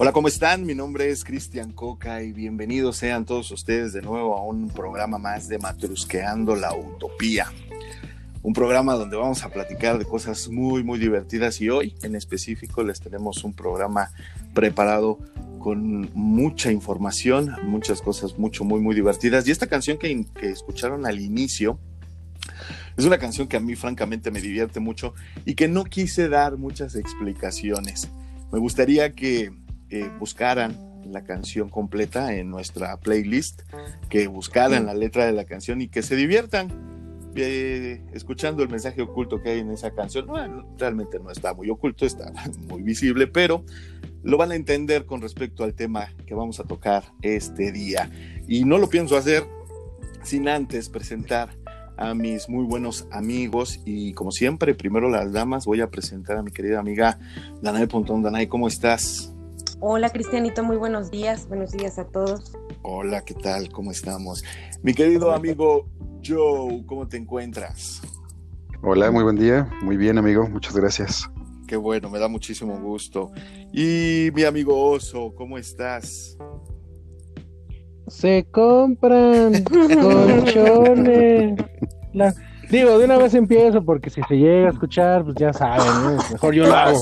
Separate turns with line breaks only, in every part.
Hola, ¿cómo están? Mi nombre es Cristian Coca y bienvenidos sean todos ustedes de nuevo a un programa más de Matrusqueando la Utopía. Un programa donde vamos a platicar de cosas muy, muy divertidas y hoy en específico les tenemos un programa preparado con mucha información, muchas cosas mucho, muy, muy divertidas. Y esta canción que, que escucharon al inicio es una canción que a mí francamente me divierte mucho y que no quise dar muchas explicaciones. Me gustaría que eh, buscaran la canción completa en nuestra playlist, que buscaran la letra de la canción y que se diviertan eh, escuchando el mensaje oculto que hay en esa canción. Bueno, realmente no está muy oculto, está muy visible, pero lo van a entender con respecto al tema que vamos a tocar este día. Y no lo pienso hacer sin antes presentar a mis muy buenos amigos y como siempre, primero las damas, voy a presentar a mi querida amiga Danae Pontón. Danae, ¿cómo estás?
Hola Cristianito, muy buenos días, buenos días a todos.
Hola, ¿qué tal? ¿Cómo estamos? Mi querido amigo Joe, ¿cómo te encuentras?
Hola, muy buen día, muy bien amigo, muchas gracias.
Qué bueno, me da muchísimo gusto. Y mi amigo Oso, ¿cómo estás?
Se compran colchones. La, Digo, de una vez empiezo porque si se llega a escuchar, pues ya saben, mejor yo lo hago.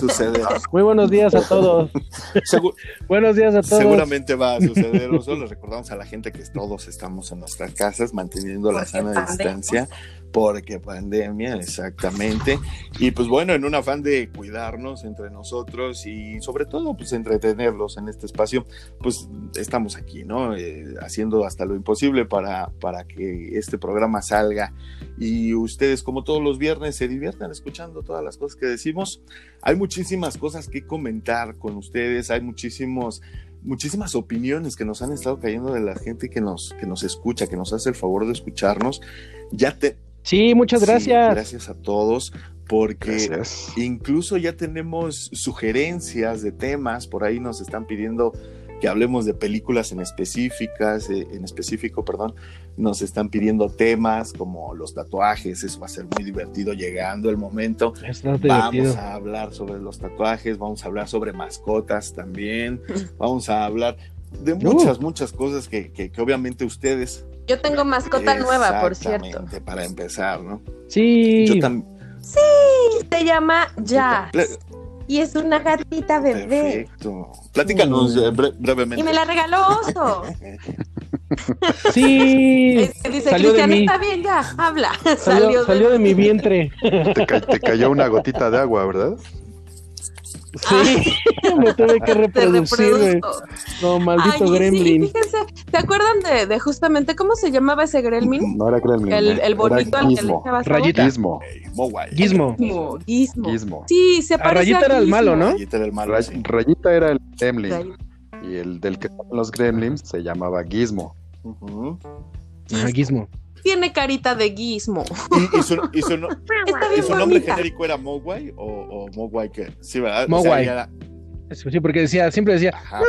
Muy buenos días a todos. buenos días a todos.
Seguramente va a suceder. Solo recordamos a la gente que todos estamos en nuestras casas manteniendo la sana distancia porque pandemia, exactamente. Y pues bueno, en un afán de cuidarnos entre nosotros y sobre todo pues entretenerlos en este espacio, pues estamos aquí, ¿no? Eh, haciendo hasta lo imposible para, para que este programa salga y ustedes como todos los viernes se diviertan escuchando todas las cosas que decimos. Hay muchísimas cosas que comentar con ustedes, hay muchísimos muchísimas opiniones que nos han estado cayendo de la gente que nos, que nos escucha, que nos hace el favor de escucharnos. Ya te,
Sí, muchas gracias.
gracias a todos, porque incluso ya tenemos sugerencias de temas, por ahí nos están pidiendo que hablemos de películas en específicas, eh, en específico, perdón, nos están pidiendo temas como los tatuajes, eso va a ser muy divertido llegando el momento. Vamos a hablar sobre los tatuajes, vamos a hablar sobre mascotas también, vamos a hablar de muchas, muchas cosas que, que, que obviamente ustedes
yo tengo mascota nueva, por cierto.
Para empezar, ¿no?
Sí.
Yo sí, se llama Jazz. Y es una gatita bebé.
Perfecto. Platícanos eh, brevemente.
Y me la regaló Oso.
Sí.
dice, salió Cristian, de está bien, ya, habla.
Salió, salió, de, mi vientre.
te, cayó una gotita de agua, ¿verdad?
Sí, me tuve que reproducir. No, maldito gremlin.
Sí, fíjense, ¿te acuerdan de, de, justamente cómo se llamaba ese gremlin?
No era gremlin.
El, el bonito al que le echaba
Rayita.
Gizmo.
Gizmo.
Gizmo.
Gizmo.
Sí, se parece
a Rayita
a
era el malo, ¿no?
Rayita era el malo.
Sí. Rayita era el gremlin. Y el del que estaban los gremlins se llamaba Gizmo.
Uh -huh.
Ah, Gizmo
tiene carita de gizmo.
¿Y, y su, y su, no, ¿y su nombre genérico era Mogwai o, o Mogwai que sí, ¿verdad?
Mogwai.
O sea, era...
Sí, porque decía, siempre decía, Ajá.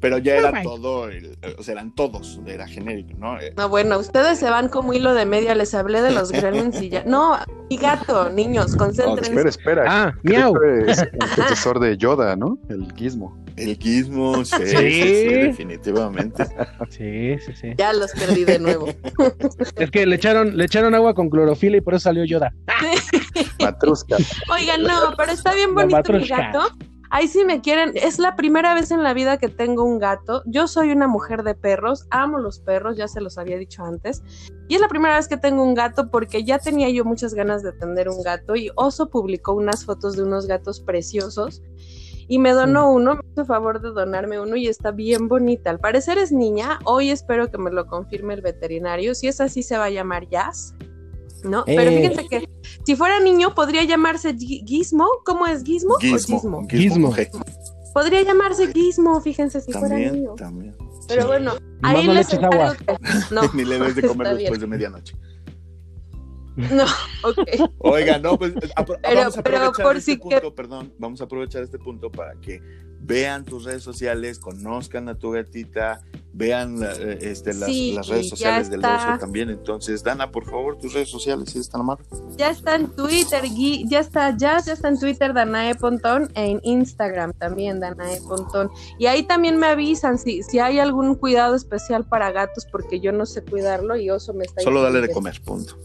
Pero ya era todo, el, o sea, eran todos, era genérico, ¿no?
No, bueno, ustedes se van como hilo de media, les hablé de los gremlins y ya. No, mi gato, niños, concéntrense.
No, espera, espera.
Ah, miau.
Es el profesor de Yoda, ¿no? El gizmo.
El gizmo, sí, sí, sí, definitivamente.
Sí, sí, sí.
Ya los perdí de nuevo.
Es que le echaron, le echaron agua con clorofila y por eso salió Yoda.
Matrusca.
Oigan, no, pero está bien bonito mi gato. Ahí sí me quieren, es la primera vez en la vida que tengo un gato. Yo soy una mujer de perros, amo los perros, ya se los había dicho antes. Y es la primera vez que tengo un gato porque ya tenía yo muchas ganas de tener un gato y Oso publicó unas fotos de unos gatos preciosos y me donó uno, me hizo favor de donarme uno y está bien bonita. Al parecer es niña, hoy espero que me lo confirme el veterinario. Si es así, se va a llamar Jazz. ¿No? Eh. Pero fíjense que si fuera niño podría llamarse Gizmo. ¿Cómo es Gizmo?
Gizmo.
o
Gizmo.
Gizmo.
Podría llamarse Gizmo, fíjense si
también,
fuera niño.
También.
Pero
sí.
bueno,
No,
ahí
no le
les
agua.
No,
Ni le debes de comer
está
después
bien.
de medianoche.
No, ok.
Oiga, no, pues vamos a aprovechar este punto, perdón, vamos a aprovechar este punto para que vean tus redes sociales, conozcan a tu gatita, vean eh, este, las, redes sociales del oso también. Entonces, Dana, por favor, tus redes sociales, si están mal.
Ya está en Twitter, ya está Jazz, ya está en Twitter Danae Pontón, en Instagram también Danae Pontón. Y ahí también me avisan si, si hay algún cuidado especial para gatos, porque yo no sé cuidarlo y oso me está
Solo dale de comer, punto.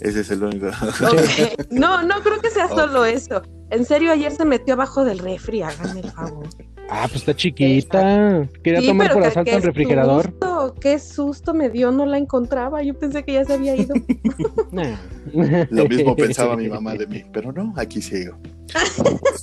Ese es el único.
No, no creo que sea solo eso. En serio, ayer se metió abajo del refri, háganme el favor.
Ah, pues está chiquita. Quería tomar por asalto el refrigerador.
qué susto me dio, no la encontraba. Yo pensé que ya se había ido.
Lo mismo pensaba mi mamá de mí, pero no, aquí sigo.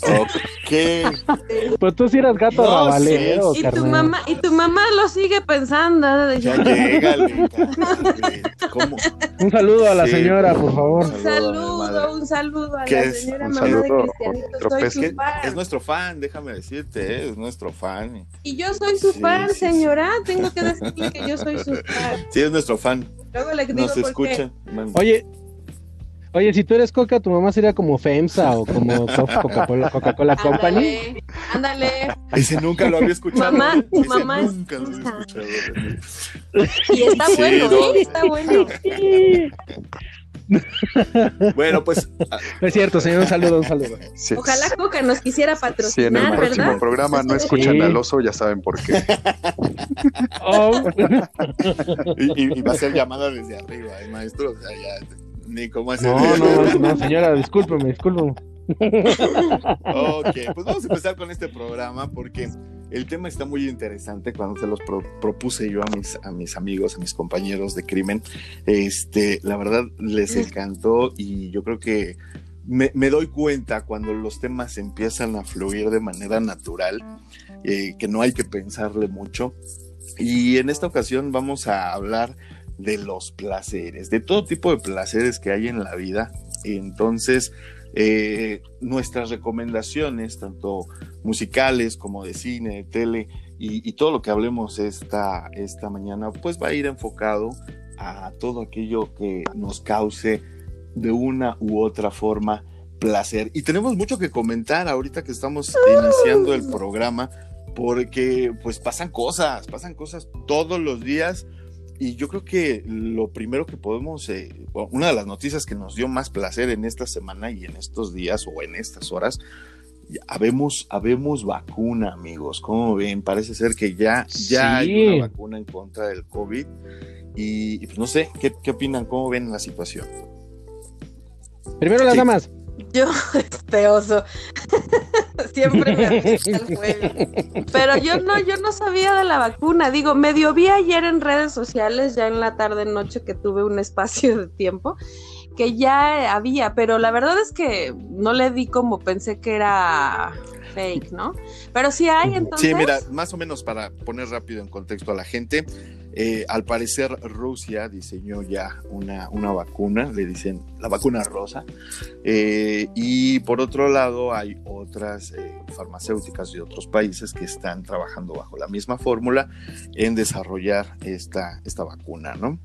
Ok.
Pues tú sí eras gato rabalero.
y tu mamá, y tu mamá lo sigue pensando.
Ya llega,
¿Cómo? Un saludo a la señora, por favor.
Un saludo, un saludo a la señora mamá de Cristianito. Soy
es, es nuestro fan, déjame decirte, ¿eh? es nuestro fan.
Y yo soy su fan, señora. Tengo que decirle que yo soy su fan.
Sí, es nuestro fan.
Luego le digo
Nos escucha.
Oye, Oye, si tú eres Coca, tu mamá sería como FEMSA o como Coca-Cola Coca
Company. Ándale.
Ese nunca lo había escuchado.
Mamá, tu mamá nunca lo había escuchado. Y está bueno, ¿eh? Está bueno.
bueno, pues.
es cierto, señor, un saludo, un saludo.
Ojalá Coca nos quisiera patrocinar. Si en el próximo
programa no escuchan al oso, ya saben por qué.
Oh. y, va a ser llamada desde arriba, ¿eh, maestro. O sea, ya ni cómo hacer.
No, no, no, señora, discúlpeme, discúlpeme.
ok, pues vamos a empezar con este programa porque el tema está muy interesante cuando se los propuse yo a mis, a mis amigos, a mis compañeros de crimen. Este, la verdad les encantó y yo creo que me, doy cuenta cuando los temas empiezan a fluir de manera natural, eh, que no hay que pensarle mucho. Y en esta ocasión vamos a hablar de los placeres, de todo tipo de placeres que hay en la vida. Entonces, eh, nuestras recomendaciones, tanto musicales como de cine, de tele y, todo lo que hablemos esta, esta mañana, pues va a ir enfocado a todo aquello que nos cause de una u otra forma placer. Y tenemos mucho que comentar ahorita que estamos iniciando el programa, porque pues pasan cosas, pasan cosas todos los días y yo creo que lo primero que podemos, eh, una de las noticias que nos dio más placer en esta semana y en estos días o en estas horas, habemos, habemos vacuna, amigos. ¿Cómo ven? Parece ser que ya, ya hay una vacuna en contra del COVID. Y, pues no sé, ¿qué, ¿qué, opinan? ¿Cómo ven la situación?
Primero las damas.
Yo, este oso. Siempre me el juego. Pero yo no, yo no sabía de la vacuna. Digo, medio vi ayer en redes sociales, ya en la tarde noche que tuve un espacio de tiempo, que ya había, pero la verdad es que no le di como pensé que era fake, ¿no? Pero sí hay entonces.
Sí, mira, más o menos para poner rápido en contexto a la gente, eh, al parecer Rusia diseñó ya una, una, vacuna, le dicen la vacuna rosa, eh, y por otro lado hay otras eh, farmacéuticas de otros países que están trabajando bajo la misma fórmula en desarrollar esta, esta vacuna, ¿no?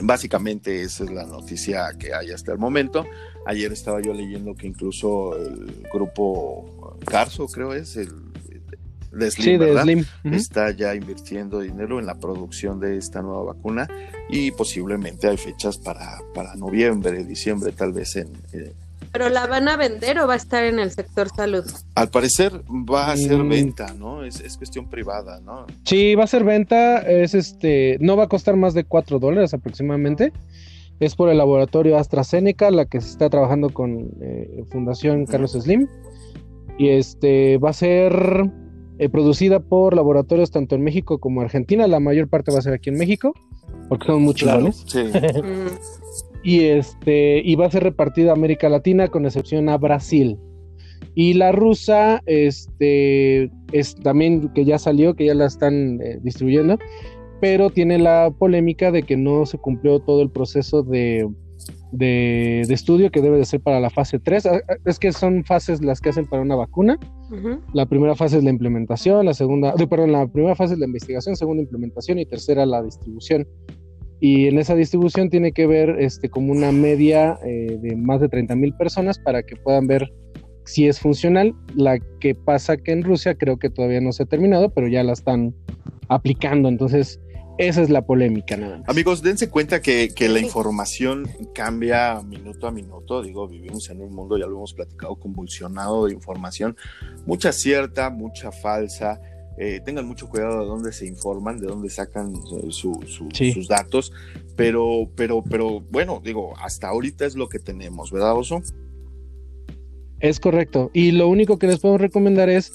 Básicamente esa es la noticia que hay hasta el momento. Ayer estaba yo leyendo que incluso el grupo Carso, creo es, el de Slim, está ya invirtiendo dinero en la producción de esta nueva vacuna y posiblemente hay fechas para, para noviembre, diciembre, tal vez en...
Eh, ¿Pero la van a vender o va a estar en el sector salud?
Al parecer va a ser mm. venta, ¿no? Es, es, cuestión privada, ¿no?
Sí, va a ser venta, es este, no va a costar más de 4 dólares aproximadamente. Es por el laboratorio AstraZeneca, la que se está trabajando con eh, Fundación Carlos Slim. Y este va a ser eh, producida por laboratorios tanto en México como Argentina. La mayor parte va a ser aquí en México, porque son muchos claro, sí. y este y va a ser repartida a América Latina con excepción a Brasil. Y la rusa, este, es también que ya salió, que ya la están eh, distribuyendo, pero tiene la polémica de que no se cumplió todo el proceso de, de, estudio que debe de ser para la fase 3. Ah, ah, es que son fases las que hacen para una vacuna. La primera fase es la implementación, la segunda, perdón, la primera fase es la investigación, segunda implementación y tercera la distribución. y en esa distribución tiene que ver este, como una media eh, de más de 30 mil personas para que puedan ver si es funcional. La que pasa que en Rusia creo que todavía no se ha terminado, pero ya la están aplicando. Entonces, esa es la polémica, nada más.
Amigos, dense cuenta que, que, la información cambia minuto a minuto. Digo, vivimos en un mundo, ya lo hemos platicado, convulsionado de información, mucha cierta, mucha falsa. Eh, tengan mucho cuidado de dónde se informan, de dónde sacan sus datos, pero, pero, pero bueno, digo, hasta ahorita es lo que tenemos, ¿verdad, Oso?
Es correcto. Y lo único que les puedo recomendar es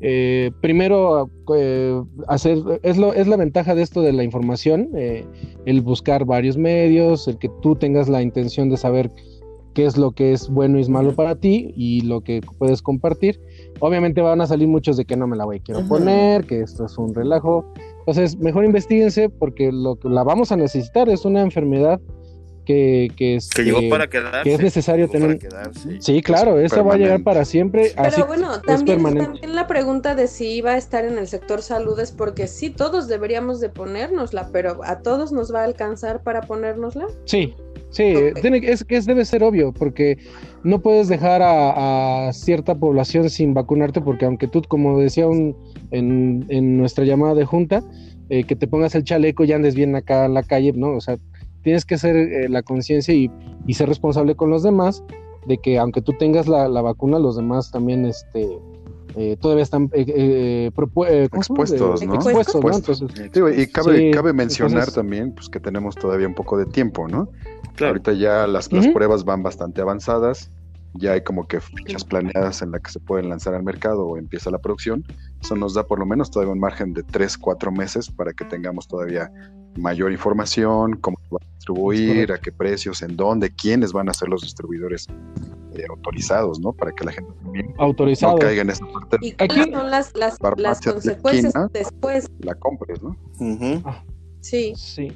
eh, primero, eh, hacer, es, lo, es la ventaja de esto de la información, eh, el buscar varios medios, el que tú tengas la intención de saber qué es lo que es bueno y es malo para ti y lo que puedes compartir. Obviamente van a salir muchos de que no me la voy a quiero poner, que esto es un relajo. Entonces, mejor investiguense porque lo que la vamos a necesitar es una enfermedad que, que, es,
que llegó para quedarse,
que es necesario tener. sí, claro, esa va a llegar para siempre.
Pero bueno, también, también, la pregunta de si iba a estar en el sector salud es porque sí, todos deberíamos de ponérnosla, pero ¿a todos nos va a alcanzar para ponérnosla?
Sí, sí, es que debe ser obvio, porque no puedes dejar a, cierta población sin vacunarte, porque aunque tú, como decía un, en, en nuestra llamada de junta, eh, que te pongas el chaleco y andes bien acá en la calle, ¿no? O sea, tienes que hacer eh, la conciencia y, ser responsable con los demás de que aunque tú tengas la, vacuna, los demás también este, eh, todavía están eh,
expuestos, ¿no? Expuestos, y cabe, cabe mencionar también pues, que tenemos todavía un poco de tiempo, ¿no? Ahorita ya las, las pruebas van bastante avanzadas, ya hay como que fichas planeadas en las que se pueden lanzar al mercado o empieza la producción. Eso nos da por lo menos todavía un margen de 3, 4 meses para que tengamos todavía mayor información, cómo se va a distribuir, a qué precios, en dónde, quiénes van a ser los distribuidores eh, autorizados, ¿no? Para que la gente también
no
caiga en esta
parte. ¿Y cuáles son las, las, consecuencias después?
La compres, ¿no?
Sí.
Sí.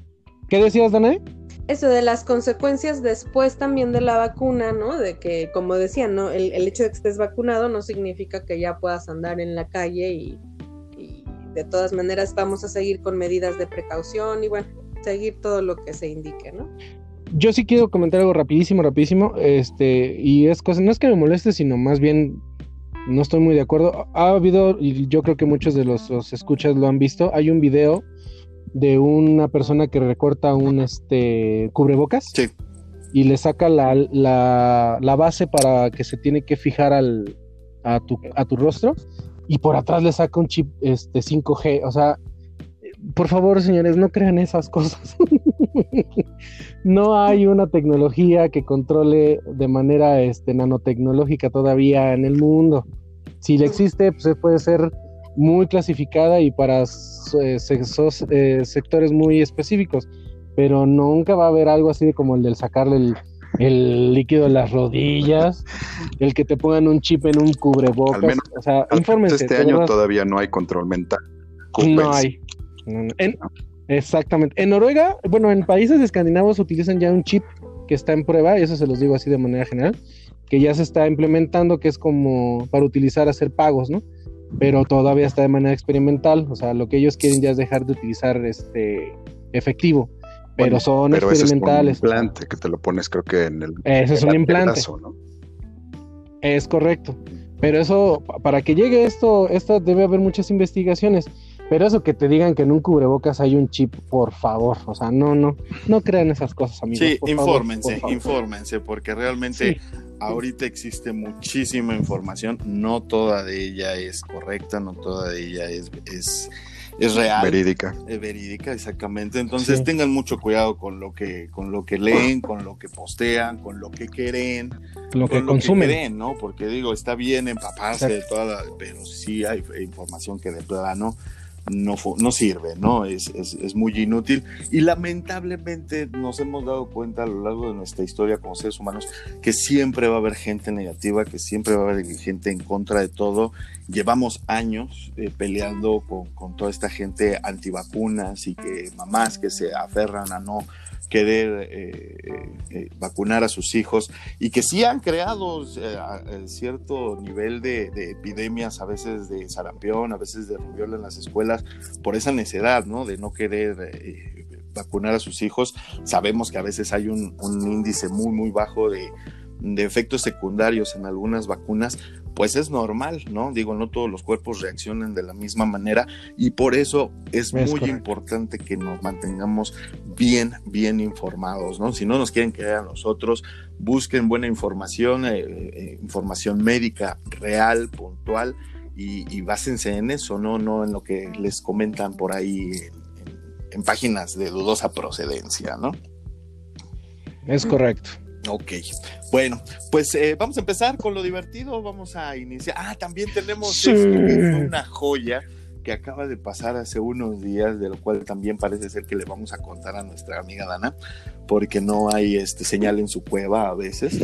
¿Qué decías, Danae?
Eso de las consecuencias después también de la vacuna, ¿no? De que, como decían, ¿no? El, el hecho de que estés vacunado no significa que ya puedas andar en la calle y de todas maneras vamos a seguir con medidas de precaución y bueno, seguir todo lo que se indique, ¿no?
Yo sí quiero comentar algo rapidísimo, rapidísimo, este, y es cosa, no es que me moleste, sino más bien no estoy muy de acuerdo. Ha habido, y yo creo que muchos de los, escuchas lo han visto, hay un video de una persona que recorta un este cubrebocas y le saca la, la, la, base para que se tiene que fijar al, a, tu, a tu rostro y por atrás le saca un chip este 5G, o sea, por favor, señores, no crean esas cosas. no hay una tecnología que controle de manera este, nanotecnológica todavía en el mundo. Si le existe, pues puede ser muy clasificada y para eh, eh, sectores muy específicos, pero nunca va a haber algo así como el del sacarle el, el líquido de las rodillas, el que te pongan un chip en un cubrebocas. Al
o sea, infórmense. Este año todavía no hay control mental.
No hay. exactamente. En Noruega, bueno, en países escandinavos utilizan ya un chip que está en prueba, y eso se los digo así de manera general, que ya se está implementando, que es como para utilizar, hacer pagos, ¿no? Pero todavía está de manera experimental, o sea, lo que ellos quieren ya es dejar de utilizar este efectivo pero son experimentales.
es un implante que te lo pones, creo que en el.
Ese es un implante. Es correcto. Pero eso, para que llegue esto, esto debe haber muchas investigaciones. Pero eso que te digan que en un cubrebocas hay un chip, por favor. O sea, no, no, no crean esas cosas, amigos.
Sí, infórmense, infórmense, porque realmente ahorita existe muchísima información. No toda de ella es correcta, no toda de ella es, es es real.
Verídica.
Es verídica, exactamente. Entonces tengan mucho cuidado con lo que, con lo que leen, con lo que postean, con lo que quieren,
lo que consumen.
¿no? Porque digo, está bien empaparse de toda la, pero sí hay información que de plano no, no sirve, ¿no? Es, es, muy inútil. Y lamentablemente nos hemos dado cuenta a lo largo de nuestra historia como seres humanos que siempre va a haber gente negativa, que siempre va a haber gente en contra de todo. Llevamos años eh, peleando con, con toda esta gente antivacunas y que mamás que se aferran a no querer eh, eh, vacunar a sus hijos y que sí han creado eh, cierto nivel de, epidemias, a veces de sarampión, a veces de rubiola en las escuelas, por esa necedad, ¿no? De no querer vacunar a sus hijos. Sabemos que a veces hay un, índice muy, muy bajo de, efectos secundarios en algunas vacunas, pues es normal, ¿no? Digo, no todos los cuerpos reaccionan de la misma manera y por eso es, muy importante que nos mantengamos bien, bien informados, ¿no? Si no nos quieren creer a nosotros, busquen buena información, eh, eh, información médica real, puntual y, básense en eso, ¿no? No en lo que les comentan por ahí en, páginas de dudosa procedencia, ¿no?
Es correcto.
Ok, bueno, pues eh, vamos a empezar con lo divertido, vamos a iniciar. Ah, también tenemos una joya que acaba de pasar hace unos días, de lo cual también parece ser que le vamos a contar a nuestra amiga Dana, porque no hay este señal en su cueva a veces.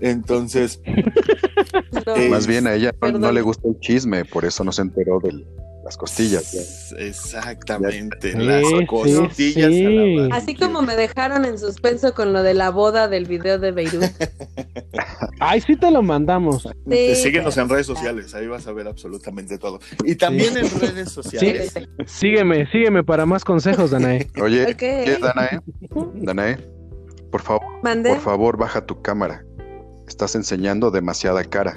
Entonces,
más bien a ella no, le gusta el chisme, por eso no se enteró de las costillas.
Exactamente, las costillas.
Así como me dejaron en suspenso con lo de la boda del video de Beirut.
Ay, sí te lo mandamos.
Síguenos en redes sociales, ahí vas a ver absolutamente todo. Y también en redes sociales.
Sígueme, sígueme para más consejos, Danae.
Oye, Danae? Danae, por favor, por favor, baja tu cámara estás enseñando demasiada cara.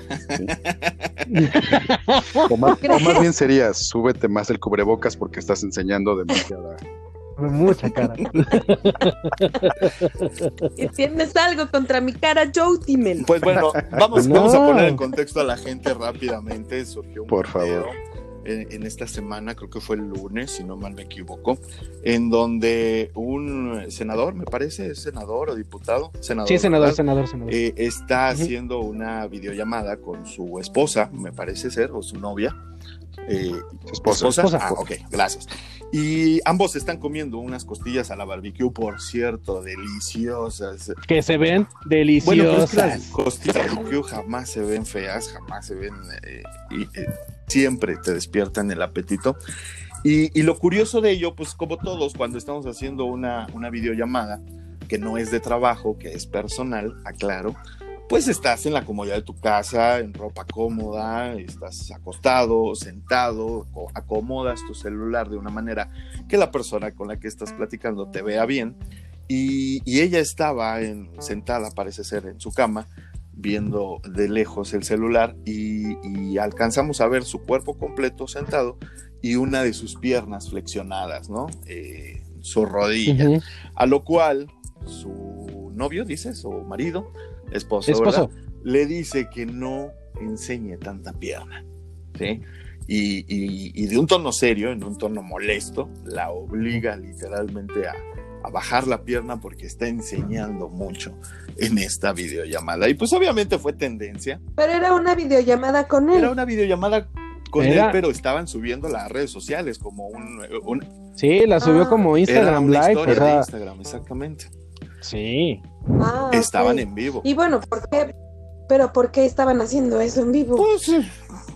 o, más, bien sería, súbete más el cubrebocas porque estás enseñando demasiada.
Mucha cara.
y tienes algo contra mi cara, Joe Timmel.
Pues bueno, vamos, vamos a poner en contexto a la gente rápidamente. Surgió un Por favor en, esta semana, creo que fue el lunes, si no mal me equivoco, en donde un senador, me parece, senador o diputado, senador,
sí, senador, senador, senador.
Eh, está haciendo una videollamada con su esposa, me parece ser, o su novia.
Eh, esposa.
esposa. Ah, ok, gracias. Y ambos están comiendo unas costillas a la barbecue, por cierto, deliciosas.
Que se ven deliciosas. Bueno, las
costillas barbecue jamás se ven feas, jamás se ven eh, siempre te despiertan el apetito. Y, lo curioso de ello, pues como todos, cuando estamos haciendo una, una videollamada, que no es de trabajo, que es personal, aclaro, pues estás en la comodidad de tu casa, en ropa cómoda, estás acostado, sentado, acomodas tu celular de una manera que la persona con la que estás platicando te vea bien. Y, ella estaba en, sentada, parece ser, en su cama, viendo de lejos el celular y, alcanzamos a ver su cuerpo completo sentado y una de sus piernas flexionadas, ¿no? Eh, su rodilla. A lo cual su novio, dice, su marido, esposo, esposo. le dice que no enseñe tanta pierna. ¿sí? y, de un tono serio, en un tono molesto, la obliga literalmente a, a bajar la pierna porque está enseñando mucho en esta videollamada. Y pues obviamente fue tendencia.
Pero era una videollamada con él.
Era una videollamada con él, pero estaban subiendo las redes sociales como un...
Sí, la subió ah. como Instagram Live.
de Instagram, exactamente.
Sí.
Ah,
estaban en vivo.
Y bueno, ¿por qué? Pero ¿por qué estaban haciendo eso en vivo?
Pues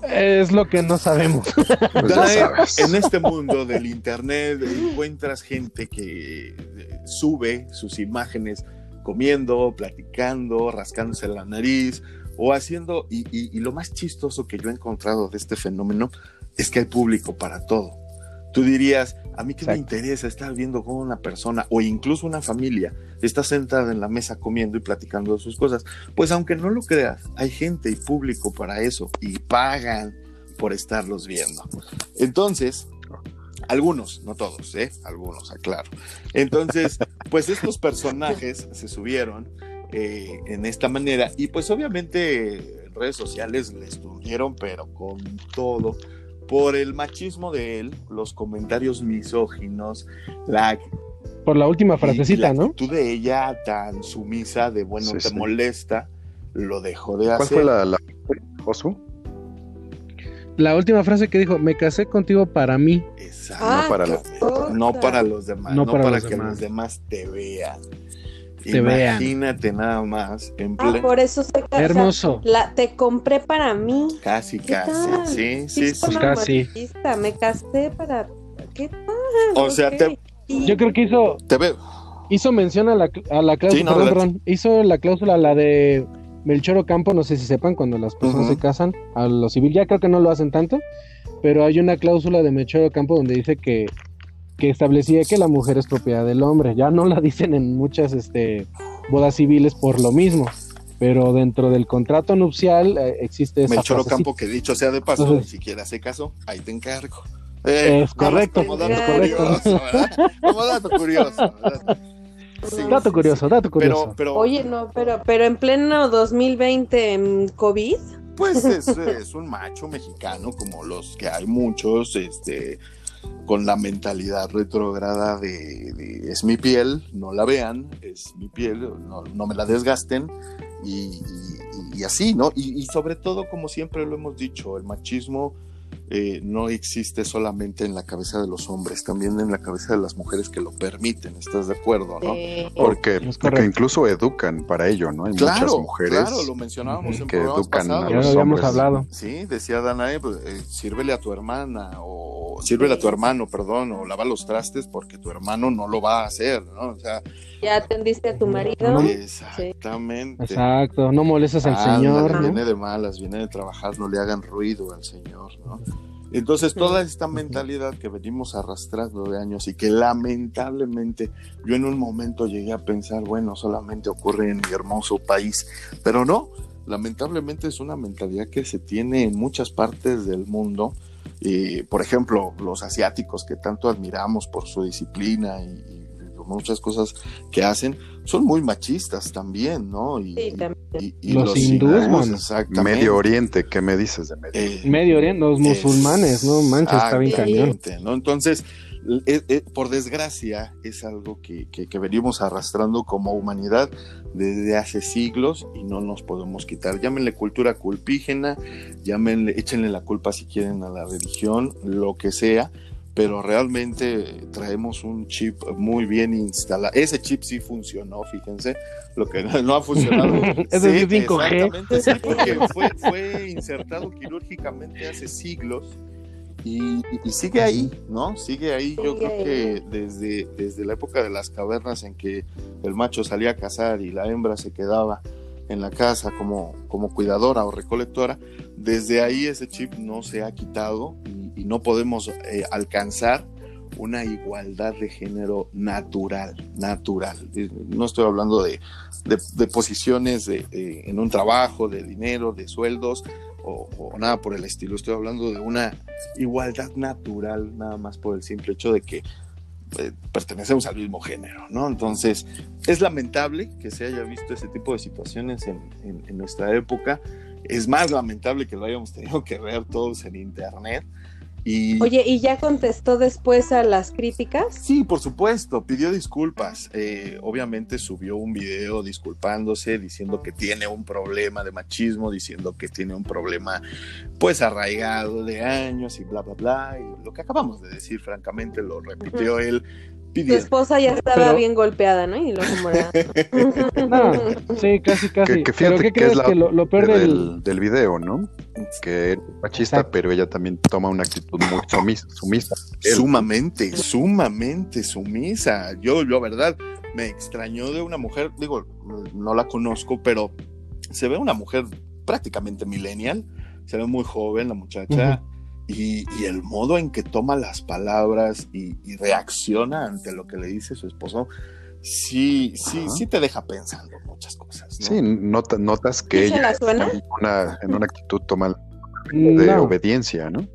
es lo que no sabemos.
Pues en este mundo del internet encuentras gente que eh, sube sus imágenes comiendo, platicando, rascándose la nariz o haciendo, y, lo más chistoso que yo he encontrado de este fenómeno es que hay público para todo. Tú dirías, a mí qué me interesa estar viendo cómo una persona o incluso una familia está sentada en la mesa comiendo y platicando de sus cosas. Pues aunque no lo creas, hay gente y público para eso y pagan por estarlos viendo. Entonces, algunos, no todos, ¿eh? Algunos, aclaro. Entonces, pues estos personajes se subieron eh, en esta manera y pues obviamente en redes sociales les tuvieron, pero con todo por el machismo de él, los comentarios misóginos, la
por la última frasecita, ¿no?
Tú de ella tan sumisa de bueno te molesta, lo dejó de hacer.
¿Cuál fue la, la?
La última frase que dijo, me casé contigo para mí.
Exacto. no, para no para los demás, no, para, que los demás te vean. Te Imagínate nada más.
En ah, por eso se casa.
Hermoso.
La, te compré para mí.
Casi, casi. Sí, sí, sí.
Pues casi.
Me casé para. ¿Qué tal?
O sea, te,
yo creo que hizo.
Te veo.
Hizo mención a la, a la cláusula. hizo la cláusula, la de Melchor Campo, no sé si sepan, cuando las personas se casan a lo civil. Ya creo que no lo hacen tanto, pero hay una cláusula de Melchor Campo donde dice que que establecía que la mujer es propiedad del hombre. Ya no la dicen en muchas este, bodas civiles por lo mismo. Pero dentro del contrato nupcial eh, existe esa
Melchor Campo que dicho sea de paso, ni siquiera hace caso, ahí te encargo.
Eh, es correcto.
Como dato curioso, Como dato curioso.
dato curioso, dato curioso.
Pero, Oye, no, pero, pero en pleno 2020 en COVID.
Pues es, es un macho mexicano, como los que hay muchos, este, con la mentalidad retrógrada de, es mi piel, no la vean, es mi piel, no, me la desgasten y, así, ¿no? y, sobre todo, como siempre lo hemos dicho, el machismo eh, no existe solamente en la cabeza de los hombres, también en la cabeza de las mujeres que lo permiten, ¿estás de acuerdo? ¿no?
Porque, incluso educan para ello, ¿no? Hay muchas mujeres
claro, lo mencionábamos en
que educan
a los ya habíamos hablado.
Sí, decía Danae, pues, eh, sírvele a tu hermana o sírvele a tu hermano, perdón, o lava los trastes porque tu hermano no lo va a hacer, ¿no? O sea,
ya atendiste a tu marido.
Exactamente.
Exacto, no molestas al Señor.
Viene de malas, viene de trabajar, no le hagan ruido al Señor, ¿no? Entonces, toda esta mentalidad que venimos arrastrando de años y que lamentablemente yo en un momento llegué a pensar, bueno, solamente ocurre en mi hermoso país, pero no, lamentablemente es una mentalidad que se tiene en muchas partes del mundo. Y, por ejemplo, los asiáticos que tanto admiramos por su disciplina y, muchas cosas que hacen, son muy machistas también, ¿no?
Y, sí, también.
y, los, hindúes,
exactamente. Medio Oriente, ¿qué me dices de Medio
eh, Oriente? Medio Oriente, los musulmanes, ¿no? Manches, está bien cañón.
¿no? Entonces, eh, eh, por desgracia, es algo que, que, venimos arrastrando como humanidad desde hace siglos y no nos podemos quitar. Llámenle cultura culpígena, llámenle, échenle la culpa si quieren a la religión, lo que sea, pero realmente traemos un chip muy bien instalado. Ese chip sí funcionó, fíjense, lo que no ha funcionado.
es sí, 5G.
Sí, porque fue, fue, insertado quirúrgicamente hace siglos y, sigue ahí, ¿no? Sigue ahí. Yo creo que desde, desde la época de las cavernas en que el macho salía a cazar y la hembra se quedaba en la casa como, como cuidadora o recolectora, desde ahí ese chip no se ha quitado y, no podemos eh, alcanzar una igualdad de género natural, natural. No estoy hablando de, de, posiciones de, en un trabajo, de dinero, de sueldos o, nada por el estilo. Estoy hablando de una igualdad natural, nada más por el simple hecho de que eh, pertenecemos al mismo género, ¿no? Entonces, es lamentable que se haya visto ese tipo de situaciones en, en nuestra época. Es más lamentable que lo hayamos tenido que ver todos en internet
Oye, ¿y ya contestó después a las críticas?
Sí, por supuesto, pidió disculpas. Eh, obviamente subió un video disculpándose, diciendo que tiene un problema de machismo, diciendo que tiene un problema pues arraigado de años y bla, bla, bla. Y lo que acabamos de decir, francamente, lo repitió él
su esposa ya estaba bien golpeada, ¿no? Y lo
no, sí, casi, casi.
Que, ¿Pero qué crees que lo, pierde del, del video, ¿no? Que es machista, pero ella también toma una actitud muy sumisa.
Sumamente, sumamente sumisa. Yo, yo, verdad, me extrañó de una mujer, digo, no la conozco, pero se ve una mujer prácticamente millennial, se ve muy joven la muchacha y, el modo en que toma las palabras y, reacciona ante lo que le dice su esposo, sí, sí, sí te deja pensando muchas cosas.
Sí, notas que ella en una, en una actitud toma de obediencia, ¿no?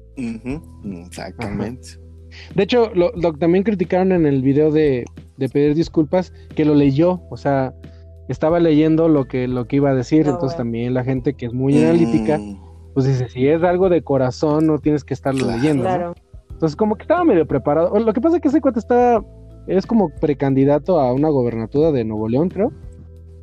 exactamente.
De hecho, lo, también criticaron en el video de, pedir disculpas que lo leyó, o sea, estaba leyendo lo que, lo que iba a decir, entonces también la gente que es muy analítica mm pues dice, si es algo de corazón, no tienes que estarlo leyendo. Claro. Entonces, como que estaba medio preparado. Lo que pasa es que ese cuate está, es como precandidato a una gobernatura de Nuevo León, creo.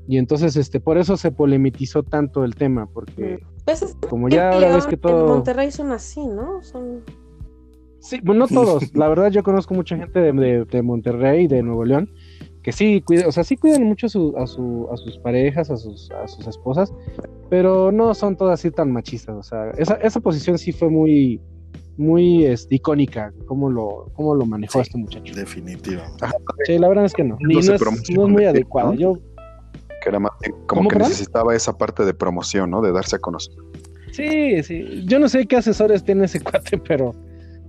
Y entonces, este, por eso se polemizó tanto el tema, porque
pues
como ya ahora ves que todo.
En Monterrey son así, ¿no? Son.
Sí, bueno, no todos. La verdad, yo conozco mucha gente de, de, de Monterrey, de Nuevo León, que sí, o sea, sí cuidan mucho a, su, a, su, a sus parejas, a sus, a sus esposas, pero no son todas así tan machistas, o sea, esa, esa posición sí fue muy, muy este, icónica, cómo lo, cómo lo manejó este muchacho.
Definitivo.
Sí, la verdad es que no, no, es, muy adecuado. Yo...
Que era más, como que necesitaba esa parte de promoción, ¿no? De darse a conocer.
Sí, sí, yo no sé qué asesores tiene ese cuate, pero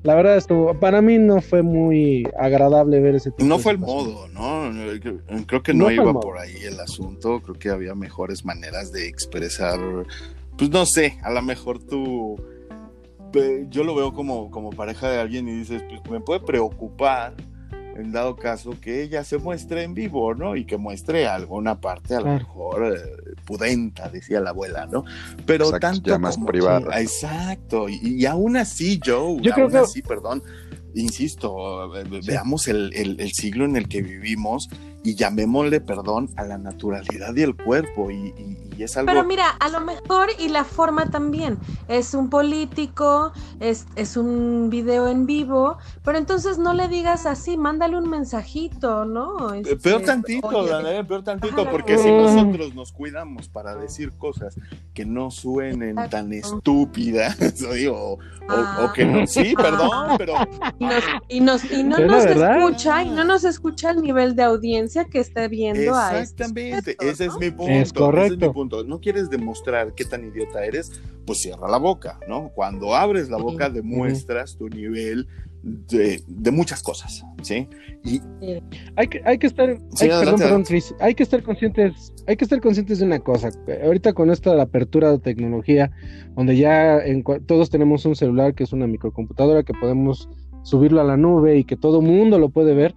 la verdad estuvo, para mí no fue muy agradable ver ese tipo
No fue el modo, ¿no? Creo que no, iba por ahí el asunto, creo que había mejores maneras de expresar, pues no sé, a lo mejor tú, yo lo veo como, como pareja de alguien y dices, pues me puede preocupar en dado caso que ella se muestre en vivo, ¿no? Y que muestre alguna parte a lo mejor eh, pudenta, decía la abuela, ¿no? Pero tanto
ya más privada.
exacto, y, aún así, Joe, yo aún creo así, perdón, insisto, veamos el, el, siglo en el que vivimos y llamémosle perdón a la naturalidad y el cuerpo y, es algo...
Pero mira, a lo mejor y la forma también, es un político, es, es un video en vivo, pero entonces no le digas así, mándale un mensajito, ¿no?
Este, peor tantito, peor tantito, porque si nosotros nos cuidamos para decir cosas que no suenen tan estúpidas, o, o, que no, sí, perdón, pero...
Y, nos, y, no nos escucha, y no nos escucha el nivel de audiencia que esté viendo
a Exactamente, ese es mi punto. Es correcto. Ese es mi punto. No quieres demostrar qué tan idiota eres, pues cierra la boca, ¿no? Cuando abres la boca demuestras tu nivel de, muchas cosas, ¿sí? Y
hay que, hay que estar, hay, perdón, perdón, hay que estar conscientes, hay que estar conscientes de una cosa. Ahorita con esta la apertura de tecnología, donde ya todos tenemos un celular que es una microcomputadora que podemos subirlo a la nube y que todo mundo lo puede ver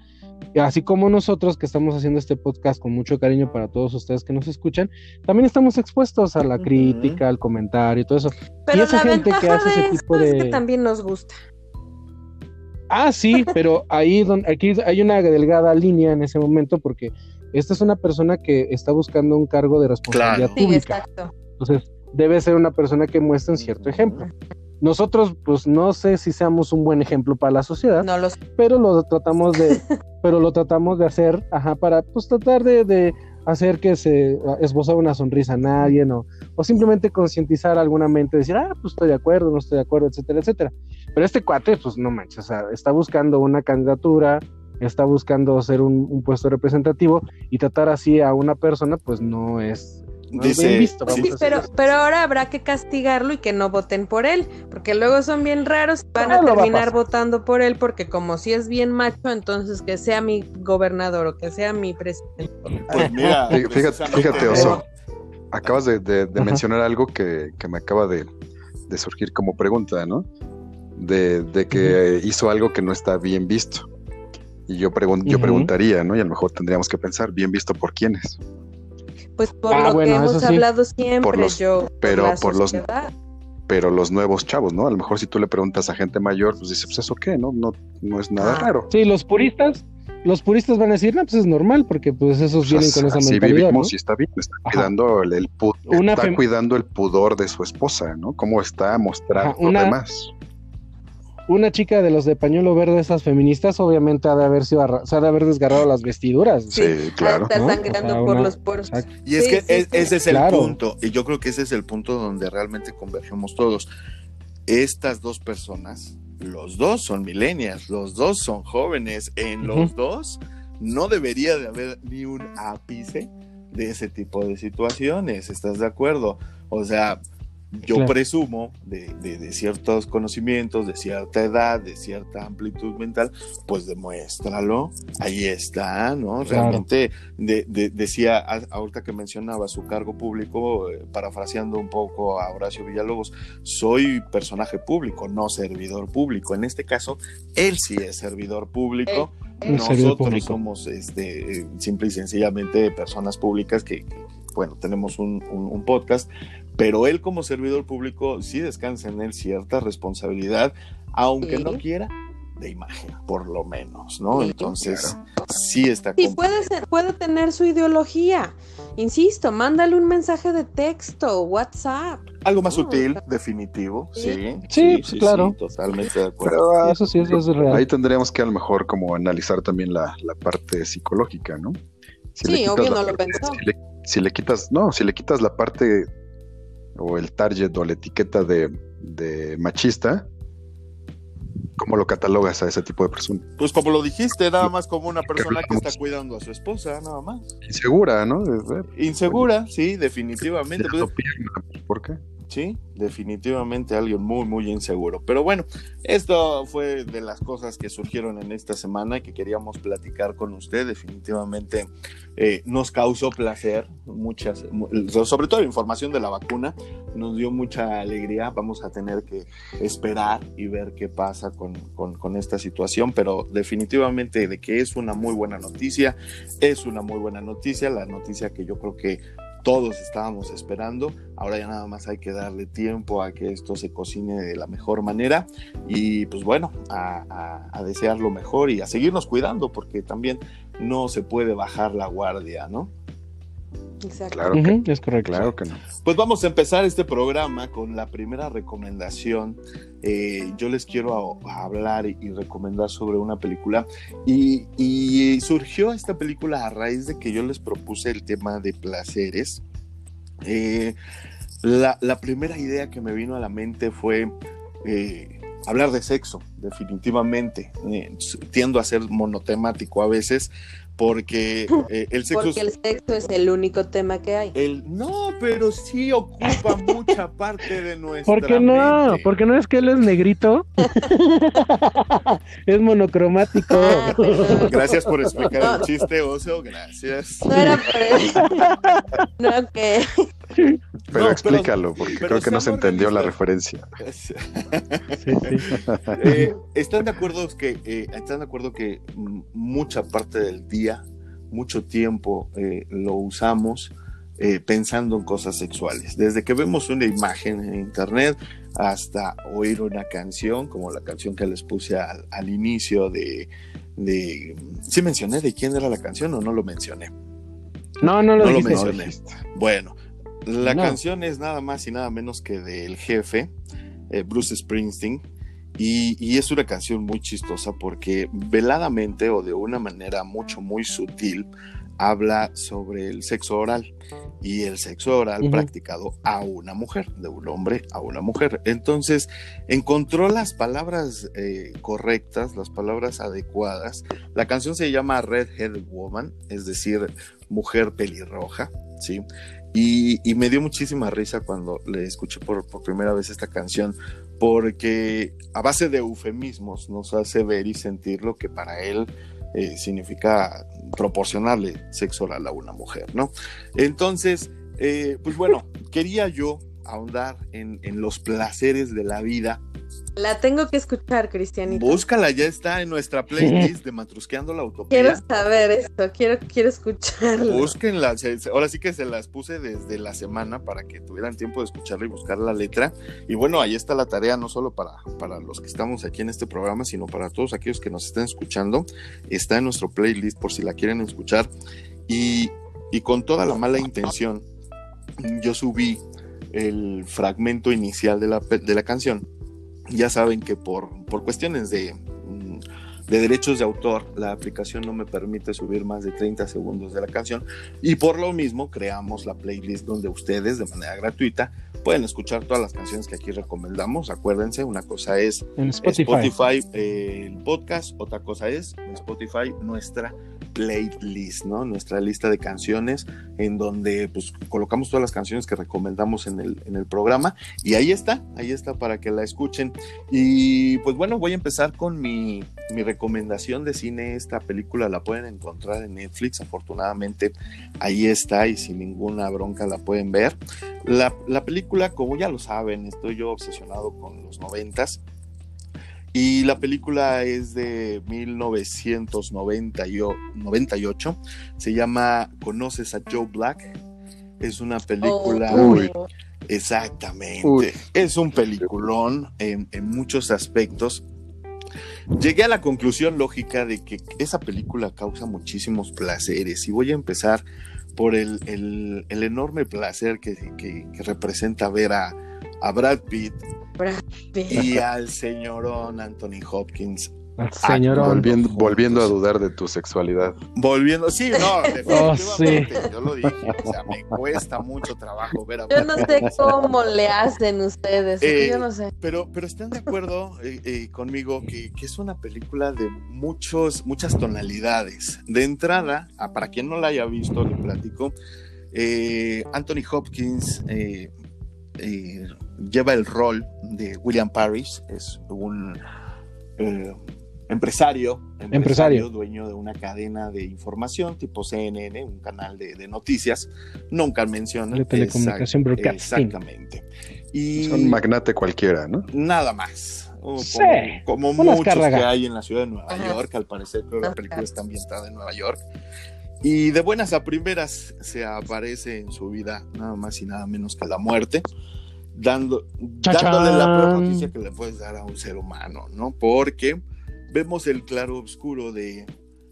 así como nosotros que estamos haciendo este podcast con mucho cariño para todos ustedes que nos escuchan, también estamos expuestos a la crítica, al comentario y todo eso.
Pero y esa gente que hace ese tipo de... es que también nos gusta.
Ah, sí, pero ahí donde, aquí hay una delgada línea en ese momento porque esta es una persona que está buscando un cargo de responsabilidad pública. Entonces, debe ser una persona que muestre un cierto ejemplo. Nosotros, pues no sé si seamos un buen ejemplo para la sociedad,
no
pero lo tratamos de, pero lo tratamos de hacer, ajá, para pues tratar de, hacer que se esboza una sonrisa a nadie, ¿no? o simplemente concientizar alguna mente, decir, ah, pues estoy de acuerdo, no estoy de acuerdo, etcétera, etcétera. Pero este cuate, pues no manches, o sea, está buscando una candidatura, está buscando ser un, un puesto representativo y tratar así a una persona, pues no es
Dice, pero, pero ahora habrá que castigarlo y que no voten por él, porque luego son bien raros y van a terminar votando por él, porque como si es bien macho, entonces que sea mi gobernador o que sea mi presidente.
Pues mira, fíjate, fíjate Oso, acabas de, mencionar algo que, me acaba de, surgir como pregunta, ¿no? De, que hizo algo que no está bien visto. Y yo, yo preguntaría, ¿no? Y a lo mejor tendríamos que pensar, ¿bien visto por quiénes?
Pues por ah, lo que hemos hablado siempre, yo.
Pero por, los. Pero los nuevos chavos, ¿no? A lo mejor si tú le preguntas a gente mayor, pues dice, pues eso qué, ¿no? No, no es nada ah. raro.
Sí, los puristas, los puristas van a decir, no, pues es normal, porque pues esos vienen con esa así mentalidad. vivimos
y está bien, está cuidando el, está cuidando el pudor de su esposa, ¿no? Cómo está mostrando una... demás
una chica de los de pañuelo verde, esas feministas, obviamente ha de haber sido, se ha de haber desgarrado las vestiduras.
Sí, claro.
Está sangrando por los poros.
Y es que ese es el punto, y yo creo que ese es el punto donde realmente convergemos todos. Estas dos personas, los dos son millennials, los dos son jóvenes, en los dos no debería de haber ni un ápice de ese tipo de situaciones, ¿estás de acuerdo? O sea, yo presumo de, ciertos conocimientos, de cierta edad, de cierta amplitud mental, pues demuéstralo, ahí está, ¿no? Realmente decía, ahorita que mencionaba su cargo público, eh, parafraseando un poco a Horacio Villalobos, soy personaje público, no servidor público. En este caso, él sí es servidor público. Eh, nosotros somos este, simple y sencillamente personas públicas que, bueno, tenemos un, podcast, pero él como servidor público sí descansa en él cierta responsabilidad, aunque no quiera, de imagen, por lo menos, ¿no? Entonces, sí está.
Sí, puede, puede tener su ideología. Insisto, mándale un mensaje de texto, WhatsApp.
Algo más sutil, definitivo, sí.
Sí, sí, claro.
totalmente de acuerdo.
Ah, eso sí, eso es real.
Ahí tendríamos que a lo mejor como analizar también la, parte psicológica, ¿no?
sí, obvio no lo pensó
si le quitas, no, si le quitas la parte o el target o la etiqueta de, machista, ¿cómo lo catalogas a ese tipo de persona?
Pues como lo dijiste, nada más como una persona que está cuidando a su esposa, nada más.
Insegura, ¿no?
Insegura, sí, definitivamente.
Pues, ¿Por qué?
¿Sí? Definitivamente alguien muy, muy inseguro. Pero bueno, esto fue de las cosas que surgieron en esta semana y que queríamos platicar con usted. Definitivamente eh, nos causó placer, muchas, sobre todo la información de la vacuna, nos dio mucha alegría. Vamos a tener que esperar y ver qué pasa con, con esta situación, pero definitivamente de que es una muy buena noticia, es una muy buena noticia, la noticia que yo creo que todos estábamos esperando. Ahora ya nada más hay que darle tiempo a que esto se cocine de la mejor manera y pues bueno, a, desear lo mejor y a seguirnos cuidando porque también no se puede bajar la guardia, ¿no?
Exacto. Claro que, es correcto.
Claro que no. Pues vamos a empezar este programa con la primera recomendación. Eh, yo les quiero hablar y, recomendar sobre una película. Y, surgió esta película a raíz de que yo les propuse el tema de placeres. Eh, la, primera idea que me vino a la mente fue eh, hablar de sexo, definitivamente. tiendo a ser monotemático a veces, porque eh, el sexo
porque el sexo es el único tema que hay.
El no pero sí ocupa mucha parte de nuestra
¿por qué no? porque no es que él es negrito es monocromático. Ah,
gracias por explicar el chiste oso gracias.
No era por eso. No que
pero explícalo, porque creo que no se entendió la referencia.
sí, eh, ¿Están de acuerdo que eh, están de acuerdo que mucha parte del día, mucho tiempo eh, lo usamos pensando en cosas sexuales? Desde que vemos una imagen en internet hasta oír una canción, como la canción que les puse al, inicio de, de, ¿Sí mencioné de quién era la canción o no lo mencioné?
No, no lo, mencioné.
Bueno, la canción es nada más y nada menos que del jefe, eh, Bruce Springsteen, y, es una canción muy chistosa porque veladamente o de una manera mucho, muy sutil, habla sobre el sexo oral y el sexo oral practicado a una mujer, de un hombre a una mujer. Entonces, encontró las palabras eh, correctas, las palabras adecuadas. La canción se llama Red Headed Woman, es decir, mujer pelirroja, ¿sí? Y, me dio muchísima risa cuando le escuché por, primera vez esta canción, porque a base de eufemismos nos hace ver y sentir lo que para él eh, significa proporcionarle sexo oral a una mujer, ¿no? Entonces, eh, pues bueno, quería yo ahondar en, en los placeres de la vida
la tengo que escuchar, Cristianito.
Búscala, ya está en nuestra playlist de Matrusqueando la Utopía.
Quiero saber esto, quiero, quiero escucharlo.
Búsquenla, ahora sí que se las puse desde la semana para que tuvieran tiempo de escucharla y buscar la letra. Y bueno, ahí está la tarea, no solo para, para los que estamos aquí en este programa, sino para todos aquellos que nos estén escuchando. Está en nuestro playlist por si la quieren escuchar. Y, y con toda la mala intención, yo subí el fragmento inicial de la, de la canción ya saben que por, por cuestiones de, mm, de derechos de autor, la aplicación no me permite subir más de 30 segundos de la canción y por lo mismo creamos la playlist donde ustedes de manera gratuita pueden escuchar todas las canciones que aquí recomendamos. Acuérdense, una cosa es
en Spotify,
eh, el podcast, otra cosa es en Spotify nuestra playlist, ¿no? Nuestra lista de canciones en donde pues colocamos todas las canciones que recomendamos en el, en el programa y ahí está, ahí está para que la escuchen. Y pues bueno, voy a empezar con mi, mi recomendación de cine. Esta película la pueden encontrar en Netflix, afortunadamente ahí está y sin ninguna bronca la pueden ver. La, la película, como ya lo saben, estoy yo obsesionado con los noventas. Y la película es de 1998. Se llama ¿Conoces a Joe Black? Es una película. Oh, exactamente. Es un peliculón en, muchos aspectos. Llegué a la conclusión lógica de que esa película causa muchísimos placeres y voy a empezar por el, enorme placer que, que, representa ver a, a Brad Pitt y al señorón Anthony Hopkins.
Señorón. Volviendo, a dudar de tu sexualidad.
Volviendo, sí, no, oh, definitivamente, yo lo dije, o sea, me cuesta mucho trabajo ver a
Yo no sé cómo le hacen ustedes,
eh,
yo no sé.
Pero, pero están de acuerdo eh, eh, conmigo que, que, es una película de muchos, muchas tonalidades. De entrada, para quien no la haya visto, le platico, Anthony Hopkins lleva el rol de William Parrish, es un eh, empresario, empresario, dueño de una cadena de información tipo CNN, un canal de, noticias, nunca menciona.
De telecomunicación
Exactamente.
Y Son magnate cualquiera, ¿no?
Nada más. como, muchos que hay en la ciudad de Nueva York, al parecer creo que la película está ambientada en Nueva York. Y de buenas a primeras se aparece en su vida nada más y nada menos que la muerte, dando, dándole la peor noticia que le puedes dar a un ser humano, ¿no? Porque vemos el claro oscuro de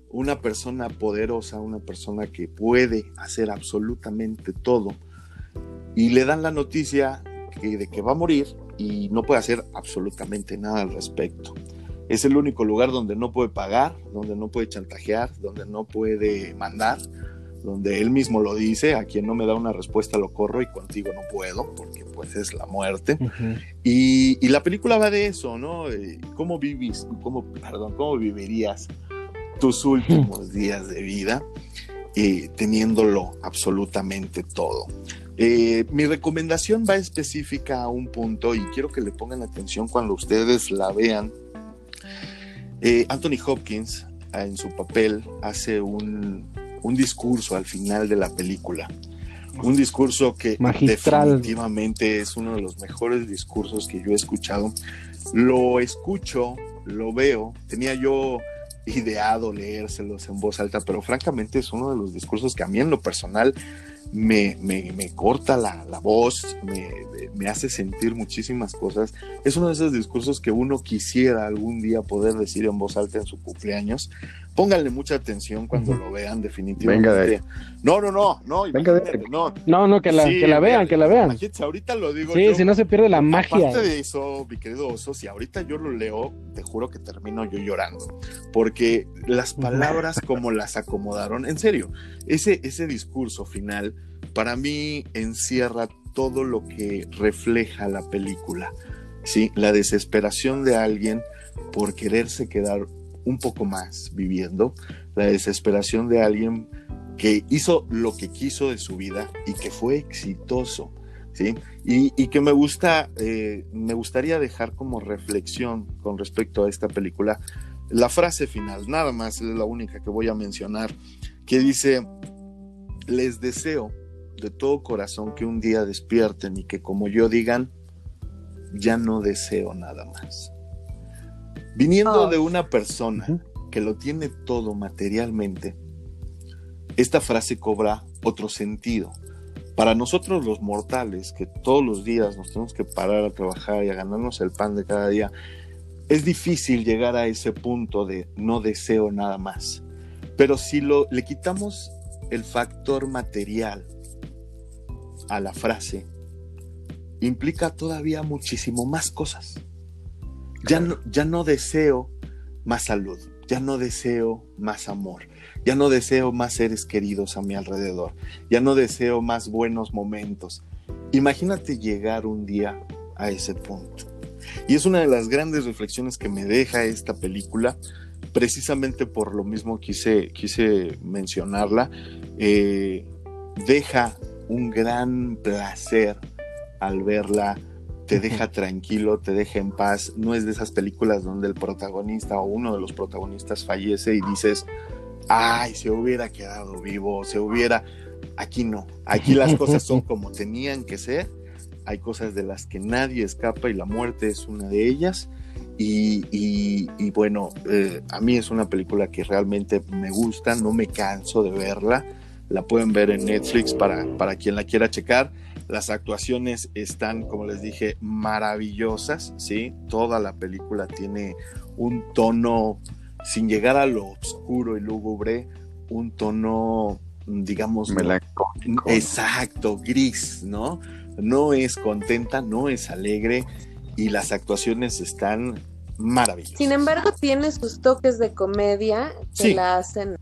una persona poderosa, una persona que puede hacer absolutamente todo, y le dan la noticia de que va a morir y no puede hacer absolutamente nada al respecto. Es el único lugar donde no puede pagar, donde no puede chantajear, donde no puede mandar, donde él mismo lo dice, a quien no me da una respuesta lo corro y contigo no puedo, porque pues es la muerte. y, la película va de eso, ¿no? ¿Cómo vivís, cómo, perdón, cómo vivirías tus últimos días de vida eh, teniéndolo absolutamente todo? Eh, mi recomendación va específica a un punto y quiero que le pongan atención cuando ustedes la vean eh, Anthony Hopkins, ah, en su papel, hace un, discurso al final de la película. Un discurso que definitivamente es uno de los mejores discursos que yo he escuchado. Lo escucho, lo veo. Tenía yo ideado leérselos en voz alta, pero francamente es uno de los discursos que a mí en lo personal me, corta la, voz, me, hace sentir muchísimas cosas. Es uno de esos discursos que uno quisiera algún día poder decir en voz alta en su cumpleaños. Pónganle mucha atención cuando lo vean, definitivamente.
Venga de
No, no, no, no.
Venga no. no, no, que la, que la vean, que la vean.
ahorita lo digo.
Sí, si no se pierde la magia.
Aparte de eso, mi querido oso, si ahorita yo lo leo, te juro que termino yo llorando. Porque las palabras como las acomodaron, en serio, ese, ese discurso final para mí encierra todo lo que refleja la película. ¿sí? La desesperación de alguien por quererse quedar un poco más viviendo, la desesperación de alguien que hizo lo que quiso de su vida y que fue exitoso. ¿sí? Y, que me gusta, eh, me gustaría dejar como reflexión con respecto a esta película la frase final, nada más es la única que voy a mencionar, que dice, les deseo de todo corazón que un día despierten y que como yo digan, ya no deseo nada más. Viniendo de una persona que lo tiene todo materialmente, esta frase cobra otro sentido. Para nosotros los mortales, que todos los días nos tenemos que parar a trabajar y a ganarnos el pan de cada día, es difícil llegar a ese punto de no deseo nada más. Pero si lo, le quitamos el factor material a la frase implica todavía muchísimo más cosas. Ya no, deseo más salud, ya no deseo más amor, ya no deseo más seres queridos a mi alrededor, ya no deseo más buenos momentos. Imagínate llegar un día a ese punto. Y es una de las grandes reflexiones que me deja esta película, precisamente por lo mismo quise, quise mencionarla. Eh, deja un gran placer al verla, te deja tranquilo, te deja en paz. No es de esas películas donde el protagonista o uno de los protagonistas fallece y dices, ay, se hubiera quedado vivo, se hubiera... Aquí no, aquí las cosas son como tenían que ser, hay cosas de las que nadie escapa y la muerte es una de ellas. Y, bueno, eh, a mí es una película que realmente me gusta, no me canso de verla la pueden ver en Netflix para, para quien la quiera checar. Las actuaciones están, como les dije, maravillosas, ¿sí? Toda la película tiene un tono, sin llegar a lo oscuro y lúgubre, un tono, digamos...
Melancólico.
Exacto, gris, ¿no? No es contenta, no es alegre y las actuaciones están maravillosas.
Sin embargo, tiene sus toques de comedia que la hacen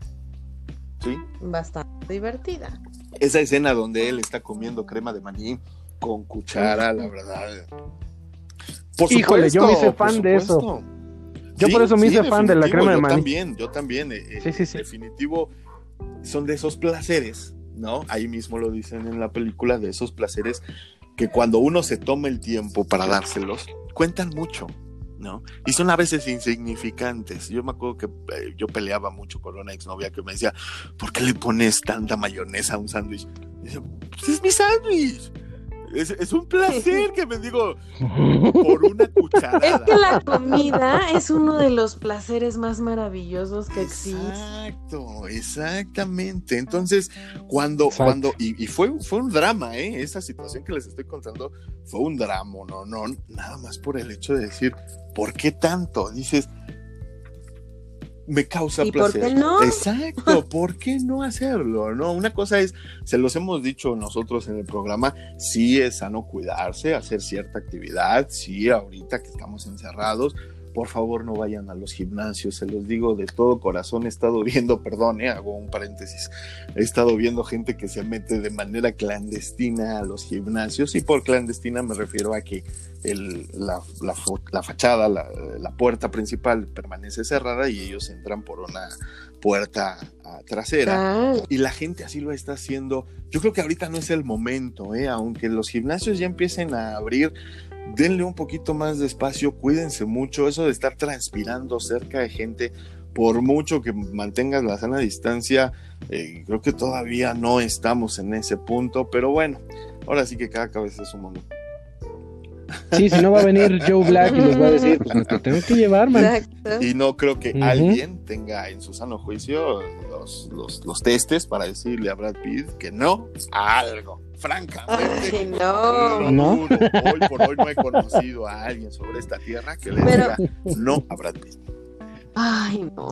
¿Sí?
Bastante divertida.
Esa escena donde él está comiendo crema de maní con cuchara, la verdad.
Por Híjole, yo me hice fan de eso. Yo por eso me hice fan de la crema de maní.
Yo también, yo también. Eh, eh, sí, sí, Definitivo, son de esos placeres, ¿no? Ahí mismo lo dicen en la película, de esos placeres que cuando uno se toma el tiempo para dárselos, cuentan mucho. ¿No? Y son a veces insignificantes. Yo me acuerdo que eh, yo peleaba mucho con una exnovia que me decía, ¿por qué le pones tanta mayonesa a un sándwich? Pues es mi sándwich. Es, un placer que me digo por una cucharada.
Es que la comida es uno de los placeres más maravillosos que existe.
Exacto, exactamente. Entonces, cuando, cuando, y, fue, fue un drama, ¿eh? Esa situación que les estoy contando fue un drama, no, no, nada más por el hecho de decir, ¿por qué tanto? Dices, me causa placer.
¿Por qué no?
Exacto, ¿por qué no hacerlo? No, una cosa es, se los hemos dicho nosotros en el programa, sí es sano cuidarse, hacer cierta actividad, sí, ahorita que estamos encerrados, por favor no vayan a los gimnasios, se los digo de todo corazón, he estado viendo, perdón, eh, hago un paréntesis, he estado viendo gente que se mete de manera clandestina a los gimnasios y por clandestina me refiero a que la, fachada, la, puerta principal permanece cerrada y ellos entran por una puerta ah, trasera. Y la gente así lo está haciendo. Yo creo que ahorita no es el momento, ¿eh? aunque los gimnasios ya empiecen a abrir, denle un poquito más de espacio, cuídense mucho. Eso de estar transpirando cerca de gente, por mucho que mantengas la sana distancia, eh, creo que todavía no estamos en ese punto, pero bueno, ahora sí que cada cabeza es un mundo.
Sí, si no va a venir Joe Black y les va a decir, pues me tengo que llevar, man.
Y no creo que alguien tenga en su sano juicio los, los, testes para decirle a Brad Pitt que no a algo. Francamente,
no.
¿No? Hoy por hoy no he conocido a alguien sobre esta tierra que le diga no a Brad Pitt.
Ay, no.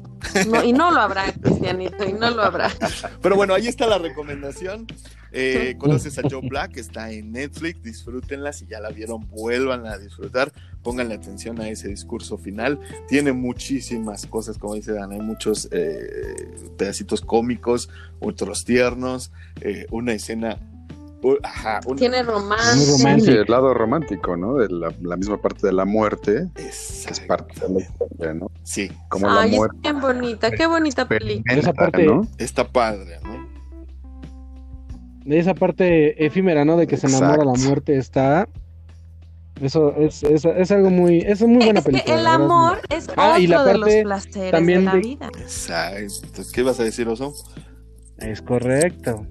no. Y no lo habrá, Cristianito, y no lo habrá.
Pero bueno, ahí está la recomendación. Eh, conoces a Joe Black, está en Netflix, disfrútenla, si ya la vieron, vuelvan a disfrutar, pónganle atención a ese discurso final, tiene muchísimas cosas, como dice Dan, hay muchos eh, pedacitos cómicos, otros tiernos, eh, una escena
tiene romance.
el lado romántico, ¿no? De la, misma parte de la muerte. Es parte de ¿no?
Sí.
Como la muerte. qué bonita, qué bonita película.
Esa parte, ¿no?
Está padre, ¿no?
de esa parte efímera, ¿no? De que se enamora la muerte está. Eso es, es, es, algo muy, es muy buena película.
el amor es ah, y la parte de los placeres también de la vida.
Exacto. ¿Qué vas a decir, Oso?
Es correcto.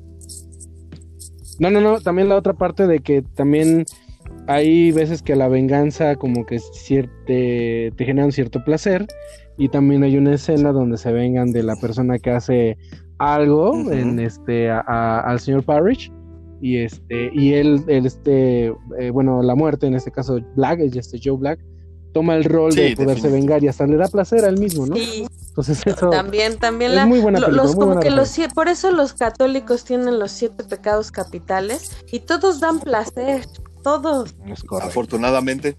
No, no, no. También la otra parte de que también hay veces que la venganza como que te, te genera un cierto placer y también hay una escena donde se vengan de la persona que hace algo en este al señor Parrish y este y él, este eh, bueno la muerte en este caso Black este Joe Black toma el rol de poderse vengar y hasta le da placer al mismo no
sí. entonces eso también también la, muy buena los como que los por eso los católicos tienen los siete pecados capitales y todos dan placer todos.
Afortunadamente.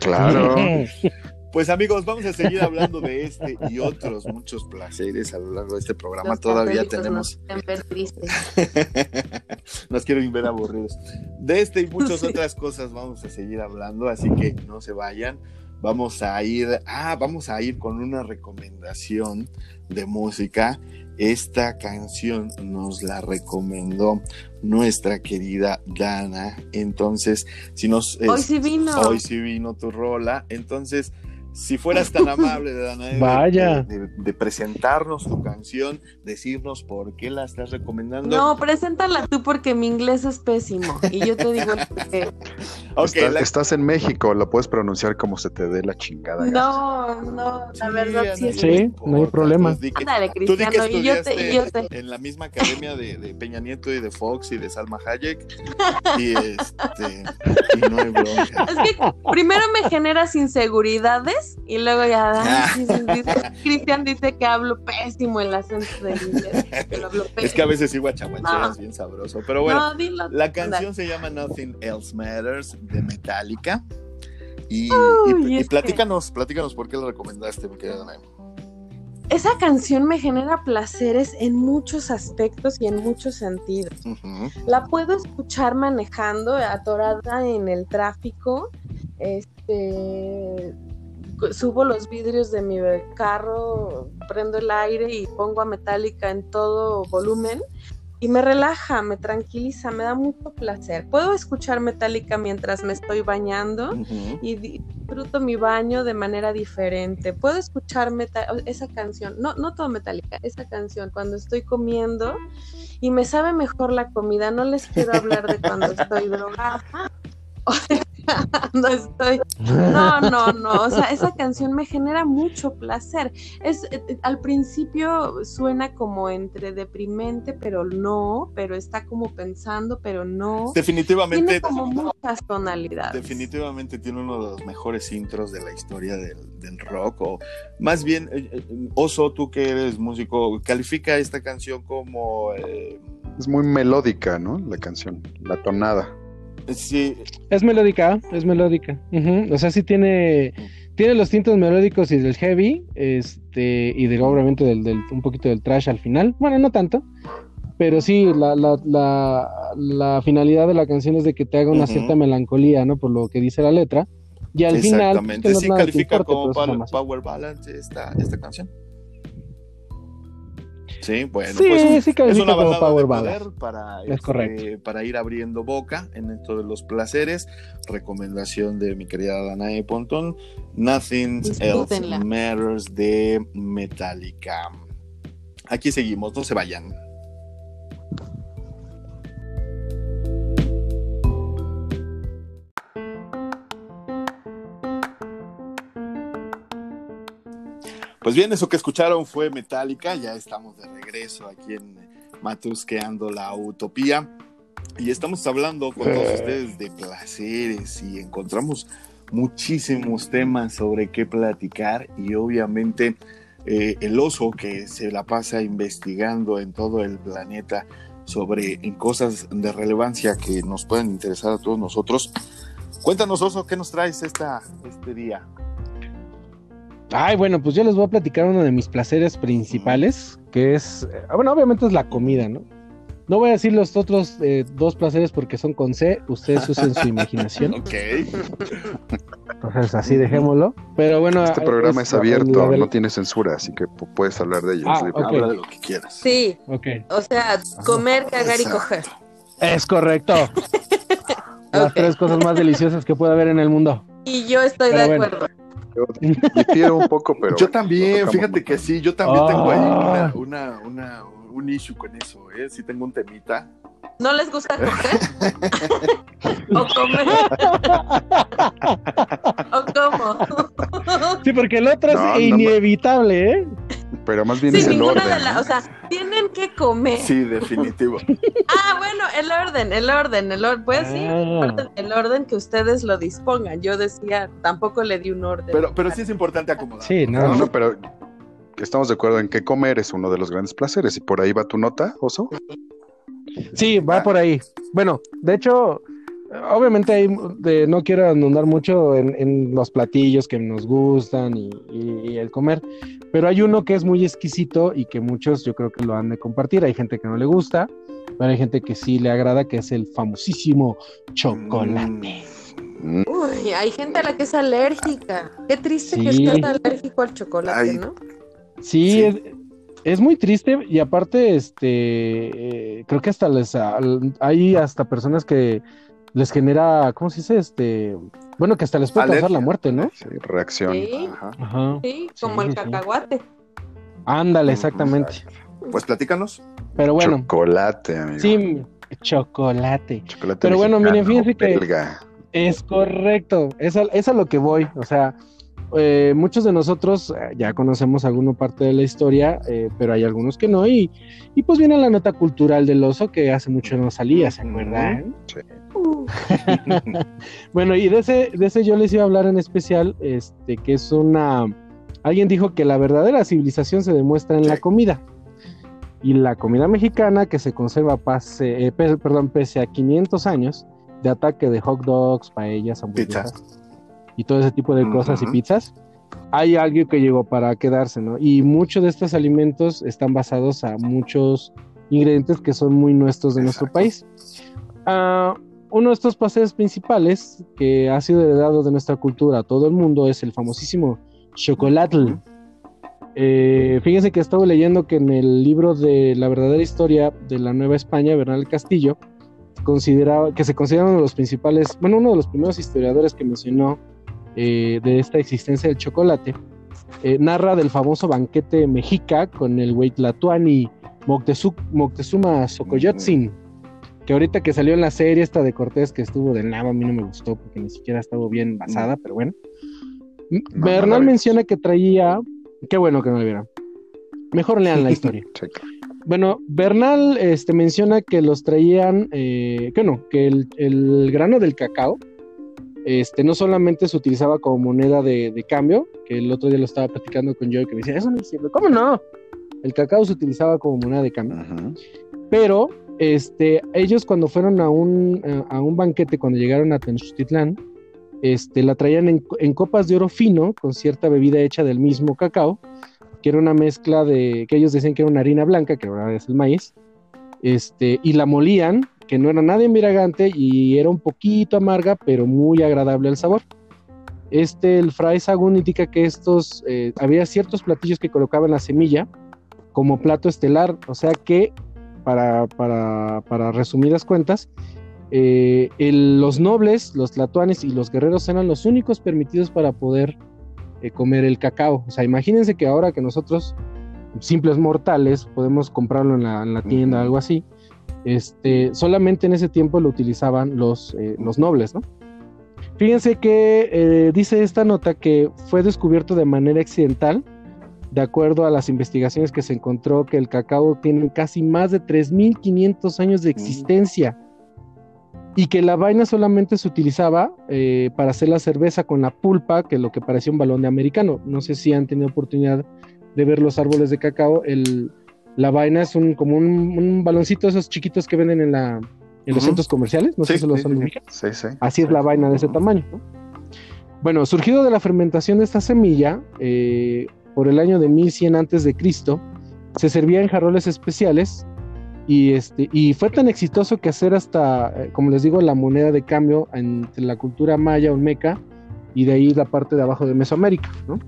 Claro
Pues amigos, vamos a seguir hablando de este y otros muchos placeres a lo largo de este programa. Todavía tenemos. Nos quieren ver aburridos. De este y muchas otras cosas vamos a seguir hablando, así que no se vayan. Vamos a ir, ah, vamos a ir con una recomendación de música. Esta canción nos la recomendó nuestra querida Dana. Entonces, si nos.
Hoy sí vino.
Hoy sí vino tu rola. Entonces, si fueras tan amable, Danae,
Vaya.
De, presentarnos tu canción, decirnos por qué la estás recomendando.
No, preséntala tú porque mi inglés es pésimo y yo te digo que...
estás, en México, lo puedes pronunciar como se te dé la chingada.
No, no, la verdad sí es
Sí, no hay problema.
Ándale, Cristiano, y yo te, yo te...
En la misma academia de, Peña Nieto y de Fox y de Salma Hayek y este... Y no hay bronca.
Es que primero me generas inseguridades y luego ya ah. Cristian dice que hablo pésimo el acento de inglés.
es que a veces sí guachaguacheas bien sabroso. Pero bueno, la canción se llama Nothing Else Matters de Metallica. Y, platícanos, platícanos por qué la recomendaste, mi querida
Esa canción me genera placeres en muchos aspectos y en muchos sentidos. La puedo escuchar manejando, atorada en el tráfico, este, subo los vidrios de mi carro, prendo el aire y pongo a Metallica en todo volumen y me relaja, me tranquiliza, me da mucho placer. Puedo escuchar Metallica mientras me estoy bañando y disfruto mi baño de manera diferente. Puedo escuchar esa canción, no, no todo Metallica, esa canción cuando estoy comiendo y me sabe mejor la comida. No les quiero hablar de cuando estoy drogada. no estoy. No, no, no. O sea, esa canción me genera mucho placer. Es eh, eh, al principio suena como entre deprimente, pero no, pero está como pensando, pero no.
Definitivamente.
Tiene como muchas tonalidades.
Definitivamente tiene uno de los mejores intros de la historia del, rock. O más bien, eh, Oso, tú que eres músico, califica esta canción como.
Es muy melódica, ¿no? La canción, la tonada.
Sí.
Es melódica, es melódica. O sea, sí tiene, tiene los tintos melódicos y del heavy, este, y de, obviamente del, del, un poquito del trash al final. Bueno, no tanto. Pero sí, la, la, la, la finalidad de la canción es de que te haga una cierta melancolía, ¿no? Por lo que dice la letra. Y al final.
Pues, sí, califica como power, balance esta, esta canción. Sí, bueno, pues es una balada de poder para, este, para ir abriendo boca en esto de los placeres. Recomendación de mi querida Danae Pontón, Nothing Else Matters de Metallica. Aquí seguimos, no se vayan. Pues bien, eso que escucharon fue Metallica, ya estamos de regreso aquí en Matusqueando la Utopía y estamos hablando con todos ustedes de placeres y encontramos muchísimos temas sobre qué platicar y obviamente eh, el oso que se la pasa investigando en todo el planeta sobre en cosas de relevancia que nos pueden interesar a todos nosotros. Cuéntanos, oso, ¿qué nos traes esta, este día?
Ay, bueno, pues yo les voy a platicar uno de mis placeres principales, que es, eh, bueno, obviamente es la comida, ¿no? No voy a decir los otros eh, dos placeres porque son con C, ustedes usen su imaginación.
ok.
Entonces así dejémoslo. Pero bueno.
Este programa es, abierto, no tiene censura, así que puedes hablar de ellos.
Ah, Habla de lo que quieras.
Sí. Ok. O sea, comer, cagar y coger.
Es correcto. Las tres cosas más deliciosas que puede haber en el mundo.
Y yo estoy de acuerdo.
Yo un poco, pero.
Yo también, fíjate que sí, yo también tengo ahí ah. una, una, un issue con eso, ¿eh? Sí tengo un temita.
¿No les gusta coger? ¿O comer? ¿O cómo?
Sí, porque el otro es inevitable, ¿eh?
Pero más bien es el orden.
o sea, tienen que comer.
Sí, definitivo.
ah, bueno, el orden, el orden, el orden. Pues sí, ah. el orden que ustedes lo dispongan. Yo decía, tampoco le di un orden.
Pero, pero sí es importante acomodar.
Sí, no, no, pero estamos de acuerdo en que comer es uno de los grandes placeres. ¿Y por ahí va tu nota, Oso?
Sí, va por ahí. Bueno, de hecho, obviamente hay, no quiero anudar mucho en, los platillos que nos gustan y, el comer, pero hay uno que es muy exquisito y que muchos yo creo que lo han de compartir. Hay gente que no le gusta, pero hay gente que sí le agrada, que es el famosísimo chocolate.
Mm. Uy, hay gente a la que es alérgica. Qué triste que estés alérgico al chocolate, ¿no?
Sí, Es, muy triste y aparte, este, eh, creo que hasta les, hay hasta personas que les genera, ¿cómo se dice? Este, bueno, que hasta les puede causar la muerte, ¿no?
Sí, reacción.
Sí, Ajá. sí como el cacahuate.
Ándale, exactamente.
Pues platícanos.
Pero bueno.
Chocolate, amigo.
Sí, chocolate. chocolate Pero bueno, miren, fíjense que es correcto. Es es a lo que voy. O sea, eh, muchos de nosotros eh, ya conocemos alguna parte de la historia, eh, pero hay algunos que no. Y, y, pues viene la nota cultural del oso que hace mucho no salía, ¿se acuerdan? Sí. bueno, y de ese, de ese yo les iba a hablar en especial, este, que es una... Alguien dijo que la verdadera civilización se demuestra en la comida. Y la comida mexicana que se conserva pase, perdón, pese a 500 años de ataque de hot dogs, paellas, hamburguesas y todo ese tipo de cosas y pizzas, hay algo que llegó para quedarse, ¿no? Y muchos de estos alimentos están basados a muchos ingredientes que son muy nuestros de nuestro país. Ah, uno de estos paseos principales que ha sido heredado de nuestra cultura a todo el mundo es el famosísimo chocolate. Eh, fíjense que estaba leyendo que en el libro de la verdadera historia de la Nueva España, Bernal Castillo, consideraba, que se considera uno de los principales, bueno, uno de los primeros historiadores que mencionó eh, de esta existencia del chocolate, eh, narra del famoso banquete mexica con el Huitlatuani Moctezuma Xocoyotzin, que ahorita que salió en la serie esta de Cortés que estuvo de nada, a mí no me gustó porque ni siquiera estaba bien basada, pero bueno. Bernal menciona que traía, qué bueno que no lo vieron. Mejor lean la historia. Bueno, Bernal este, menciona que los traían, eh, que no, que el, grano del cacao este, no solamente se utilizaba como moneda de, cambio, que el otro día lo estaba platicando con Joey, que me decía, eso no es cierto, ¿cómo no? El cacao se utilizaba como moneda de cambio. Pero este, ellos cuando fueron a un, a un banquete, cuando llegaron a Tenochtitlán, este, la traían en, en, copas de oro fino con cierta bebida hecha del mismo cacao que era una mezcla de, que ellos decían que era una harina blanca, que ahora es el maíz, este, y la molían, que no era nada embriagante y era un poquito amarga, pero muy agradable al sabor. Este, el fray Sagún indica que estos, eh, había ciertos platillos que colocaban la semilla como plato estelar, o sea que, para, para, para resumidas cuentas, eh, los nobles, los tlatoanes y los guerreros eran los únicos permitidos para poder eh, comer el cacao. O sea, imagínense que ahora que nosotros, simples mortales, podemos comprarlo en la, tienda, o algo así, este, solamente en ese tiempo lo utilizaban los, eh, los nobles, ¿no? Fíjense que eh, dice esta nota que fue descubierto de manera accidental, de acuerdo a las investigaciones que se encontró que el cacao tiene casi más de 3.500 años de existencia y que la vaina solamente se utilizaba eh, para hacer la cerveza con la pulpa, que es lo que parecía un balón de americano. No sé si han tenido oportunidad de ver los árboles de cacao. El, la vaina es un, como un, baloncito esos chiquitos que venden en, la, en los centros comerciales. No sé si los son sí, sí, Así es la vaina de ese tamaño. Bueno, surgido de la fermentación de esta semilla, eh, por el año de 1100 antes de Cristo, se servía en jarroles especiales y, este, y fue tan exitoso que hacer hasta, eh, como les digo, la moneda de cambio entre la cultura maya olmeca y de ahí la parte de abajo de Mesoamérica, ¿no?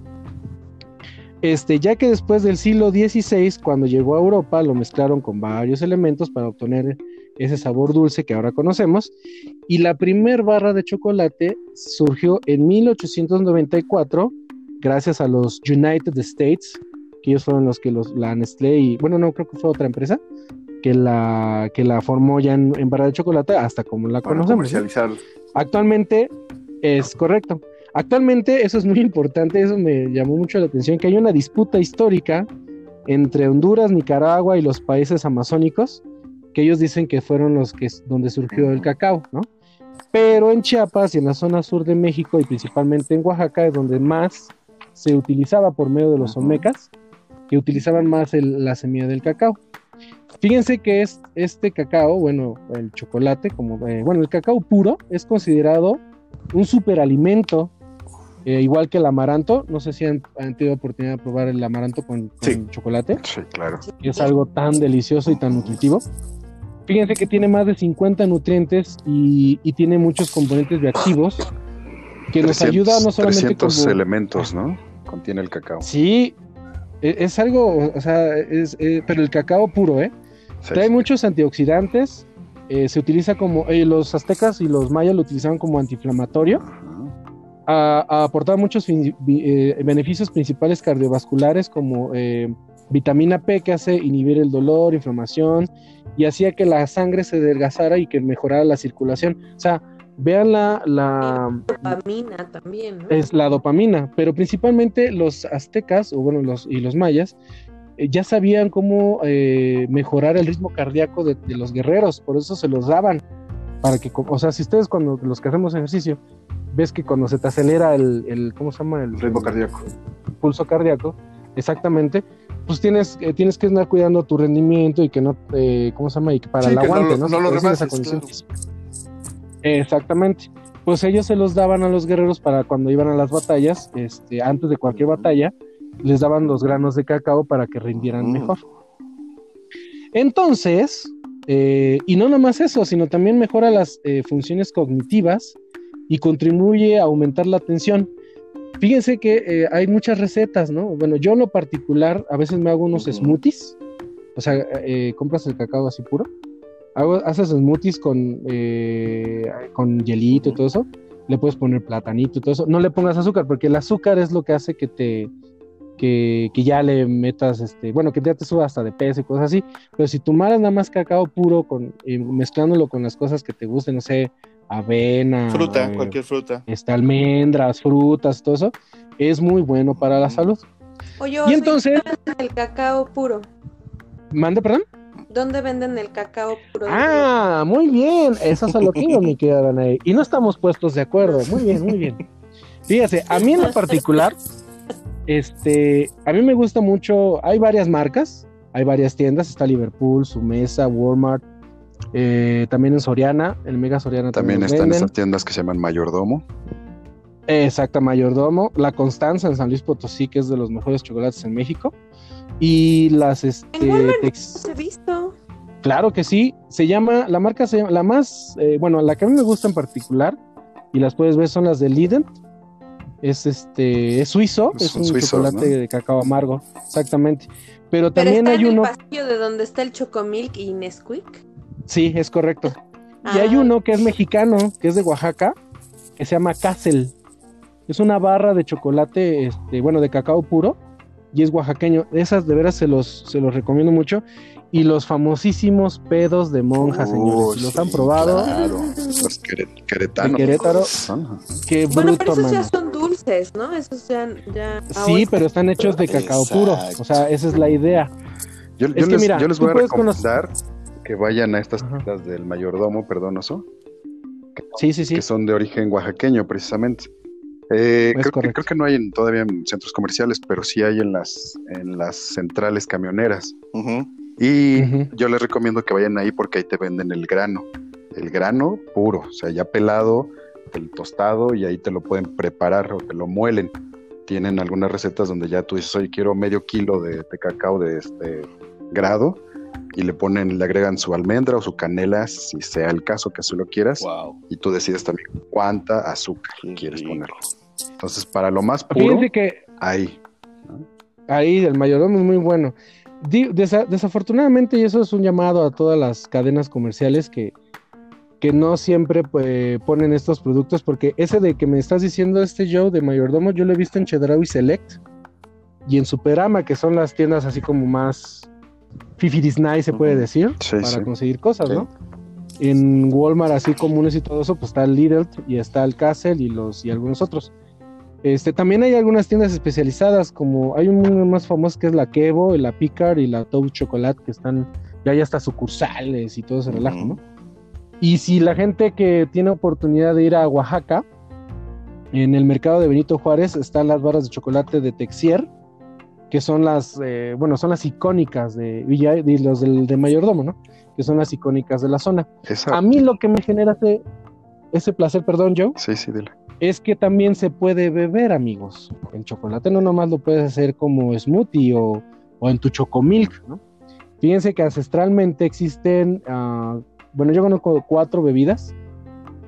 Este, ya que después del siglo XVI, cuando llegó a Europa, lo mezclaron con varios elementos para obtener ese sabor dulce que ahora conocemos. Y la primer barra de chocolate surgió en 1894, gracias a los United States, que ellos fueron los que los, la Nestlé y, bueno, no creo que fue otra empresa, que la, que la formó ya en, barra de chocolate hasta como la conocemos. Comercializar. Actualmente es correcto. Actualmente, eso es muy importante, eso me llamó mucho la atención, que hay una disputa histórica entre Honduras, Nicaragua y los países amazónicos, que ellos dicen que fueron los que donde surgió el cacao, ¿no? Pero en Chiapas y en la zona sur de México y principalmente en Oaxaca es donde más se utilizaba por medio de los olmecas, que utilizaban más la semilla del cacao. Fíjense que es este cacao, bueno, el chocolate, como, eh, bueno, el cacao puro es considerado un superalimento, eh, igual que el amaranto. No sé si han, tenido oportunidad de probar el amaranto con, chocolate.
Sí, claro.
Es algo tan delicioso y tan nutritivo. Fíjense que tiene más de 50 nutrientes y, tiene muchos componentes reactivos que nos ayuda no solamente
300 elementos, ¿no? Contiene el cacao.
Sí, e, es, algo, o sea, es, eh, pero el cacao puro, ¿eh? Trae muchos antioxidantes, eh, se utiliza como, eh, los aztecas y los mayas lo utilizaban como antiinflamatorio, aportaba muchos beneficios principales cardiovasculares como vitamina P que hace inhibir el dolor, inflamación y hacía que la sangre se adelgazara y que mejorara la circulación. O sea, Vean la... la
dopamina también,
Es la dopamina, pero principalmente los aztecas, o bueno, los, y los mayas, eh, ya sabían cómo eh, mejorar el ritmo cardíaco de, los guerreros, por eso se los daban, para que, o sea, si ustedes cuando los que hacemos ejercicio, ves que cuando se te acelera el, el ¿cómo se llama? El
ritmo cardíaco.
pulso cardíaco, exactamente, pues tienes, eh, tienes que estar cuidando tu rendimiento y que no, ¿cómo se llama? Y que para el aguante, ¿no?
No, lo esa
Exactamente. Pues ellos se los daban a los guerreros para cuando iban a las batallas, este, antes de cualquier batalla, les daban los granos de cacao para que rindieran mejor. Entonces, eh, y no nada más eso, sino también mejora las eh, funciones cognitivas y contribuye a aumentar la atención. fíjense que eh, hay muchas recetas, ¿no? Bueno, yo en lo particular, a veces me hago unos smoothies, o sea, eh, compras el cacao así puro, hago, haces smoothies con, eh, con hielito y todo eso, le puedes poner platanito y todo eso, no le pongas azúcar, porque el azúcar es lo que hace que te, que, ya le metas, este, bueno, que ya te suba hasta de peso y cosas así, pero si tomaras nada más cacao puro con, mezclándolo con las cosas que te gusten, no sé, avena,
fruta, cualquier fruta,
este, almendras, frutas, todo eso, es muy bueno para la salud.
Oye, y entonces el cacao puro.
Mande, perdón.
¿Dónde venden el cacao puro?
Ah, muy bien. Eso es a lo que iba, mi querida Danae. Y no estamos puestos de acuerdo. Muy bien, muy bien. Fíjese, a mí en lo particular, este, a mí me gusta mucho. Hay varias marcas, hay varias tiendas. Está Liverpool, Sumesa, Walmart, eh, también en Soriana, el Mega Soriana
también, también están esas tiendas que se llaman Mayordomo.
Exacto, Mayordomo. La Constanza en San Luis Potosí, que es de los mejores chocolates en México. Y las este.
he visto.
Claro que sí. Se llama, la marca se llama, la más, eh, bueno, la que a mí me gusta en particular, y las puedes ver, son las de Lidl. Es este, es suizo, es, un chocolate de cacao amargo, exactamente. Pero también hay uno.
el pasillo de donde está el Chocomilk y Nesquik?
Sí, es correcto. Y hay ah. uno que es mexicano, que es de Oaxaca, que se llama Castle. Es una barra de chocolate, este, bueno, de cacao puro, y es oaxaqueño. Esas de veras se los, se los recomiendo mucho. Y los famosísimos pedos de monja, señores. los han probado.
Claro, los queretanos.
Querétaro. Qué
bueno, pero esos ya son dulces, ¿no? Esos ya. ya
sí, pero están hechos de cacao puro. O sea, esa es la idea.
Yo, les, yo les, voy a recomendar que vayan a estas tiendas del mayordomo, perdonoso.
Sí, sí, sí.
Que son de origen oaxaqueño, precisamente. Eh, creo, que, no hay todavía en centros comerciales, pero sí hay en las, en las centrales camioneras. Y yo les recomiendo que vayan ahí porque ahí te venden el grano. El grano puro, o sea, ya pelado, el tostado, y ahí te lo pueden preparar o te lo muelen. Tienen algunas recetas donde ya tú dices, oye, quiero medio kilo de, de cacao de este grado y le ponen, le agregan su almendra o su canela, si sea el caso que así lo quieras, y tú decides también cuánta azúcar quieres ponerlo. Entonces, para lo más puro,
que
ahí.
Ahí, el mayordomo es muy bueno. desafortunadamente, y eso es un llamado a todas las cadenas comerciales que, que no siempre pues, ponen estos productos, porque ese de que me estás diciendo este Joe de mayordomo, yo lo he visto en Chedraui Select y en Superama, que son las tiendas así como más fifiris nice, se puede decir, para conseguir cosas, ¿no? En Walmart, así comunes y todo eso, pues está el Lidl y está el Castle y los y algunos otros. Este, también hay algunas tiendas especializadas, como hay un más famoso que es la Kevo, la Picard y la Toad Chocolate, que están, ya hay hasta sucursales y todo ese relajo, ¿no? Y si la gente que tiene oportunidad de ir a Oaxaca, en el mercado de Benito Juárez están las barras de chocolate de Texier, que son las, eh, bueno, son las icónicas de Villa, de los del de Mayordomo, ¿no? Que son las icónicas de la zona. A mí lo que me genera ese, ese placer, perdón, Joe.
Sí, sí, dile.
Es que también se puede beber, amigos. El chocolate no nomás lo puedes hacer como smoothie o, o en tu chocomilk, ¿no? Fíjense que ancestralmente existen, uh, bueno, yo conozco cuatro bebidas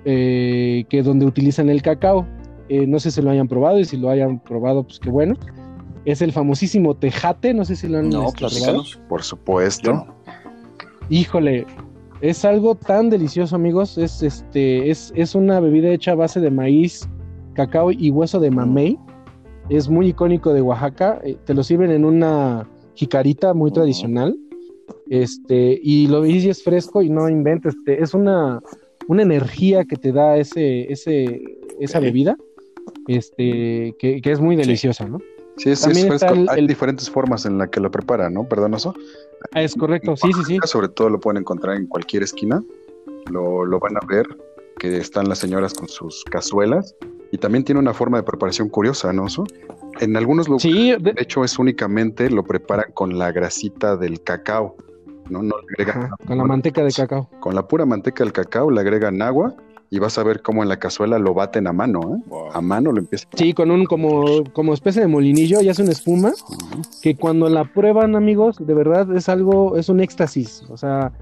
eh, que donde utilizan el cacao. Eh, no sé si lo hayan probado y si lo hayan probado, pues qué bueno es el famosísimo tejate, no sé si lo han
No, Por supuesto.
Híjole, es algo tan delicioso, amigos. Es este, es, es una bebida hecha a base de maíz, cacao y hueso de mamey. Es muy icónico de Oaxaca. Eh, te lo sirven en una jicarita muy tradicional. Este, y lo y es fresco y no inventes. Este, es una, una energía que te da ese, ese, esa bebida. Este, que, es muy deliciosa, ¿no?
Sí, es, fresco. Hay diferentes formas en la que lo preparan, ¿no? Perdonoso.
Ah, es correcto, sí, sí, sí.
Sobre todo lo pueden encontrar en cualquier esquina. Lo, lo van a ver que están las señoras con sus cazuelas y también tiene una forma de preparación curiosa, ¿no? En algunos lugares, sí, de... hecho, es únicamente lo preparan con la grasita del cacao, ¿no? no le agregan
con la manteca de cacao.
Con la pura manteca del cacao le agregan agua y vas a ver cómo en la cazuela lo baten a mano, ¿eh? A mano lo empiezan.
Sí, con un como, como especie de molinillo y hace una espuma que cuando la prueban, amigos, de verdad es algo, es un éxtasis. O sea,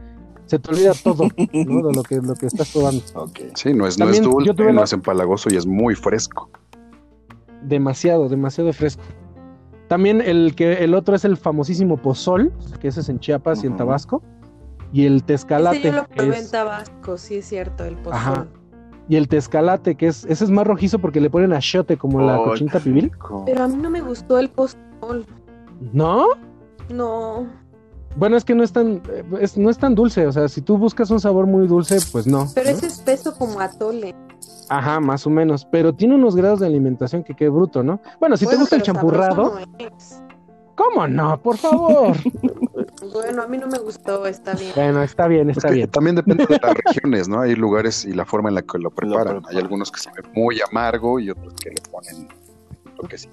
se te olvida todo ¿no? de lo que, lo que estás probando.
Sí, no es, no es dulce, no es empalagoso y es muy fresco.
demasiado, demasiado fresco. También el que el otro es el famosísimo pozol, que ese es en Chiapas y en Tabasco, y el tezcalate.
yo lo probé en Tabasco, sí es cierto, el pozol. Ajá.
Y el tezcalate, que es ese es más rojizo porque le ponen achiote como la cochinita pibil.
Pero a mí no me gustó el pozol.
¿No?
No.
Bueno, es que no es tan, no es tan dulce, o sea, si tú buscas un sabor muy dulce, pues no.
Pero es espeso como atole.
Ajá, más o menos, pero tiene unos grados de alimentación que qué bruto, ¿no? Bueno, si te gusta el champurrado. ¿Cómo no? Por favor.
bueno, a mí no me gustó, está bien.
Bueno, está bien, está bien.
También depende de las regiones, ¿no? Hay lugares y la forma en la que lo preparan. Hay algunos que se ven muy amargo y otros que le ponen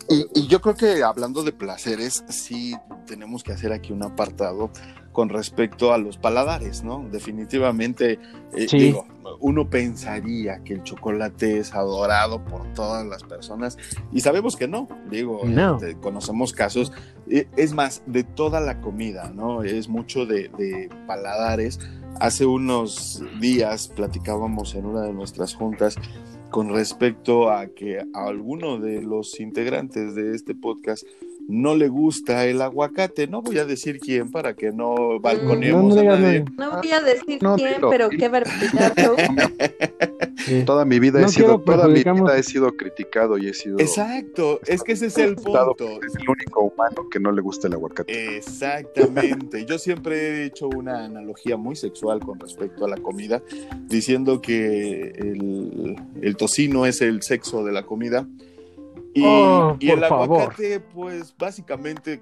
y, yo creo que hablando de placeres, sí tenemos que hacer aquí un apartado con respecto a los paladares, ¿no? Definitivamente, eh, digo, uno pensaría que el chocolate es adorado por todas las personas y sabemos que no, digo, este, conocemos casos, es más, de toda la comida, ¿no? Es mucho de, paladares. Hace unos días platicábamos en una de nuestras juntas con respecto a que alguno de los integrantes de este podcast no le gusta el aguacate. No voy a decir quién para que no balconeemos
no,
a nadie.
No voy a decir quién, pero, qué barbaridad.
Toda mi vida he sido, toda mi vida he sido criticado y he sido.
Exacto, es que ese es el punto.
Es el único humano que no le gusta el aguacate.
Exactamente. Yo siempre he hecho una analogía muy sexual con respecto a la comida, diciendo que el, el tocino es el sexo de la comida y, oh, el aguacate, pues básicamente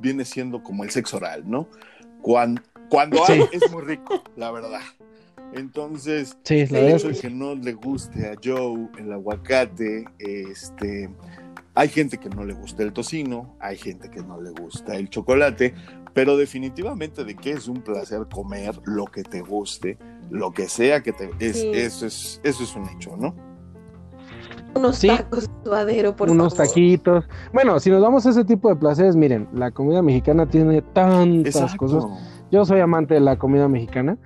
viene siendo como el sexo oral, ¿no? Cuando, cuando hay, es muy rico, la verdad. Entonces, el hecho de que no le guste a Joe el aguacate, este, hay gente que no le gusta el tocino, hay gente que no le gusta el chocolate, pero definitivamente de que es un placer comer lo que te guste, lo que sea que te... Es, eso, es, eso es un hecho, ¿no?
Unos tacos suadero, por
Unos taquitos. Bueno, si nos vamos a ese tipo de placeres, miren, la comida mexicana tiene tantas cosas. Yo soy amante de la comida mexicana.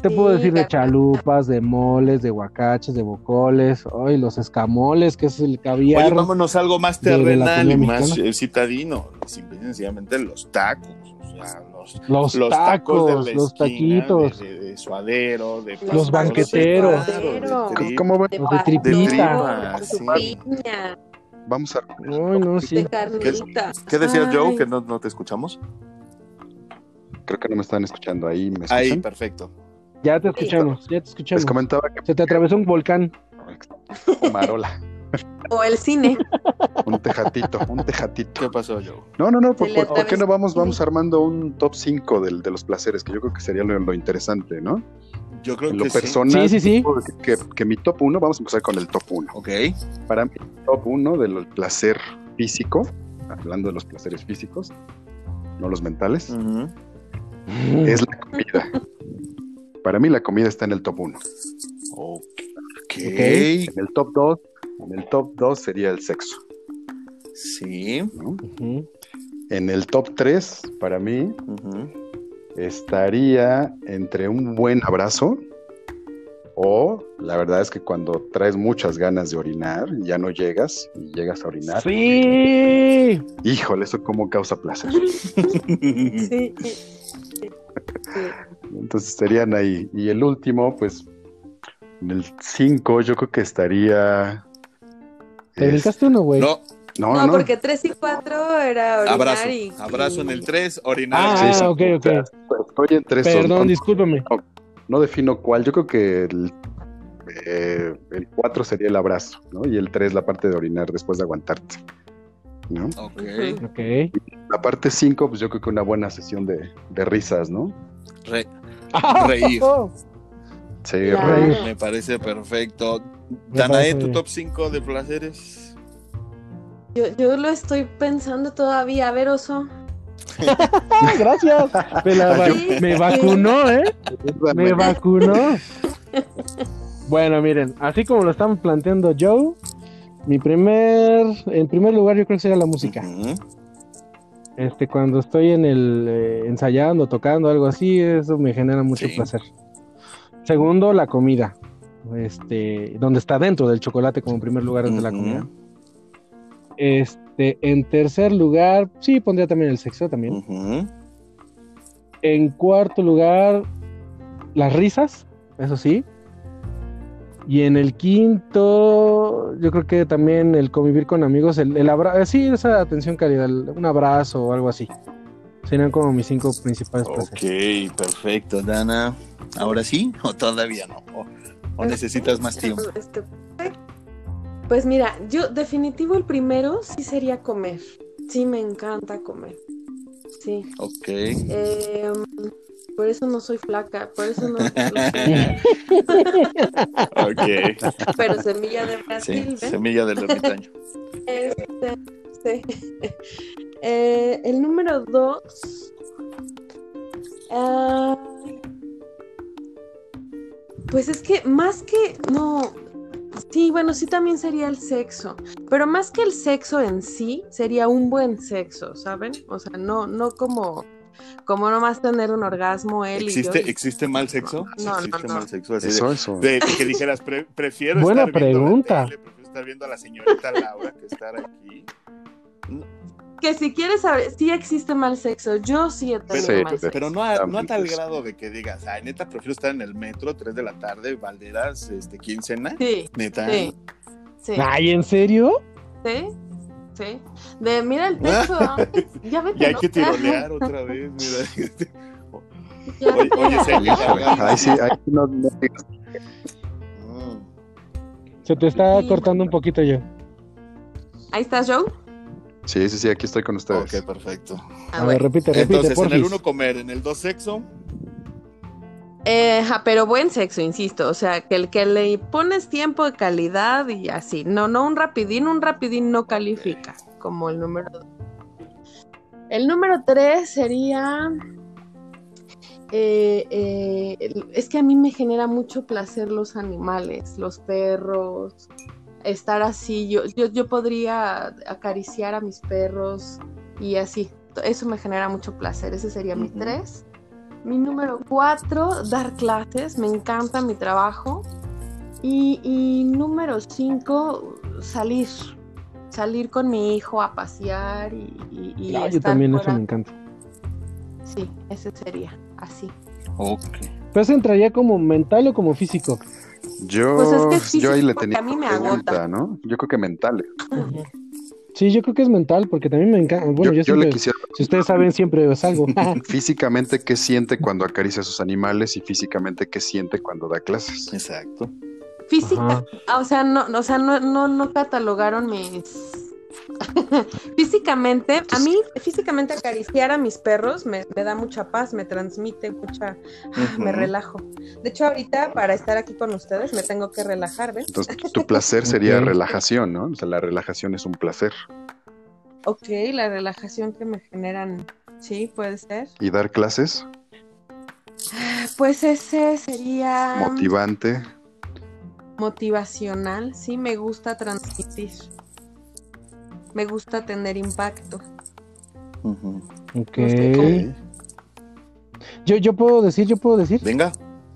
Te puedo decir de chalupas, de moles, de huacaches, de bocoles, hoy los escamoles, que es el caviar.
Oye, vámonos algo más terrenal y más eh, citadino, simplemente los tacos,
los, tacos, los taquitos,
de, suadero, de
los banqueteros,
¿cómo
de, de tripita,
Vamos a.
Ay, no, sí.
¿Qué, decía Joe? Que no, no, te escuchamos.
Creo que no me están escuchando ahí. ¿me
ahí, perfecto.
Ya te escuchamos, ya te escuchamos.
Les comentaba que.
Se te atravesó un volcán.
Marola.
O el cine.
un tejatito, un tejatito.
¿Qué pasó, Joe?
No, no, no, ¿por, qué no vamos, vamos armando un top 5 de, de los placeres? Que yo creo que sería lo, interesante, ¿no?
Yo creo
en
lo
que personal,
sí. Sí, sí,
que, que, mi top 1, vamos a empezar con el top 1.
Ok.
Para mí, el top 1 del placer físico, hablando de los placeres físicos, no los mentales, es la comida. Para mí la comida está en el top 1.
Ok.
okay. En el top 2 en el top 2 sería el sexo.
Sí.
En el top 3, para mí, estaría entre un buen abrazo o la verdad es que cuando traes muchas ganas de orinar, ya no llegas y llegas a orinar.
Sí.
Híjole, eso como causa placer.
sí.
Entonces serían ahí. Y el último, pues, en el 5 yo creo que estaría
¿Te brincaste uno, güey?
No.
No, no, porque 3 y 4 era orinar
abrazo,
y...
Abrazo en el 3, orinar.
Ah, sí, ok, ok.
Estoy en 3.
Perdón, discúlpame.
No, defino cuál. Yo creo que el, eh, el 4 sería el abrazo, ¿no? Y el 3 la parte de orinar después de aguantarte. ¿no?
Ok.
okay.
La parte 5, pues yo creo que una buena sesión de, de risas, ¿no?
Re reír.
Sí, reír.
Me parece perfecto. Danae, ¿tu top 5 de placeres?
Yo, yo lo estoy pensando todavía. A ver, oso.
Gracias. Me, vacunó, ¿eh? Me vacunó. Bueno, miren, así como lo estamos planteando Joe, mi primer, en primer lugar yo creo que sería la música. Este, cuando estoy en el eh, ensayando, tocando, algo así, eso me genera mucho placer. Segundo, la comida este, donde está dentro del chocolate como primer lugar de la comida. Este, en tercer lugar, sí, pondría también el sexo también. En cuarto lugar, las risas, eso sí. Y en el quinto, yo creo que también el convivir con amigos, el, el abrazo, eh, sí, esa atención calidad, un abrazo o algo así. Serían como mis cinco principales
Ok, perfecto, Dana. ¿Ahora sí o todavía no? ¿O, necesitas más tiempo?
Pues mira, yo definitivo el primero sí sería comer. Sí, me encanta comer. Sí.
Ok.
Eh, por eso no soy flaca, por eso no.
ok.
Pero semilla de Brasil.
Sí, semilla del ermitaño.
Este, sí. Eh, el número dos. Ah, pues es que más que. No. Sí, bueno, sí también sería el sexo, pero más que el sexo en sí, sería un buen sexo, ¿saben? O sea, no, no como como nomás tener un orgasmo él
¿Existe,
y yo.
¿Existe mal sexo?
No,
¿Existe
no,
mal sexo? Así
eso, eso.
De, que dijeras, prefiero
Buena
estar
pregunta.
Viendo la prefiero estar viendo a la señorita Laura que estar aquí.
Que si quieres saber, sí existe mal sexo, yo sí he tenido
pero,
mal sexo.
Pero no a, no a tal grado de que digas, ay, neta, prefiero estar en el metro, 3 de la tarde, Valderas, este, quincena.
Sí.
Neta.
Sí. sí.
Ay, ¿en serio?
Sí. Sí. De mira el texto. ya vete,
Y hay
¿no?
que tirolear otra vez, mira. Oye, oye, Celia,
Ahí sí, ahí no.
Mm.
Se te está
Sí.
cortando un poquito yo.
Ahí estás, Joe.
Sí, sí, sí, aquí estoy con ustedes.
Ok, perfecto.
A ver, repite, repite,
Entonces, en el
porfis.
uno comer, en el dos sexo.
Eh, ajá, pero buen sexo, insisto. O sea, que el que le pones tiempo de calidad y así. No, no un rapidín, un rapidín no califica como el número dos. El número tres sería. eh, eh, es que a mí me genera mucho placer los animales, los perros, estar así. Yo, yo, yo podría acariciar a mis perros y así. Eso me genera mucho placer. Ese sería mi tres. Mi número cuatro, dar clases. Me encanta mi trabajo. Y, y número cinco, salir. Salir con mi hijo a pasear y, y- y
Ah, yo también, eso me encanta.
Sí, ese sería así.
Ok.
¿Pero eso entraría como mental o como físico?
Yo,
Pues es que
yo ahí le tenía
a mí me
pregunta,
agota.
¿no? Yo creo que mental.
Sí, yo creo que es mental, porque también me encanta. Bueno,
yo,
yo,
yo le
siempre,
quisiera
si ustedes saben, siempre es algo.
físicamente qué siente cuando acaricia a sus animales y físicamente qué siente cuando da clases.
Exacto.
Física,
Ajá.
ah, o sea, no, o sea, no, no, no catalogaron mis físicamente, a mí físicamente acariciar a mis perros me, me da mucha paz, me transmite mucha, me relajo. De hecho, ahorita para estar aquí con ustedes me tengo que relajar, ¿ven?
Entonces, tu placer sería relajación, ¿no? O sea, la relajación es un placer.
Ok, la relajación que me generan, sí, puede ser.
Y dar clases,
Pues ese sería
motivante.
motivacional, sí, me gusta transmitir. Me gusta tener impacto.
Ok. Yo, yo puedo decir, yo puedo decir.
Venga.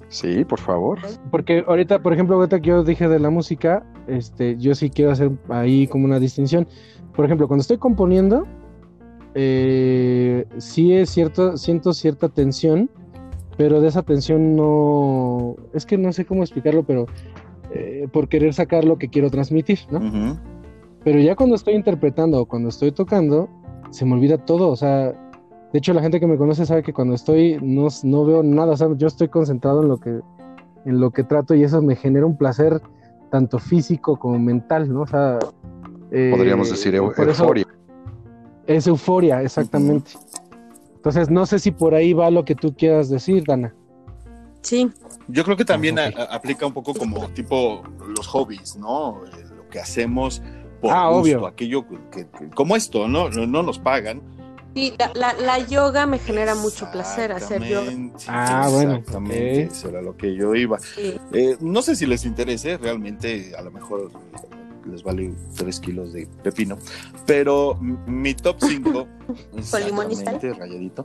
Sí, por favor.
Porque ahorita, por ejemplo, ahorita que yo dije de la música, este, yo sí quiero hacer ahí como una distinción. Por ejemplo, cuando estoy componiendo, eh, sí es cierto, siento cierta tensión, pero de esa tensión no, es que no sé cómo explicarlo, pero eh, por querer sacar lo que quiero transmitir, ¿no? Pero ya cuando estoy interpretando o cuando estoy tocando, se me olvida todo. O sea, de hecho la gente que me conoce sabe que cuando estoy no, no veo nada. O sea, yo estoy concentrado en lo que en lo que trato y eso me genera un placer tanto físico como mental, ¿no? O sea, eh,
Podríamos decir eu-
por eso-
euforia.
es euforia, exactamente. Entonces, no sé si por ahí va lo que tú quieras decir, Dana.
Sí,
Yo creo que también
Ah,
a- aplica un poco como tipo los hobbies, ¿no? Eh, Lo que hacemos por
Ah,
gusto,
obvio.
aquello que, que- como esto, ¿no? No, no nos pagan.
sí la, la, la yoga me genera mucho placer hacer yoga.
Ah, bueno,
Exactamente,
ok.
eso era lo que yo iba.
Sí.
Eh, no sé si les interese, realmente a lo mejor les vale tres kilos de pepino, pero mi top 5,
limón y sal?
exactamente, rayadito,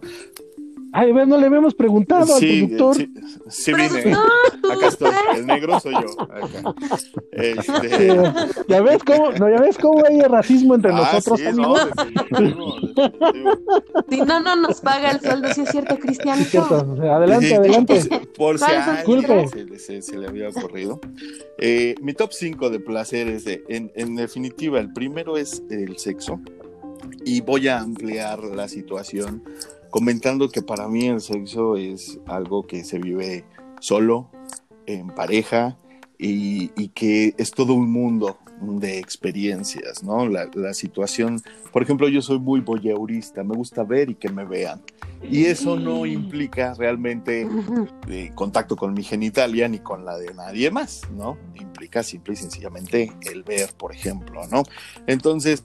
Ay, no le habíamos preguntado al productor.
Sí, sí vine. Acá estoy. El negro soy yo. Acá. Este...
¿Ya ves cómo, no, ya ves cómo hay racismo entre ah, nosotros, sí,
No, Si no, no nos paga el sueldo, si es cierto, Cristian.
adelante, adelante.
Por, si alguien se, se, le había ocurrido. Eh, mi top 5 de placeres, de, en, en definitiva, el primero es el sexo. Y voy a ampliar la situación comentando que para mí el sexo es algo que se vive solo, en pareja, y, que es todo un mundo de experiencias, ¿no? La, situación, por ejemplo, yo soy muy voyeurista, me gusta ver y que me vean. Y eso no implica realmente eh, contacto con mi genitalia ni con la de nadie más, ¿no? Implica simple y sencillamente el ver, por ejemplo, ¿no? Entonces,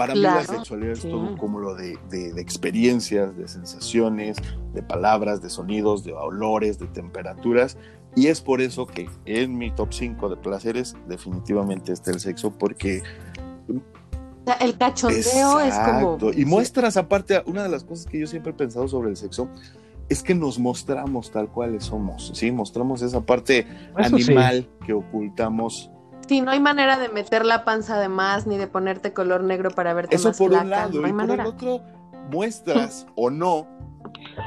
para mí la sexualidad es todo un cúmulo de, experiencias, de sensaciones, de palabras, de sonidos, de olores, de temperaturas. Y es por eso que en mi top 5 de placeres definitivamente está el sexo, porque...
El cachondeo es como...
Y muestras, aparte, una de las cosas que yo siempre he pensado sobre el sexo es que nos mostramos tal cual somos, ¿sí? Mostramos esa parte animal que ocultamos
Sí, no hay manera de meter la panza de más ni de ponerte color negro para verte
Eso
más
por un lado, y por el otro muestras o no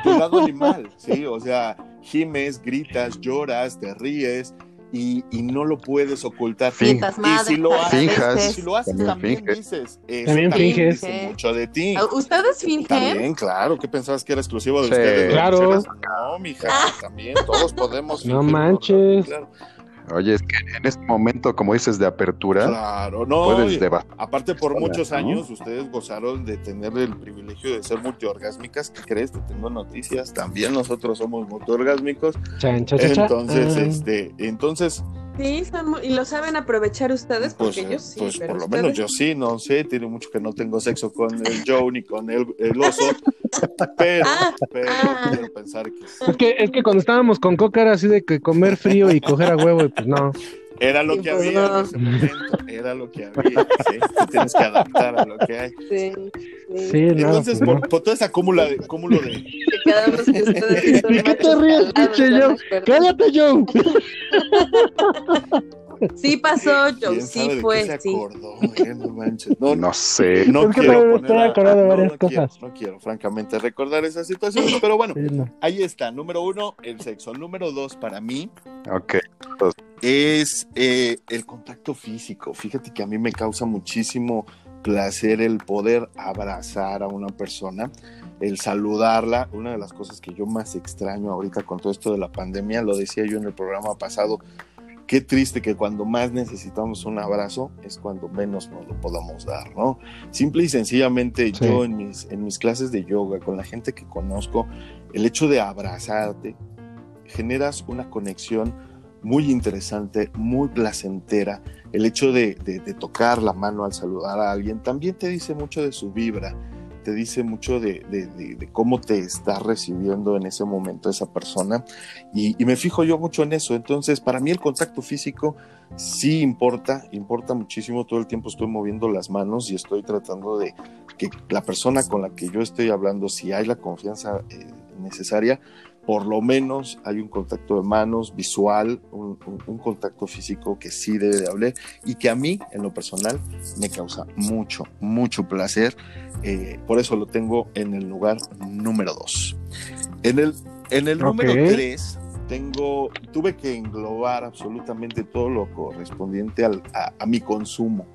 tu lado animal, ¿sí? O sea, gimes, gritas, lloras, te ríes, y, y, no lo puedes ocultar.
Fintas
y si lo haces, si lo haces también, dices.
también finges.
mucho de ti.
¿Ustedes fingen?
También, claro. ¿Qué pensabas que era exclusivo de ustedes?
Claro.
No, mija, también todos podemos.
No manches.
Claro. Oye, es que en este momento, como dices, de apertura,
claro, no, puedes Aparte, por muchos años, ustedes gozaron de tener el privilegio de ser multiorgásmicas. ¿Qué crees? Te tengo noticias. También nosotros somos multiorgásmicos. entonces, este, entonces,
Sí, y lo saben aprovechar ustedes, porque pues, yo sí.
Pues por lo menos yo sí, no sé, tiene mucho que no tengo sexo con el Joe ni con el, oso, pero, ah, pero ah. quiero pensar que sí.
Es que, es que cuando estábamos con Coca era así de que comer frío y coger a huevo, y pues no.
Era lo que pues había en ese momento, era lo que había, ¿sí? tienes que adaptar a lo que hay. Sí, sí. Entonces, pues por, todo ese acúmulo de... Cúmulo de...
¿De qué te ríes, pinche Joe? ¡Cállate, Joe!
Sí pasó, Joe, sí fue, sí.
No,
no, sé.
No quiero poner
de varias cosas.
no quiero, francamente, recordar esas situaciones, pero bueno, ahí está. Número uno, el sexo. Número dos, para mí,
Ok.
es eh, el contacto físico. Fíjate que a mí me causa muchísimo placer el poder abrazar a una persona, el saludarla. Una de las cosas que yo más extraño ahorita con todo esto de la pandemia, lo decía yo en el programa pasado, qué triste que cuando más necesitamos un abrazo es cuando menos nos lo podamos dar, ¿no? Simple y sencillamente yo en mis, en mis clases de yoga, con la gente que conozco, el hecho de abrazarte, generas una conexión muy interesante, muy placentera. El hecho de, tocar la mano al saludar a alguien también te dice mucho de su vibra, te dice mucho de, cómo te está recibiendo en ese momento esa persona. Y, me fijo yo mucho en eso. Entonces, para mí el contacto físico sí importa, importa muchísimo. Todo el tiempo estoy moviendo las manos y estoy tratando de que la persona con la que yo estoy hablando, si hay la confianza eh, necesaria, por lo menos hay un contacto de manos visual, un, contacto físico que sí debe de hablar y que a mí, en lo personal, me causa mucho, mucho placer. Eh, por eso lo tengo en el lugar número dos. En el, en el número tres, tengo, tuve que englobar absolutamente todo lo correspondiente a mi consumo.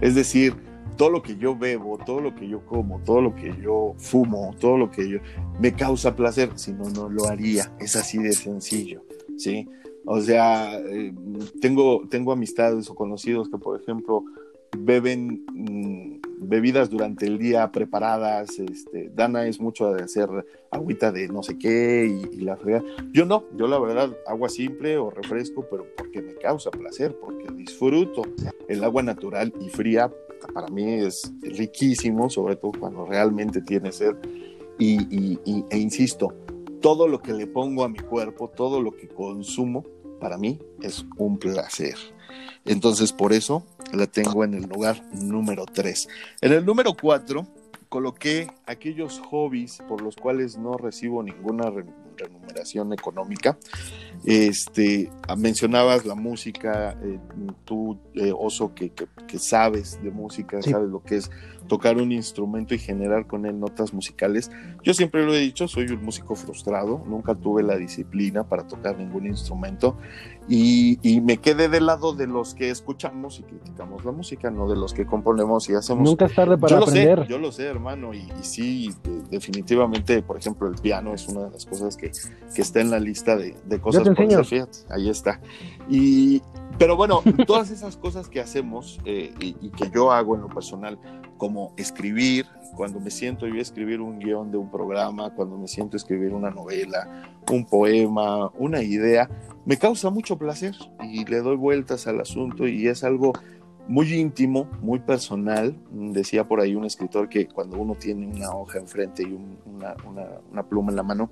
Es decir, todo lo que yo bebo, todo lo que yo como, todo lo que yo fumo, todo lo que yo me causa placer, si no, no lo haría. Es así de sencillo, ¿sí? O sea, eh, tengo, tengo amistades o conocidos que, por ejemplo, beben mm, bebidas durante el día preparadas. Este, Dana es mucho de hacer agüita de no sé qué y, la fregada. Yo no, yo la verdad, agua simple o refresco, pero porque me causa placer, porque disfruto el agua natural y fría para mí es riquísimo, sobre todo cuando realmente tiene sed. Y, e insisto, todo lo que le pongo a mi cuerpo, todo lo que consumo, para mí es un placer. Entonces, por eso la tengo en el lugar número 3. En el número 4 coloqué aquellos hobbies por los cuales no recibo ninguna remuneración económica. Este, mencionabas la música, eh, tú, eh, Oso, que, que, sabes de música, sabes lo que es tocar un instrumento y generar con él notas musicales. Yo siempre lo he dicho, soy un músico frustrado, nunca tuve la disciplina para tocar ningún instrumento y, me quedé del lado de los que escuchamos y criticamos la música, no de los que componemos y hacemos.
Nunca es tarde para
yo
aprender.
Lo sé, yo lo sé, hermano, y, y sí, definitivamente, por ejemplo, el piano es una de las cosas que, que está en la lista de, de cosas
por hacer,
fíjate, ahí está. Y, pero bueno, todas esas cosas que hacemos eh, y, que yo hago en lo personal, como escribir, cuando me siento yo a escribir un guion de un programa, cuando me siento a escribir una novela, un poema, una idea, me causa mucho placer y le doy vueltas al asunto y es algo muy íntimo, muy personal. Decía por ahí un escritor que cuando uno tiene una hoja enfrente y una, una pluma en la mano,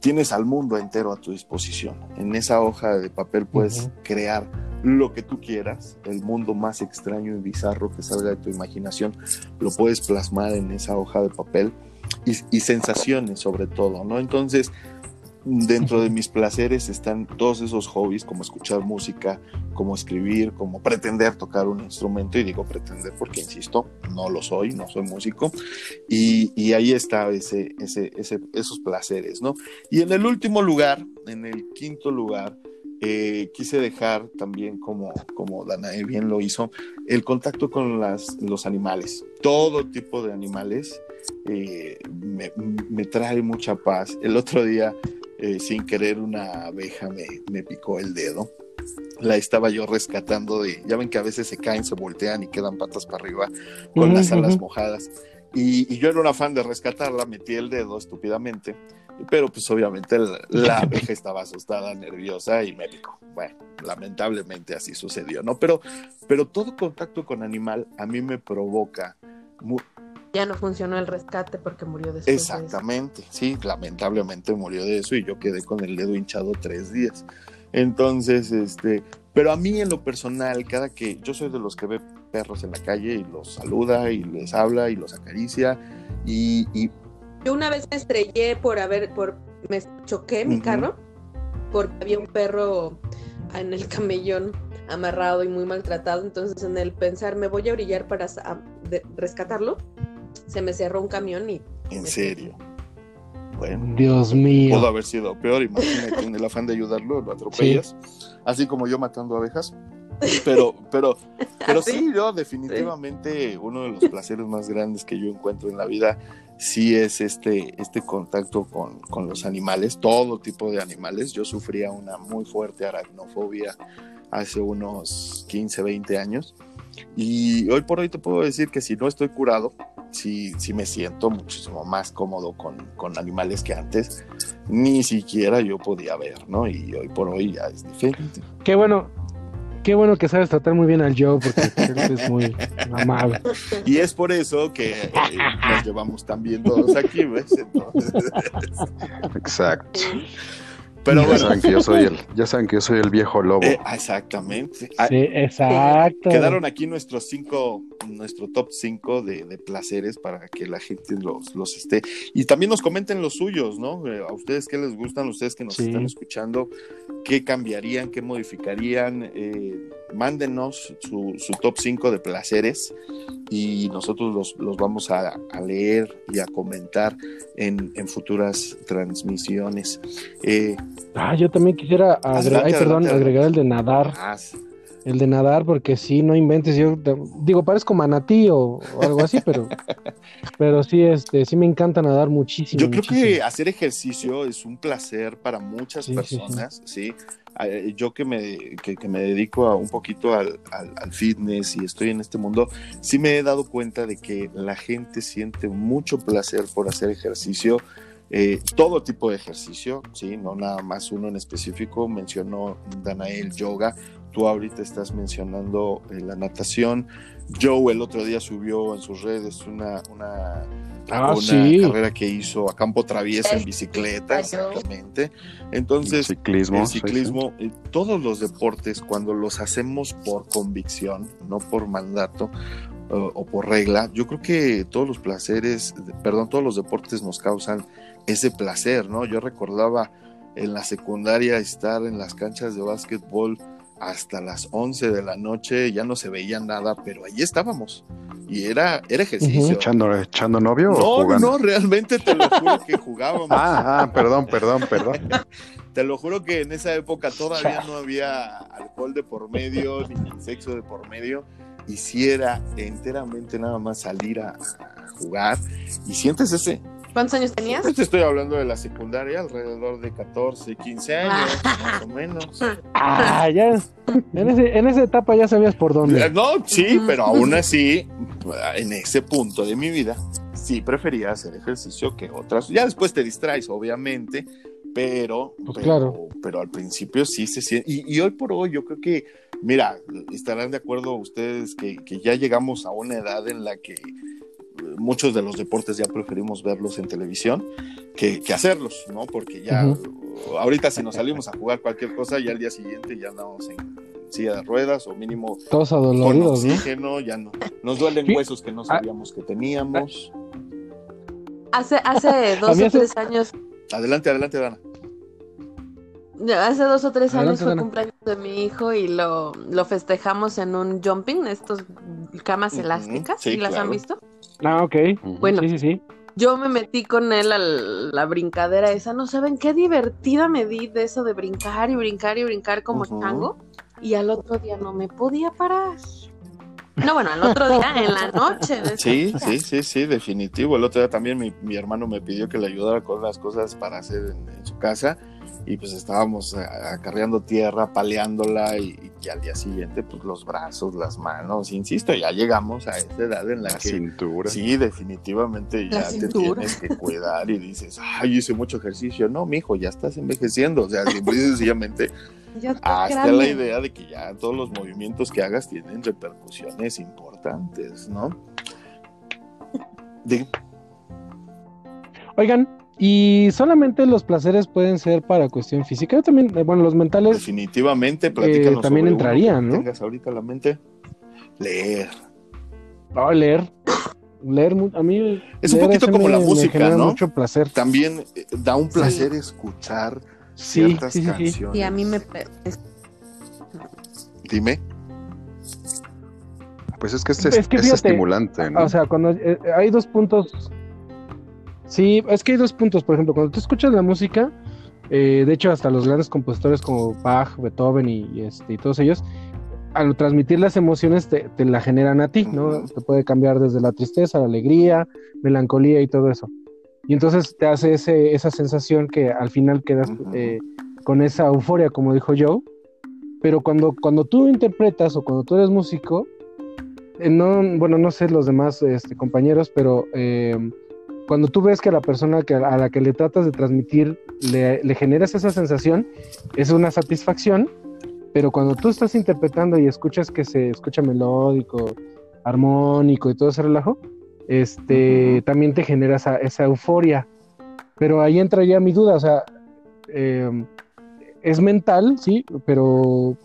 tienes al mundo entero a tu disposición. En esa hoja de papel puedes crear lo que tú quieras, el mundo más extraño y bizarro que salga de tu imaginación, lo puedes plasmar en esa hoja de papel y, y sensaciones sobre todo, ¿no? Entonces, dentro de mis placeres están todos esos hobbies como escuchar música, como escribir, como pretender tocar un instrumento y digo pretender porque insisto, no lo soy, no soy músico y, ahí está ese, ese, esos placeres, ¿no? Y en el último lugar, en el quinto lugar, eh, quise dejar también como, como Danae bien lo hizo, el contacto con las, los animales, todo tipo de animales. Eh, me, trae mucha paz. El otro día eh, sin querer una abeja me, picó el dedo. La estaba yo rescatando de, ya ven que a veces se caen, se voltean y quedan patas para arriba con las alas mojadas. Y, yo era un afán de rescatarla, metí el dedo estúpidamente, pero pues obviamente la, abeja estaba asustada, nerviosa y me picó. Bueno, lamentablemente así sucedió, ¿no? Pero, pero todo contacto con animal a mí me provoca
ya no funcionó el rescate porque murió
de Exactamente, sí, lamentablemente murió de eso y yo quedé con el dedo hinchado tres días. Entonces, este, pero a mí en lo personal, cada que yo soy de los que ve perros en la calle y los saluda y les habla y los acaricia y,
yo una vez me estrellé por haber, por, me choqué mi carro porque había un perro en el camellón amarrado y muy maltratado, entonces en el pensar me voy a brillar para rescatarlo, se me cerró un camión y...
¿En serio?
Bueno, Dios mío.
Pudo haber sido peor, imagínate, en el afán de ayudarlo, lo atropellas, así como yo matando abejas. Pero, pero, pero sí, yo definitivamente uno de los placeres más grandes que yo encuentro en la vida sí es este, este contacto con, con los animales, todo tipo de animales. Yo sufría una muy fuerte aracnofobia hace unos 15, 20 años y hoy por hoy te puedo decir que si no estoy curado, sí, sí me siento muchísimo más cómodo con, con, animales que antes ni siquiera yo podía ver, ¿no? Y hoy por hoy ya es diferente.
Qué bueno, qué bueno que sabes tratar muy bien al Joe porque es muy amable.
Y es por eso que eh, nos llevamos tan bien todos aquí, ¿ves?
Exacto. Pero ya saben que yo soy el, ya saben que yo soy el viejo lobo.
Eh, exactamente.
Ah, sí, exacto.
Quedaron aquí nuestros cinco, nuestro top cinco de, de, placeres para que la gente los, los esté. Y también nos comenten los suyos, ¿no? Eh, a ustedes qué les gustan, ustedes que nos están escuchando, qué cambiarían, qué modificarían. Eh, mándenos su, su, top 5 de placeres y nosotros los, los vamos a, a, leer y a comentar en, en futuras transmisiones.
Eh, ah, yo también quisiera agregar, perdón, agregar el de nadar. Ah, el de nadar, porque si no inventes, yo digo, parezco manatí o, algo así, pero, pero sí, este, sí me encanta nadar muchísimo.
Yo creo que hacer ejercicio es un placer para muchas personas, ¿sí? Eh, yo que me, que, me dedico a un poquito al, al, fitness y estoy en este mundo, sí me he dado cuenta de que la gente siente mucho placer por hacer ejercicio. Eh, todo tipo de ejercicio, ¿sí? no nada más uno en específico, mencionó Danael yoga, tú ahorita estás mencionando eh, la natación, Joe el otro día subió en sus redes una, una
Ah,
una carrera que hizo a campo traviesa en bicicleta, exactamente. Entonces,
ciclismo,
el ciclismo, eh, todos los deportes, cuando los hacemos por convicción, no por mandato, o por regla, yo creo que todos los placeres, perdón, todos los deportes nos causan ese placer, ¿no? Yo recordaba en la secundaria estar en las canchas de básquetbol hasta las 11 de la noche, ya no se veía nada, pero ahí estábamos. Y era, era ejercicio.
¿Echando, ¿Echando, novio?
No, o jugando? no, realmente te lo juro que jugábamos.
Ah, ah, perdón, perdón, perdón.
te lo juro que en esa época todavía no había alcohol de por medio, ni sexo de por medio. Y si era enteramente nada más salir a, a jugar. Y sientes ese,
¿Cuántos años tenías?
Pues te estoy hablando de la secundaria, alrededor de 14, 15 años, ah. más o menos.
Ah, ya. En, ese, en esa etapa ya sabías por dónde.
Eh, no, sí, pero aún así, en ese punto de mi vida, sí prefería hacer ejercicio que otras. Ya después te distraes, obviamente, pero, pues claro. pero al principio sí se siente. Y, hoy por hoy yo creo que, mira, estarán de acuerdo ustedes que, que ya llegamos a una edad en la que muchos de los deportes ya preferimos verlos en televisión que, hacerlos, ¿no? Porque ya ahorita si nos salimos a jugar cualquier cosa, ya al día siguiente ya andamos en silla de ruedas o mínimo
Todos
con oxígeno, ya no. Nos duelen huesos que no ah. sabíamos que teníamos.
Hace, hace dos o tres años.
Adelante, adelante, Dana.
Hace dos o tres años fue cumpleaños de mi hijo y lo, lo festejamos en un jumping, estos camas elásticas, ¿sí, las han visto?
Ah, ok. Bueno, sí, sí, sí.
Yo me metí con él a la brincadera esa. No saben qué divertida me di de eso de brincar y brincar y brincar como chango. Y al otro día no me podía parar. No, bueno, al otro día, en la noche.
Sí, sí, sí, sí, definitivo. El otro día también mi, mi, hermano me pidió que le ayudara con las cosas para hacer en su casa y pues estábamos eh, acarreando tierra, paleándola y, al día siguiente pues los brazos, las manos, insisto, ya llegamos a esa edad en la, que
cintura.
sí, definitivamente ya te tienes que cuidar y dices, ay, hice mucho ejercicio, no, mijo, ya estás envejeciendo, o sea, simple y sencillamente hasta la idea de que ya todos los movimientos que hagas tienen repercusiones importantes, ¿no?
Oigan, y solamente los placeres pueden ser para cuestión física. Yo también, eh, bueno, los mentales.
Definitivamente, platícanos.
Eh, también entrarían, ¿no?
Tengas ahorita la mente. Leer.
Oh, leer. Leer, a mí.
Es un poquito como la música, ¿no?
mucho placer.
También eh, da un placer escuchar ciertas canciones.
Y a mí me.
Dime.
Pues es que es, es, estimulante, ¿no?
O sea, cuando hay dos puntos Sí, es que hay dos puntos. Por ejemplo, cuando tú escuchas la música, eh, de hecho, hasta los grandes compositores como Bach, Beethoven y, este, y todos ellos, al transmitir las emociones te, la generan a ti, ¿no? Te puede cambiar desde la tristeza, la alegría, melancolía y todo eso. Y entonces te hace ese, esa sensación que al final quedas eh, con esa euforia, como dijo Joe. Pero cuando, cuando tú interpretas o cuando tú eres músico, eh, no, bueno, no sé los demás este, compañeros, pero cuando tú ves que a la persona que, a la que le tratas de transmitir le, le, generas esa sensación, es una satisfacción, pero cuando tú estás interpretando y escuchas que se escucha melódico, armónico y todo ese relajo, este, también te genera esa, esa, euforia. Pero ahí entra ya mi duda, o sea, em, es mental, sí, pero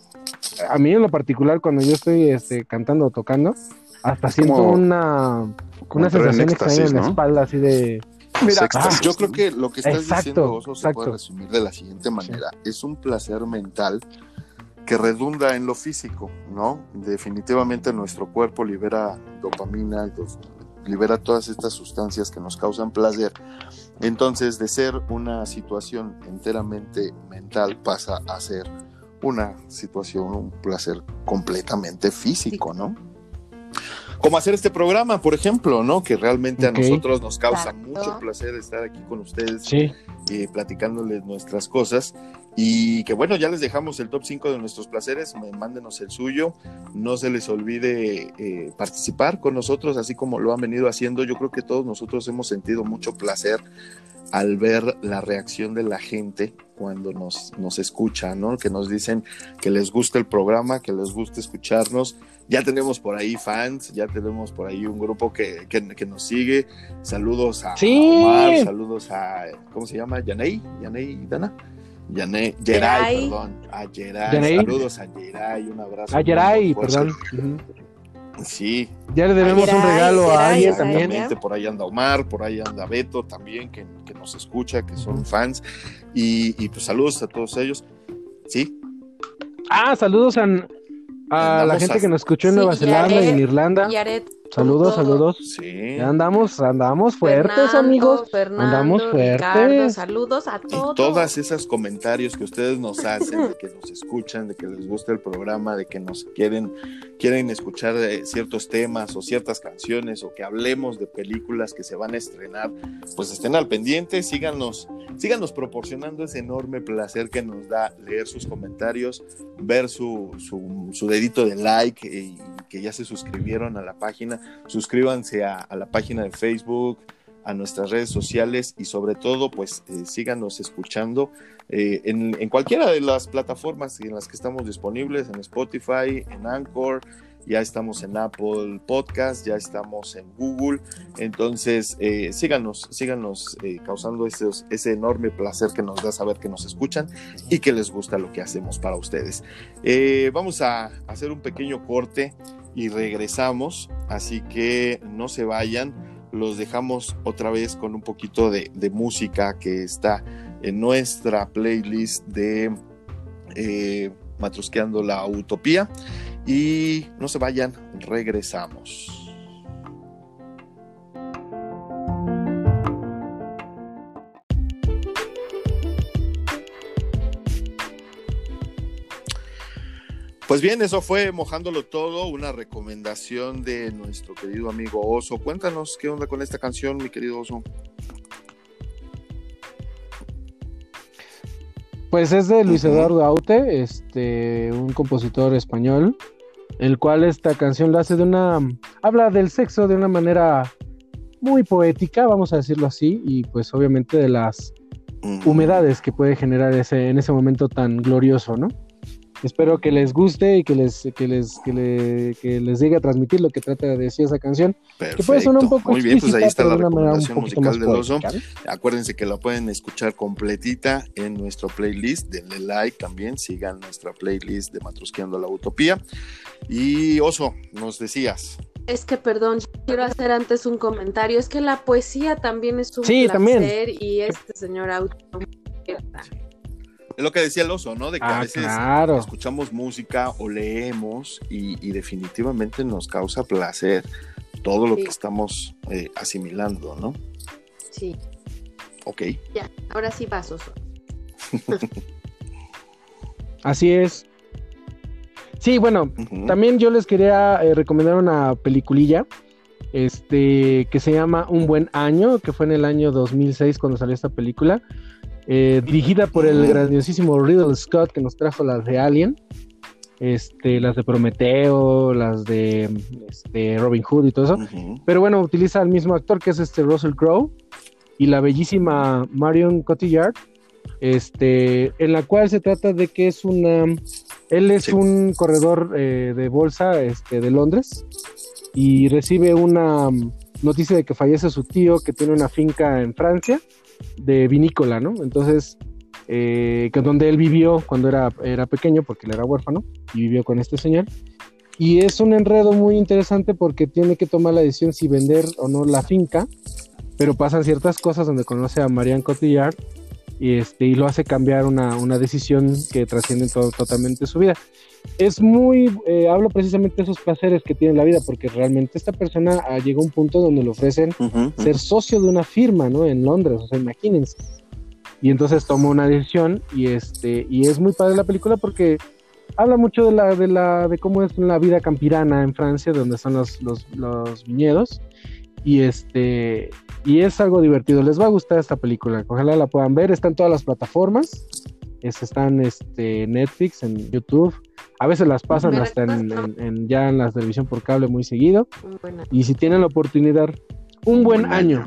a mí en lo particular, cuando yo estoy este, cantando o tocando, hasta siento una una sensación extraña en la espalda, así de.
Mira, yo creo que lo que estás diciendo, Oso, se puede resumir de la siguiente manera. Es un placer mental que redunda en lo físico, ¿no? Definitivamente nuestro cuerpo libera dopamina, libera todas estas sustancias que nos causan placer. Entonces, de ser una situación enteramente mental pasa a ser una situación, un placer completamente físico, ¿no? Como hacer este programa, por ejemplo, ¿no? Que realmente a nosotros nos causa mucho placer estar aquí con ustedes
sí.
eh, platicándoles nuestras cosas. Y que bueno, ya les dejamos el top 5 de nuestros placeres, mándenos el suyo, no se les olvide eh, participar con nosotros, así como lo han venido haciendo. Yo creo que todos nosotros hemos sentido mucho placer al ver la reacción de la gente cuando nos, nos escuchan, ¿no? Que nos dicen que les gusta el programa, que les gusta escucharnos. Ya tenemos por ahí fans, ya tenemos por ahí un grupo que, que, nos sigue. Saludos a, Omar, saludos a, ¿cómo se llama? Yanei, Yanei Dana. Yanei, Jerai, perdón. A Jerai, saludos a Jerai, un abrazo.
A Jerai, perdón.
Sí.
Ya le debemos un regalo a alguien también.
Por ahí anda Omar, por ahí anda Beto también, que, nos escucha, que son fans. Y, y, pues saludos a todos ellos. Sí.
Ah, saludos a, a la gente que nos escuchó en Nueva Zelanda y en Irlanda. Saludos, saludos. Sí. andamos, andamos fuertes, amigos. andamos fuertes.
saludos a todos.
Y todas esas comentarios que ustedes nos hacen, de que nos escuchan, de que les gusta el programa, de que nos quieren, quieren escuchar eh, ciertos temas o ciertas canciones o que hablemos de películas que se van a estrenar, pues estén al pendiente, síganos, síganos proporcionando ese enorme placer que nos da leer sus comentarios, ver su, su, su dedito de like y que ya se suscribieron a la página suscríbanse a, la página de Facebook, a nuestras redes sociales y sobre todo, pues eh, síganos escuchando eh, en, cualquiera de las plataformas en las que estamos disponibles, en Spotify, en Anchor, ya estamos en Apple Podcast, ya estamos en Google, entonces eh, síganos, síganos causando ese, ese, enorme placer que nos da saber que nos escuchan y que les gusta lo que hacemos para ustedes. vamos a hacer un pequeño corte y regresamos, así que no se vayan, los dejamos otra vez con un poquito de, música que está en nuestra playlist de eh, Matrusqueando la Utopía y no se vayan, regresamos. Pues bien, eso fue Mojándolo Todo, una recomendación de nuestro querido amigo Oso. Cuéntanos qué onda con esta canción, mi querido Oso.
Pues es de Luis Eduardo Aute, este, un compositor español, el cual esta canción la hace de una, habla del sexo de una manera muy poética, vamos a decirlo así, y pues obviamente de las humedades que puede generar ese, en ese momento tan glorioso, ¿no? Espero que les guste y que les, que les, que, les llegue a transmitir lo que trata de decir esa canción.
Perfecto. Que puede sonar un poco Muy bien, pues ahí está la recomendación musical del oso. Acuérdense que la pueden escuchar completita en nuestro playlist. Denle like también, sigan nuestra playlist de Matrusqueando la Utopía. Y Oso, nos decías.
Es que, perdón, quiero hacer antes un comentario. Es que la poesía también es un
sí, también.
y este señor auto
es lo que decía el oso, ¿no? De que a ah, veces escuchamos música o leemos y, definitivamente nos causa placer todo lo que estamos eh, asimilando, ¿no?
Sí.
Ok.
Ya, ahora sí vas, oso.
Así es. Sí, bueno, también yo les quería eh, recomendar una peliculilla este, que se llama Un Buen Año, que fue en el año 2006 cuando salió esta película. Eh, dirigida por el grandiosísimo Riddle Scott que nos trajo las de Alien, este, las de Prometeo, las de este, Robin Hood y todo eso. Pero bueno, utiliza al mismo actor que es este Russell Crowe y la bellísima Marion Cotillard, este, en la cual se trata de que es una, él es un corredor eh, de bolsa este, de Londres y recibe una noticia de que fallece su tío que tiene una finca en Francia de vinícola, ¿no? Entonces, eh, que donde él vivió cuando era, era pequeño, porque él era huérfano, y vivió con este señor. Y es un enredo muy interesante porque tiene que tomar la decisión si vender o no la finca, pero pasan ciertas cosas donde conoce a Marianne Cotillard y, este, y lo hace cambiar una, una decisión que trasciende todo, totalmente su vida. Es muy, eh, hablo precisamente de esos placeres que tiene la vida, porque realmente esta persona ah, llegó a un punto donde le ofrecen ser socio de una firma, ¿no? En Londres, o sea, imagínense. Y entonces tomó una decisión y este, y es muy padre la película porque habla mucho de la, de la, de cómo es la vida campirana en Francia, donde están los, los, los viñedos. Y este, y es algo divertido. Les va a gustar esta película. Ojalá la puedan ver. Está en todas las plataformas. Es, están este, Netflix, en YouTube. A veces las pasan hasta en, ya en la televisión por cable muy seguido. Y si tienen la oportunidad, un buen año.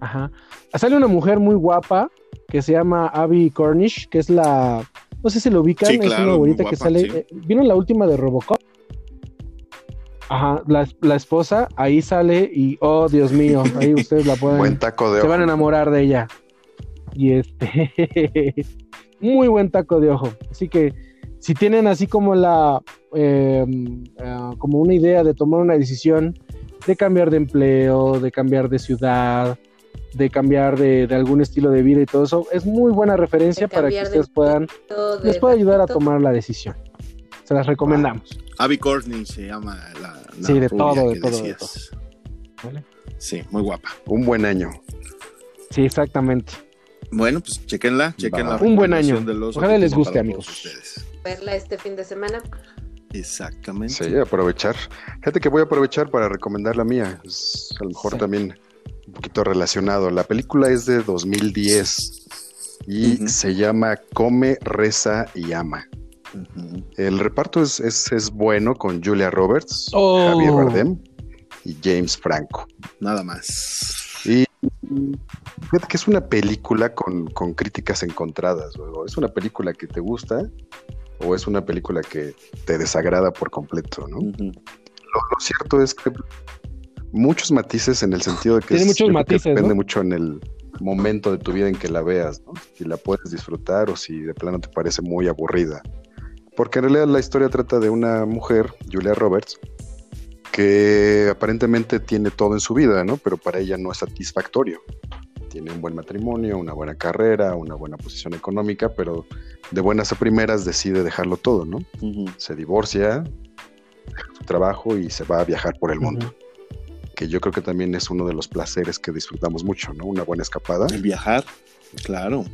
Ajá. Sale una mujer muy guapa que se llama Abby Cornish, que es la. No sé si lo ubican, es una bonita que sale. Eh, ¿Vieron la última de Robocop? Ajá, la, esposa ahí sale y, oh Dios mío, ahí ustedes la pueden.
buen taco de
Se van a enamorar de ella. Y este. muy buen taco de ojo. Así que, si tienen así como la, em, eh, como una idea de tomar una decisión de cambiar de empleo, de cambiar de ciudad, de cambiar de, algún estilo de vida y todo eso, es muy buena referencia para que ustedes puedan, les pueda ayudar a tomar la decisión. Se las recomendamos.
Abby Courtney se llama la,
sí, de todo, de todo,
Sí, muy guapa.
Un buen año.
Sí, exactamente.
Bueno, pues chequenla, chequenla.
Un buen año. Ojalá les guste, amigos.
Verla este fin de semana.
Exactamente.
Sí, aprovechar. Fíjate que voy a aprovechar para recomendar la mía. a lo mejor también un poquito relacionado. La película es de 2010 y se llama Come, Reza y Ama. El reparto es, es, bueno con Julia Roberts, oh. Javier Bardem y James Franco.
Nada más.
Y fíjate que es una película con, críticas encontradas. Es una película que te gusta o es una película que te desagrada por completo, ¿no? lo, cierto es que muchos matices en el sentido de que,
Tiene muchos matices,
depende mucho en el momento de tu vida en que la veas, ¿no? Si la puedes disfrutar o si de plano te parece muy aburrida. Porque en realidad la historia trata de una mujer, Julia Roberts, que aparentemente tiene todo en su vida, ¿no? Pero para ella no es satisfactorio. Tiene un buen matrimonio, una buena carrera, una buena posición económica, pero de buenas a primeras decide dejarlo todo, ¿no? Se divorcia, deja su trabajo y se va a viajar por el mundo. Que yo creo que también es uno de los placeres que disfrutamos mucho, ¿no? Una buena escapada.
El viajar, claro.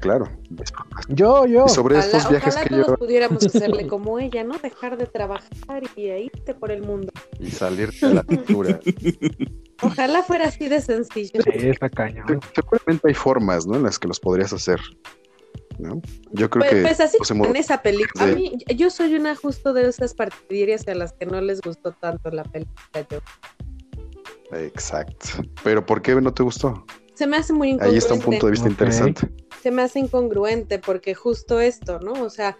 Claro.
Yo, yo.
sobre estos viajes que
todos pudiéramos hacerle como ella, ¿no? Dejar de trabajar y irte por el mundo.
Y salir de la pintura.
Ojalá fuera así de sencillo.
Sí, está caña.
Seguramente hay formas, ¿no? En las que los podrías hacer. ¿no? Yo creo
pues,
que.
Pues así en esa película. A mí, yo soy una justo de esas partidarias a las que no les gustó tanto la película.
Exacto. Pero ¿por qué no te gustó?
Se me hace muy incongruente.
Ahí está un punto de vista interesante.
Se me hace incongruente porque justo esto, ¿no? O sea,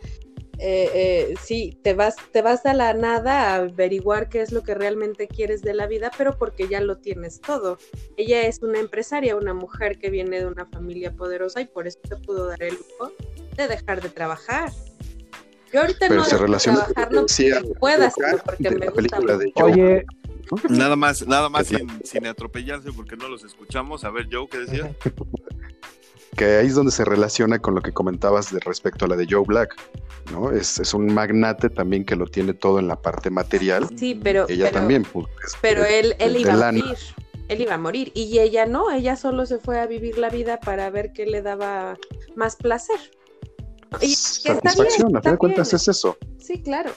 eh, eh, sí, te vas, te vas a la nada a averiguar qué es lo que realmente quieres de la vida, pero porque ya lo tienes todo. Ella es una empresaria, una mujer que viene de una familia poderosa y por eso te pudo dar el lujo de dejar de trabajar. Yo ahorita no
se relaciona
trabajar no puedas, porque me gusta.
Oye,
Nada más, nada más sin, atropellarse porque no los escuchamos. A ver, Joe, ¿qué decía?
Que ahí es donde se relaciona con lo que comentabas de respecto a la de Joe Black, ¿no? Es, es un magnate también que lo tiene todo en la parte material.
Sí, pero...
Ella también. Pues,
pero él, él iba a morir. Él iba a morir. Y ella no, ella solo se fue a vivir la vida para ver qué le daba más placer.
Y satisfacción, a fin de cuentas es eso.
Sí, claro.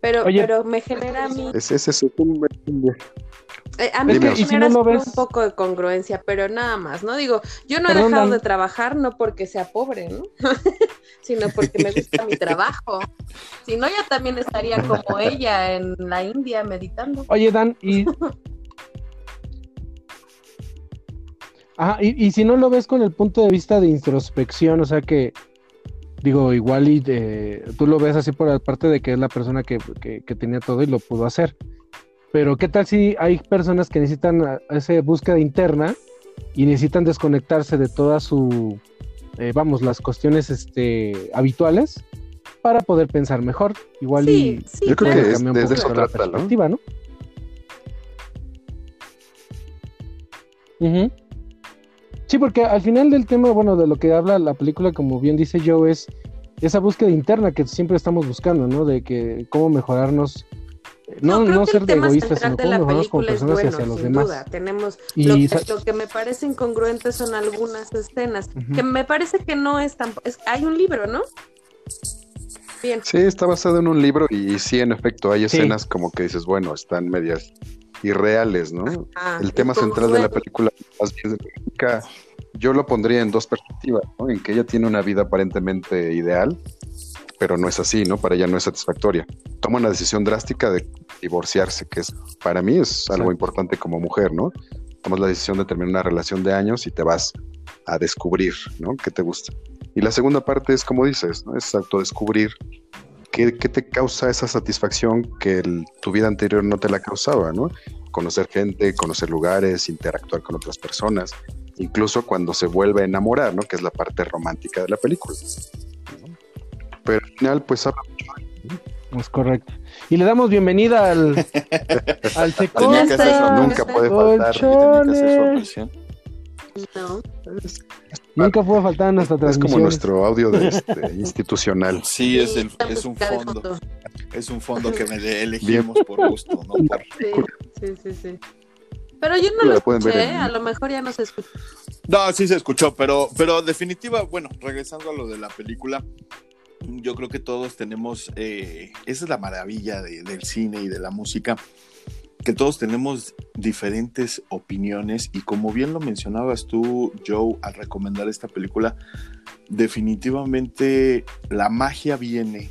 Pero, pero me genera a mí.
Es, es,
eh, a mí me genera un poco de congruencia, pero nada más, ¿no? Digo, yo no he dejado de trabajar no porque sea pobre, ¿no? sino porque me gusta mi trabajo. Si no, ya también estaría como ella en la India meditando.
Oye, Dan, y. Ajá, y, y si no lo ves con el punto de vista de introspección, o sea que digo, igual y de, tú lo ves así por la parte de que es la persona que, tenía todo y lo pudo hacer. Pero ¿qué tal si hay personas que necesitan esa búsqueda interna y necesitan desconectarse de toda su, eh, vamos, las cuestiones este, habituales para poder pensar mejor? Igual y
yo creo que es, desde eso la perspectiva, ¿no?
Sí, porque al final del tema, bueno, de lo que habla la película, como bien dice Joe, es esa búsqueda interna que siempre estamos buscando, ¿no? De que cómo mejorarnos, no, no, ser egoístas, sino cómo mejorarnos como personas y hacia los demás. Duda.
Tenemos lo, que, me parece incongruente son algunas escenas, que me parece que no es tan... hay un libro, ¿no?
Bien. Sí, está basado en un libro y, sí, en efecto, hay escenas como que dices, bueno, están medias irreales, ¿no? el tema central de la película yo lo pondría en dos perspectivas, ¿no? En que ella tiene una vida aparentemente ideal, pero no es así, ¿no? Para ella no es satisfactoria. Toma una decisión drástica de divorciarse, que es para mí es algo importante como mujer, ¿no? Tomas la decisión de terminar una relación de años y te vas a descubrir, ¿no? ¿Qué te gusta? Y la segunda parte es como dices, ¿no? Es autodescubrir qué, qué te causa esa satisfacción que tu vida anterior no te la causaba, ¿no? conocer gente, conocer lugares, interactuar con otras personas, incluso cuando se vuelve a enamorar, ¿no? Que es la parte romántica de la película. Pero al final, pues habla
Es correcto. Y le damos bienvenida al, al
Nunca puede faltar.
No. Nunca puede faltar nuestra transmisión.
Es como nuestro audio de este, institucional.
Sí, es, el, es un fondo. Es un fondo que me elegimos por gusto, ¿no?
Sí, sí, sí, Pero yo no lo, escuché, a lo mejor ya no se escuchó.
No, sí se escuchó, pero, pero definitiva, bueno, regresando a lo de la película, yo creo que todos tenemos, eh, esa es la maravilla del cine y de la música, que todos tenemos diferentes opiniones y como bien lo mencionabas tú, Joe, al recomendar esta película, definitivamente la magia viene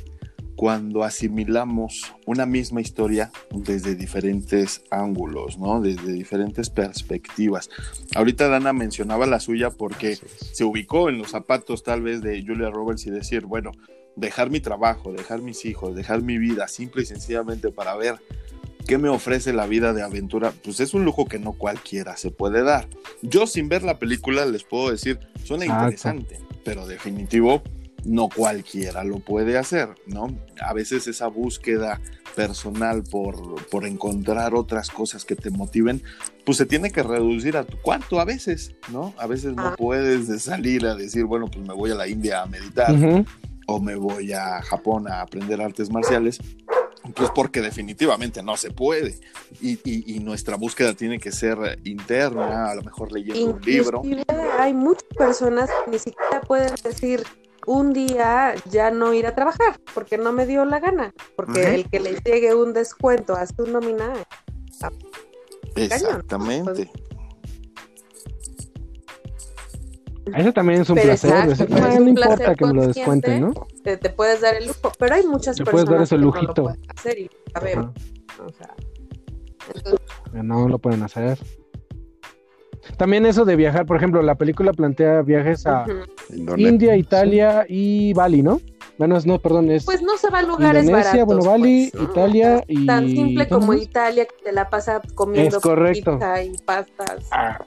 cuando asimilamos una misma historia desde diferentes ángulos, ¿no? Desde diferentes perspectivas. Ahorita Dana mencionaba la suya porque se ubicó en los zapatos tal vez de Julia Roberts y decir, bueno, dejar mi trabajo, dejar mis hijos, dejar mi vida, simple y sencillamente para ver ¿Qué me ofrece la vida de aventura? Pues es un lujo que no cualquiera se puede dar. Yo sin ver la película les puedo decir, suena interesante, pero definitivo no cualquiera lo puede hacer, ¿no? A veces esa búsqueda personal por, por encontrar otras cosas que te motiven, pues se tiene que reducir a tu cuarto a veces, ¿no? A veces no ah. puedes salir a decir, bueno, pues me voy a la India a meditar o me voy a Japón a aprender artes marciales pues porque definitivamente no se puede. Y, nuestra búsqueda tiene que ser interna, a lo mejor leyendo un libro.
Hay muchas personas que ni siquiera pueden decir un día ya no ir a trabajar porque no me dio la gana. Porque el que le llegue un descuento a su nómina.
Exactamente.
Eso también es un placer. Eso no importa que me lo descuenten, ¿no?
Te, puedes dar el lujo, pero hay muchas personas
puedes dar ese lujito.
que no lo pueden hacer y sabemos. O sea,
No lo pueden hacer. También eso de viajar, por ejemplo, la película plantea viajes a India, Italia y Bali, ¿no? Bueno, no, perdón, es.
Pues no se va a lugares Indonesia,
bueno, Bali, pues, Italia y.
Tan simple como Italia, que te la pasa comiendo
pizza
y pastas. Ah.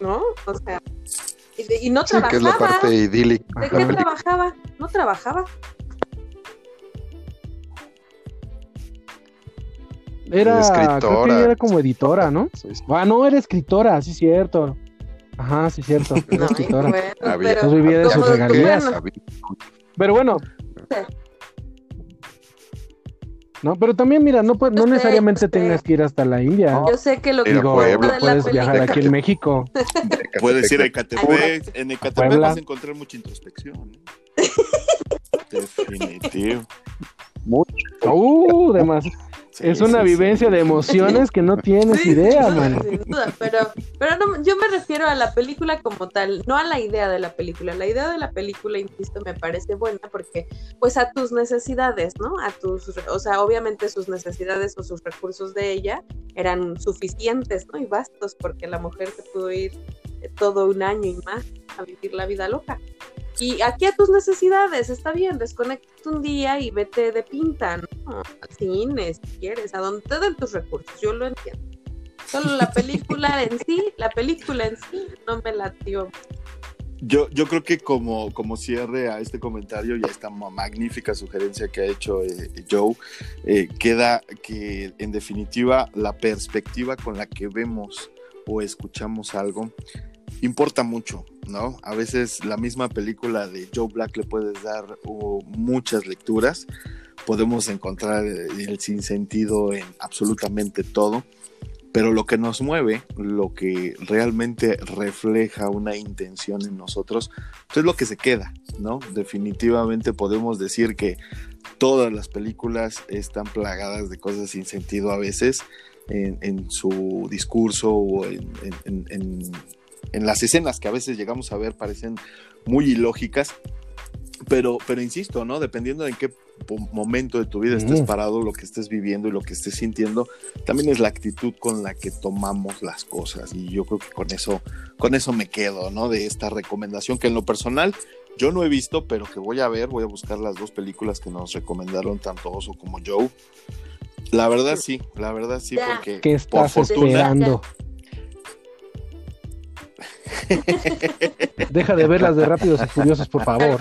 ¿No? O sea. Y, no trabajaba.
que es la parte idílica.
¿De qué trabajaba? No trabajaba.
Era, escritora. Creo que era como editora, ¿no? Ah, no, era escritora, sí, cierto. Ajá, sí, cierto. Era escritora. Bueno, pero, vivía de sus regalías. Pero bueno. No, pero también mira, no, no necesariamente tengas que ir hasta la India.
Yo sé que lo que
Digo, puedes viajar aquí en México.
Puedes ir a Ecatepec. En Ecatepec vas a encontrar mucha introspección. ¿eh? Definitivo.
Mucho. Uh, demás es una vivencia de emociones que no tienes idea, man.
Sin duda, pero, pero no, yo me refiero a la película como tal, no a la idea de la película. La idea de la película, insisto, me parece buena porque, pues, a tus necesidades, ¿no? A tus, o sea, obviamente sus necesidades o sus recursos de ella eran suficientes, ¿no? Y bastos porque la mujer se pudo ir todo un año y más a vivir la vida loca. Y aquí a tus necesidades, está bien, desconecta un día y vete de pinta, ¿no? Al cine, si quieres, a donde te den tus recursos, yo lo entiendo. Solo la película en sí, la película en sí no me latió.
Yo, yo creo que como, como cierre a este comentario y a esta magnífica sugerencia que ha hecho eh, Joe, eh, queda que en definitiva la perspectiva con la que vemos o escuchamos algo importa mucho, ¿no? A veces la misma película de Joe Black le puedes dar muchas lecturas, podemos encontrar el sinsentido en absolutamente todo, pero lo que nos mueve, lo que realmente refleja una intención en nosotros, pues es lo que se queda, ¿no? Definitivamente podemos decir que todas las películas están plagadas de cosas sin sentido a veces en, su discurso o en las escenas que a veces llegamos a ver parecen muy ilógicas, pero, pero insisto, ¿no? Dependiendo de en qué momento de tu vida estés parado, lo que estés viviendo y lo que estés sintiendo, también es la actitud con la que tomamos las cosas. Y yo creo que con eso, con eso me quedo, ¿no? De esta recomendación que en lo personal yo no he visto, pero que voy a ver, voy a buscar las dos películas que nos recomendaron tanto Oso como Joe. La verdad sí, la verdad sí, porque
¿Qué estás por esperando? Deja de ver las de Rápidos y Furiosos, por favor.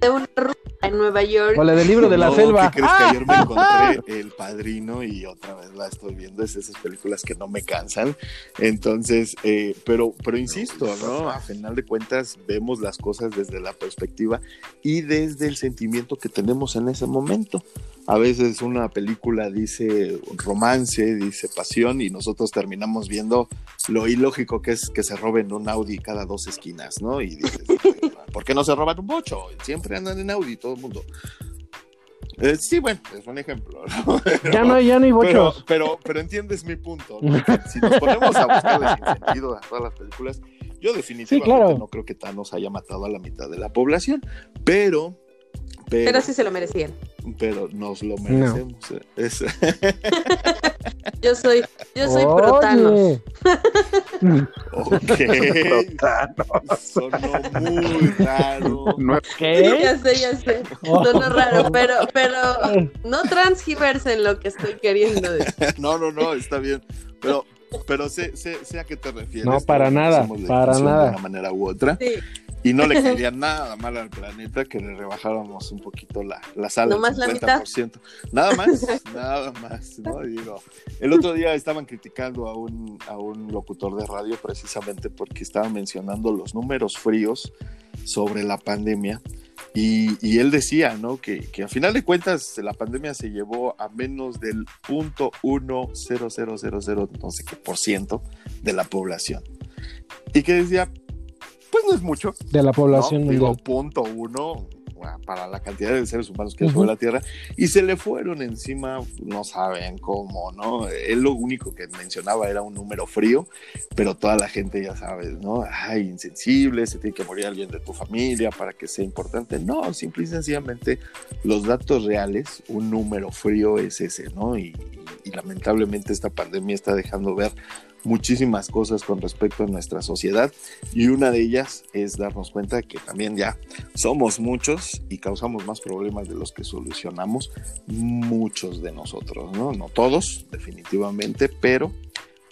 de una ruta en Nueva York.
O la del libro de la selva.
¿qué crees que ayer me encontré El Padrino y otra vez la estoy viendo? Es esas películas que no me cansan. Entonces, eh, pero, pero insisto, ¿no? A final de cuentas vemos las cosas desde la perspectiva y desde el sentimiento que tenemos en ese momento. A veces una película dice romance, dice pasión y nosotros terminamos viendo lo ilógico que es que se roben un Audi cada dos esquinas, ¿no? Y dices, ¿por qué no se roban un bocho? Siempre andan en Audi todo el mundo. Eh, sí, bueno, es un ejemplo.
ya no hay, ya no hay bochos.
Pero, pero, entiendes mi punto. Si nos ponemos a buscar sentido a todas las películas, yo definitivamente no creo que Thanos haya matado a la mitad de la población, pero
pero, sí se lo merecían.
Pero nos lo merecemos. Eh,
yo soy, yo soy protano.
ok. Sonó muy raro.
¿Qué? Ya sé, ya sé. Sonó raro, pero, pero no transgiversen lo que estoy queriendo decir.
no, no, no, está bien. Pero, pero sé, sé, sé a qué te refieres.
No, para nada, para nada. De
una manera u otra. Sí. Y no le quería nada mal al planeta que le rebajáramos un poquito la, la sala.
No más la mitad.
Nada más, nada más, ¿no? Digo, el otro día estaban criticando a un, a un locutor de radio precisamente porque estaban mencionando los números fríos sobre la pandemia. Y, y, él decía, ¿no? Que, que, a final de cuentas la pandemia se llevó a menos del punto uno cero cero cero cero no sé qué por ciento de la población. Y que decía, pues no es mucho.
De la población
¿no? Digo, punto uno para la cantidad de seres humanos que hay sobre la Tierra, y se le fueron encima, no saben cómo, ¿no? Él lo único que mencionaba era un número frío, pero toda la gente ya sabe, ¿no? Ay, insensible, se tiene que morir alguien de tu familia para que sea importante. No, simple y sencillamente los datos reales, un número frío es ese, ¿no? y lamentablemente esta pandemia está dejando ver muchísimas cosas con respecto a nuestra sociedad y una de ellas es darnos cuenta que también ya somos muchos y causamos más problemas de los que solucionamos muchos de nosotros, ¿no? No todos, definitivamente, pero,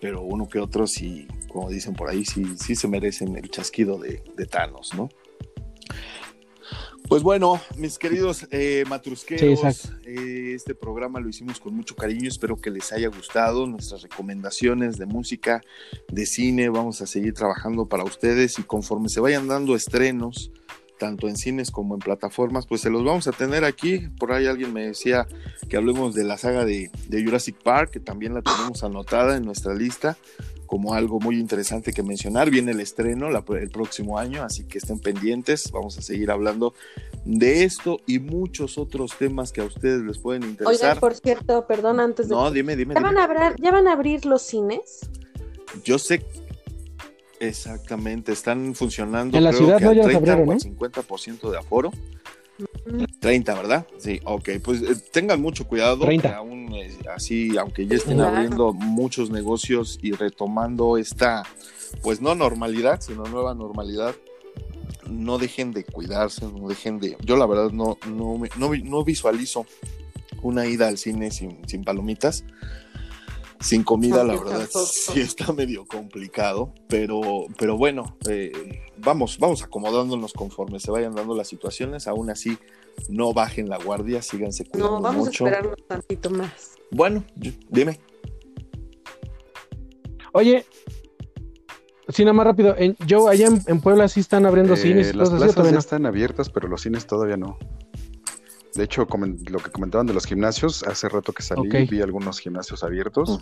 pero uno que otro sí, como dicen por ahí, sí, sí se merecen el chasquido de, de Thanos, ¿no? Pues bueno, mis queridos eh, matrusqueros, eh, este programa lo hicimos con mucho cariño, espero que les haya gustado nuestras recomendaciones de música, de cine, vamos a seguir trabajando para ustedes y conforme se vayan dando estrenos, tanto en cines como en plataformas, pues se los vamos a tener aquí. Por ahí alguien me decía que hablemos de la saga de, de Jurassic Park, que también la tenemos anotada en nuestra lista como algo muy interesante que mencionar. Viene el estreno el próximo año, así que estén pendientes. Vamos a seguir hablando de esto y muchos otros temas que a ustedes les pueden interesar.
Oigan, por cierto, perdón, antes de...
No, dime, dime.
¿Ya, Van, a abrir, ¿ya van a abrir los cines?
Yo sé exactamente, están funcionando.
En la ciudad no ya
30 50% de aforo. 30, ¿verdad? Sí, ok, pues eh, tengan mucho cuidado.
30.
Aún eh, así, aunque ya estén abriendo muchos negocios y retomando esta, pues no normalidad, sino nueva normalidad, no dejen de cuidarse, no dejen de... Yo la verdad no, no, no, no visualizo una ida al cine sin, sin palomitas. Sin comida, la verdad, sí está medio complicado, pero, pero bueno, eh, vamos, vamos acomodándonos conforme se vayan dando las situaciones. Aún así, no bajen la guardia, síganse cuidando
No, vamos
a
esperar un tantito más.
Bueno, dime.
Oye, Sí, nada más rápido. En, yo allá en, Puebla sí están abriendo eh, cines.
Las plazas ya están abiertas, pero los cines todavía no. De hecho, lo que comentaban de los gimnasios, hace rato que salí vi algunos gimnasios abiertos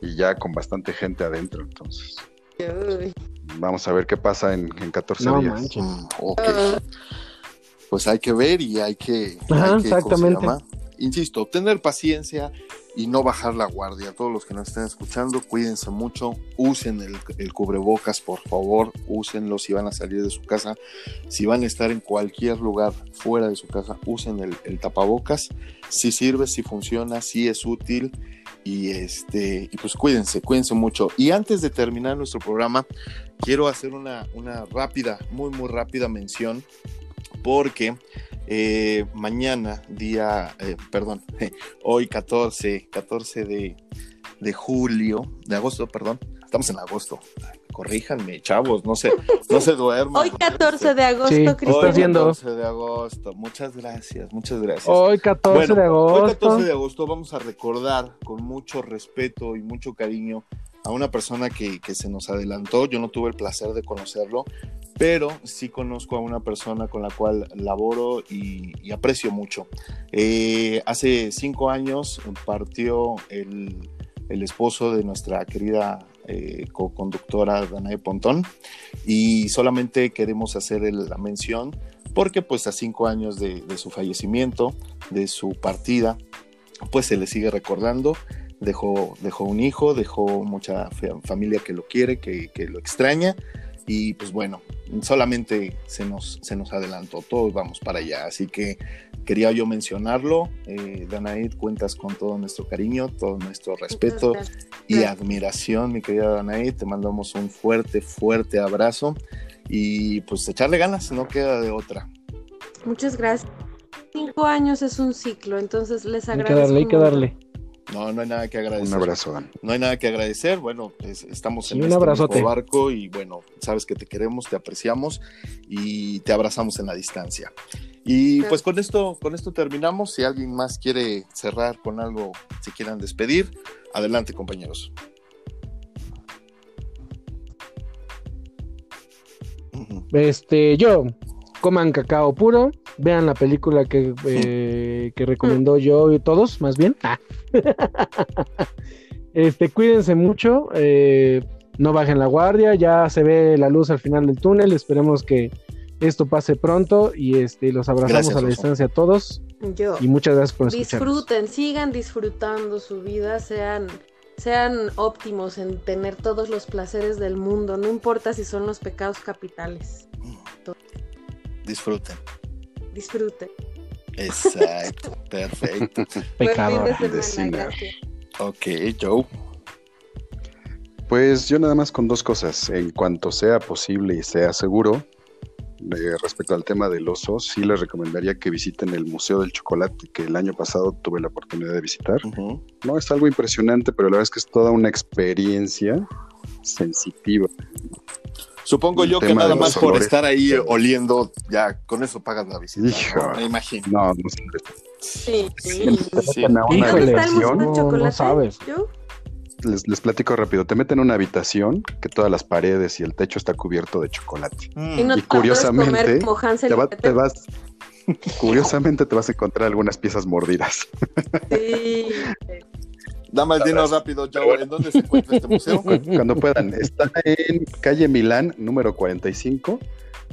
y ya con bastante gente adentro, entonces. Vamos a ver qué pasa en, en 14 días. Mm.
Pues hay que ver y hay que,
exactamente.
Insisto, tener paciencia y no bajar la guardia. Todos los que nos estén escuchando, cuídense mucho, usen el, cubrebocas, por favor, úsenlo si van a salir de su casa, si van a estar en cualquier lugar fuera de su casa, usen el, tapabocas, si sirve, si funciona, si es útil y este y pues cuídense, cuídense mucho. Y antes de terminar nuestro programa, quiero hacer una, una rápida, muy muy rápida mención porque eh, mañana, día, eh, perdón, hoy 14, 14 de, julio, de agosto, perdón, estamos en agosto, corríjanme, chavos, no se, no se duerman.
Hoy 14 de agosto, sí,
Hoy 14 de agosto, muchas gracias, muchas gracias.
Hoy 14 de agosto.
Hoy 14 de agosto vamos a recordar con mucho respeto y mucho cariño a una persona que, que, se nos adelantó. Yo no tuve el placer de conocerlo, pero sí conozco a una persona con la cual laboro y, aprecio mucho. Eh, hace cinco años partió el, el, esposo de nuestra querida eh, co-conductora Danae Pontón y solamente queremos hacer la mención porque pues a cinco años de, su fallecimiento, de su partida, pues se le sigue recordando dejó, dejó un hijo, dejó mucha familia que lo quiere, que, lo extraña. Y pues bueno, solamente se nos, se nos adelantó, todos vamos para allá. Así que quería yo mencionarlo. Eh, Danaid, cuentas con todo nuestro cariño, todo nuestro respeto y admiración, mi querida Danaid. Te mandamos un fuerte, fuerte abrazo y pues echarle ganas, no queda de otra.
Muchas gracias. Cinco años es un ciclo, entonces les agradezco.
Hay que darle, hay que darle.
No, no hay nada que agradecer.
Un abrazo, Dan.
No hay nada que agradecer. Bueno, estamos en este barco y bueno, sabes que te queremos, te apreciamos y te abrazamos en la distancia. Y pues con esto, con esto terminamos. Si alguien más quiere cerrar con algo, si quieran despedir, adelante, compañeros.
Este, yo, coman cacao puro, vean la película que, eh, que recomendó yo y todos, más bien. Ah. este, cuídense mucho, eh, no bajen la guardia, ya se ve la luz al final del túnel, esperemos que esto pase pronto y este, los abrazamos a la distancia a todos.
Yo.
Y muchas gracias por escucharnos.
Disfruten, sigan disfrutando su vida, sean sean óptimos en tener todos los placeres del mundo, no importa si son los pecados capitales.
Disfruten.
Disfruten.
Exacto, perfecto.
Pecador.
Ok, Joe.
Pues yo nada más con dos cosas. En cuanto sea posible y sea seguro, eh, respecto al tema del oso, sí les recomendaría que visiten el Museo del Chocolate, que el año pasado tuve la oportunidad de visitar. No es algo impresionante, pero la verdad es que es toda una experiencia sensitiva.
Supongo yo que nada más por estar ahí oliendo, ya con eso pagas la visita. Me imagino.
No, no
sé. Sí, sí. sí. no,
sabes.
Les, les, platico rápido. Te meten en una habitación que todas las paredes y el techo está cubierto de chocolate.
Mm. Y, curiosamente,
te, vas, curiosamente te vas a encontrar algunas piezas mordidas.
Sí.
Dame dinos rápido, Joe, ¿en dónde se encuentra este museo?
Cuando puedan. Está en calle Milán, número 45,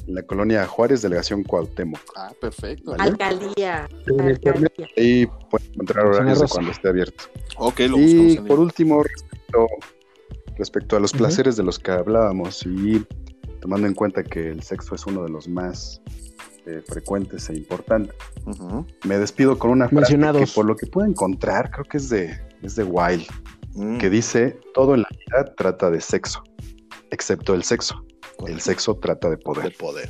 en la colonia Juárez, delegación Cuauhtémoc.
Ah, perfecto.
Alcaldía.
Ahí pueden encontrar horarios de cuando esté abierto.
Ok, lo
Y por último, respecto, a los placeres de los que hablábamos y tomando en cuenta que el sexo es uno de los más eh, frecuentes e importantes, me despido con una frase que por lo que puedo encontrar, creo que es de es de Wild, mm. que dice, todo en la vida trata de sexo, excepto el sexo. El sexo trata de poder.
De poder.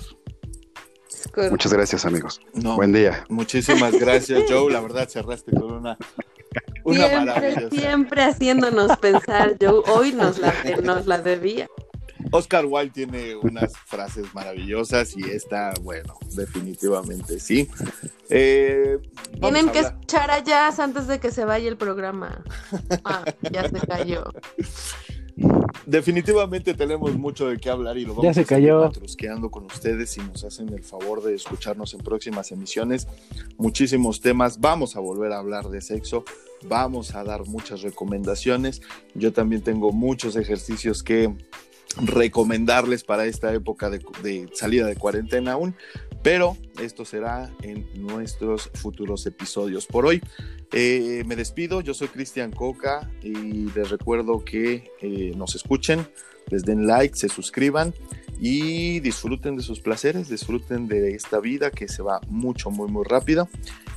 Muchas gracias, amigos. Buen día.
Muchísimas gracias, Joe. La verdad, cerraste con una,
una siempre, siempre haciéndonos pensar, Joe. Hoy nos la, nos la debía.
Oscar Wilde tiene unas frases maravillosas y esta, bueno, definitivamente sí. Eh,
Tienen que echar allá antes de que se vaya el programa. Ah, ya se cayó.
Definitivamente tenemos mucho de qué hablar y lo vamos
ya se a cayó.
quedando con ustedes y nos hacen el favor de escucharnos en próximas emisiones. Muchísimos temas. Vamos a volver a hablar de sexo. Vamos a dar muchas recomendaciones. Yo también tengo muchos ejercicios que recomendarles para esta época de, salida de cuarentena aún, pero esto será en nuestros futuros episodios. Por hoy eh, me despido, yo soy Cristian Coca y les recuerdo que eh, nos escuchen, les den like, se suscriban y disfruten de sus placeres, disfruten de esta vida que se va mucho, muy, muy rápido,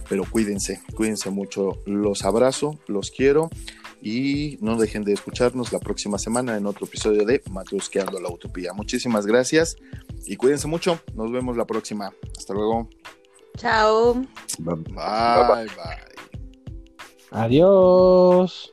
pero cuídense, cuídense mucho, los abrazo, los quiero y no dejen de escucharnos la próxima semana en otro episodio de Matrusqueando la Utopía. Muchísimas gracias y cuídense mucho. Nos vemos la próxima. Hasta luego.
Chao.
bye. bye.
Adiós.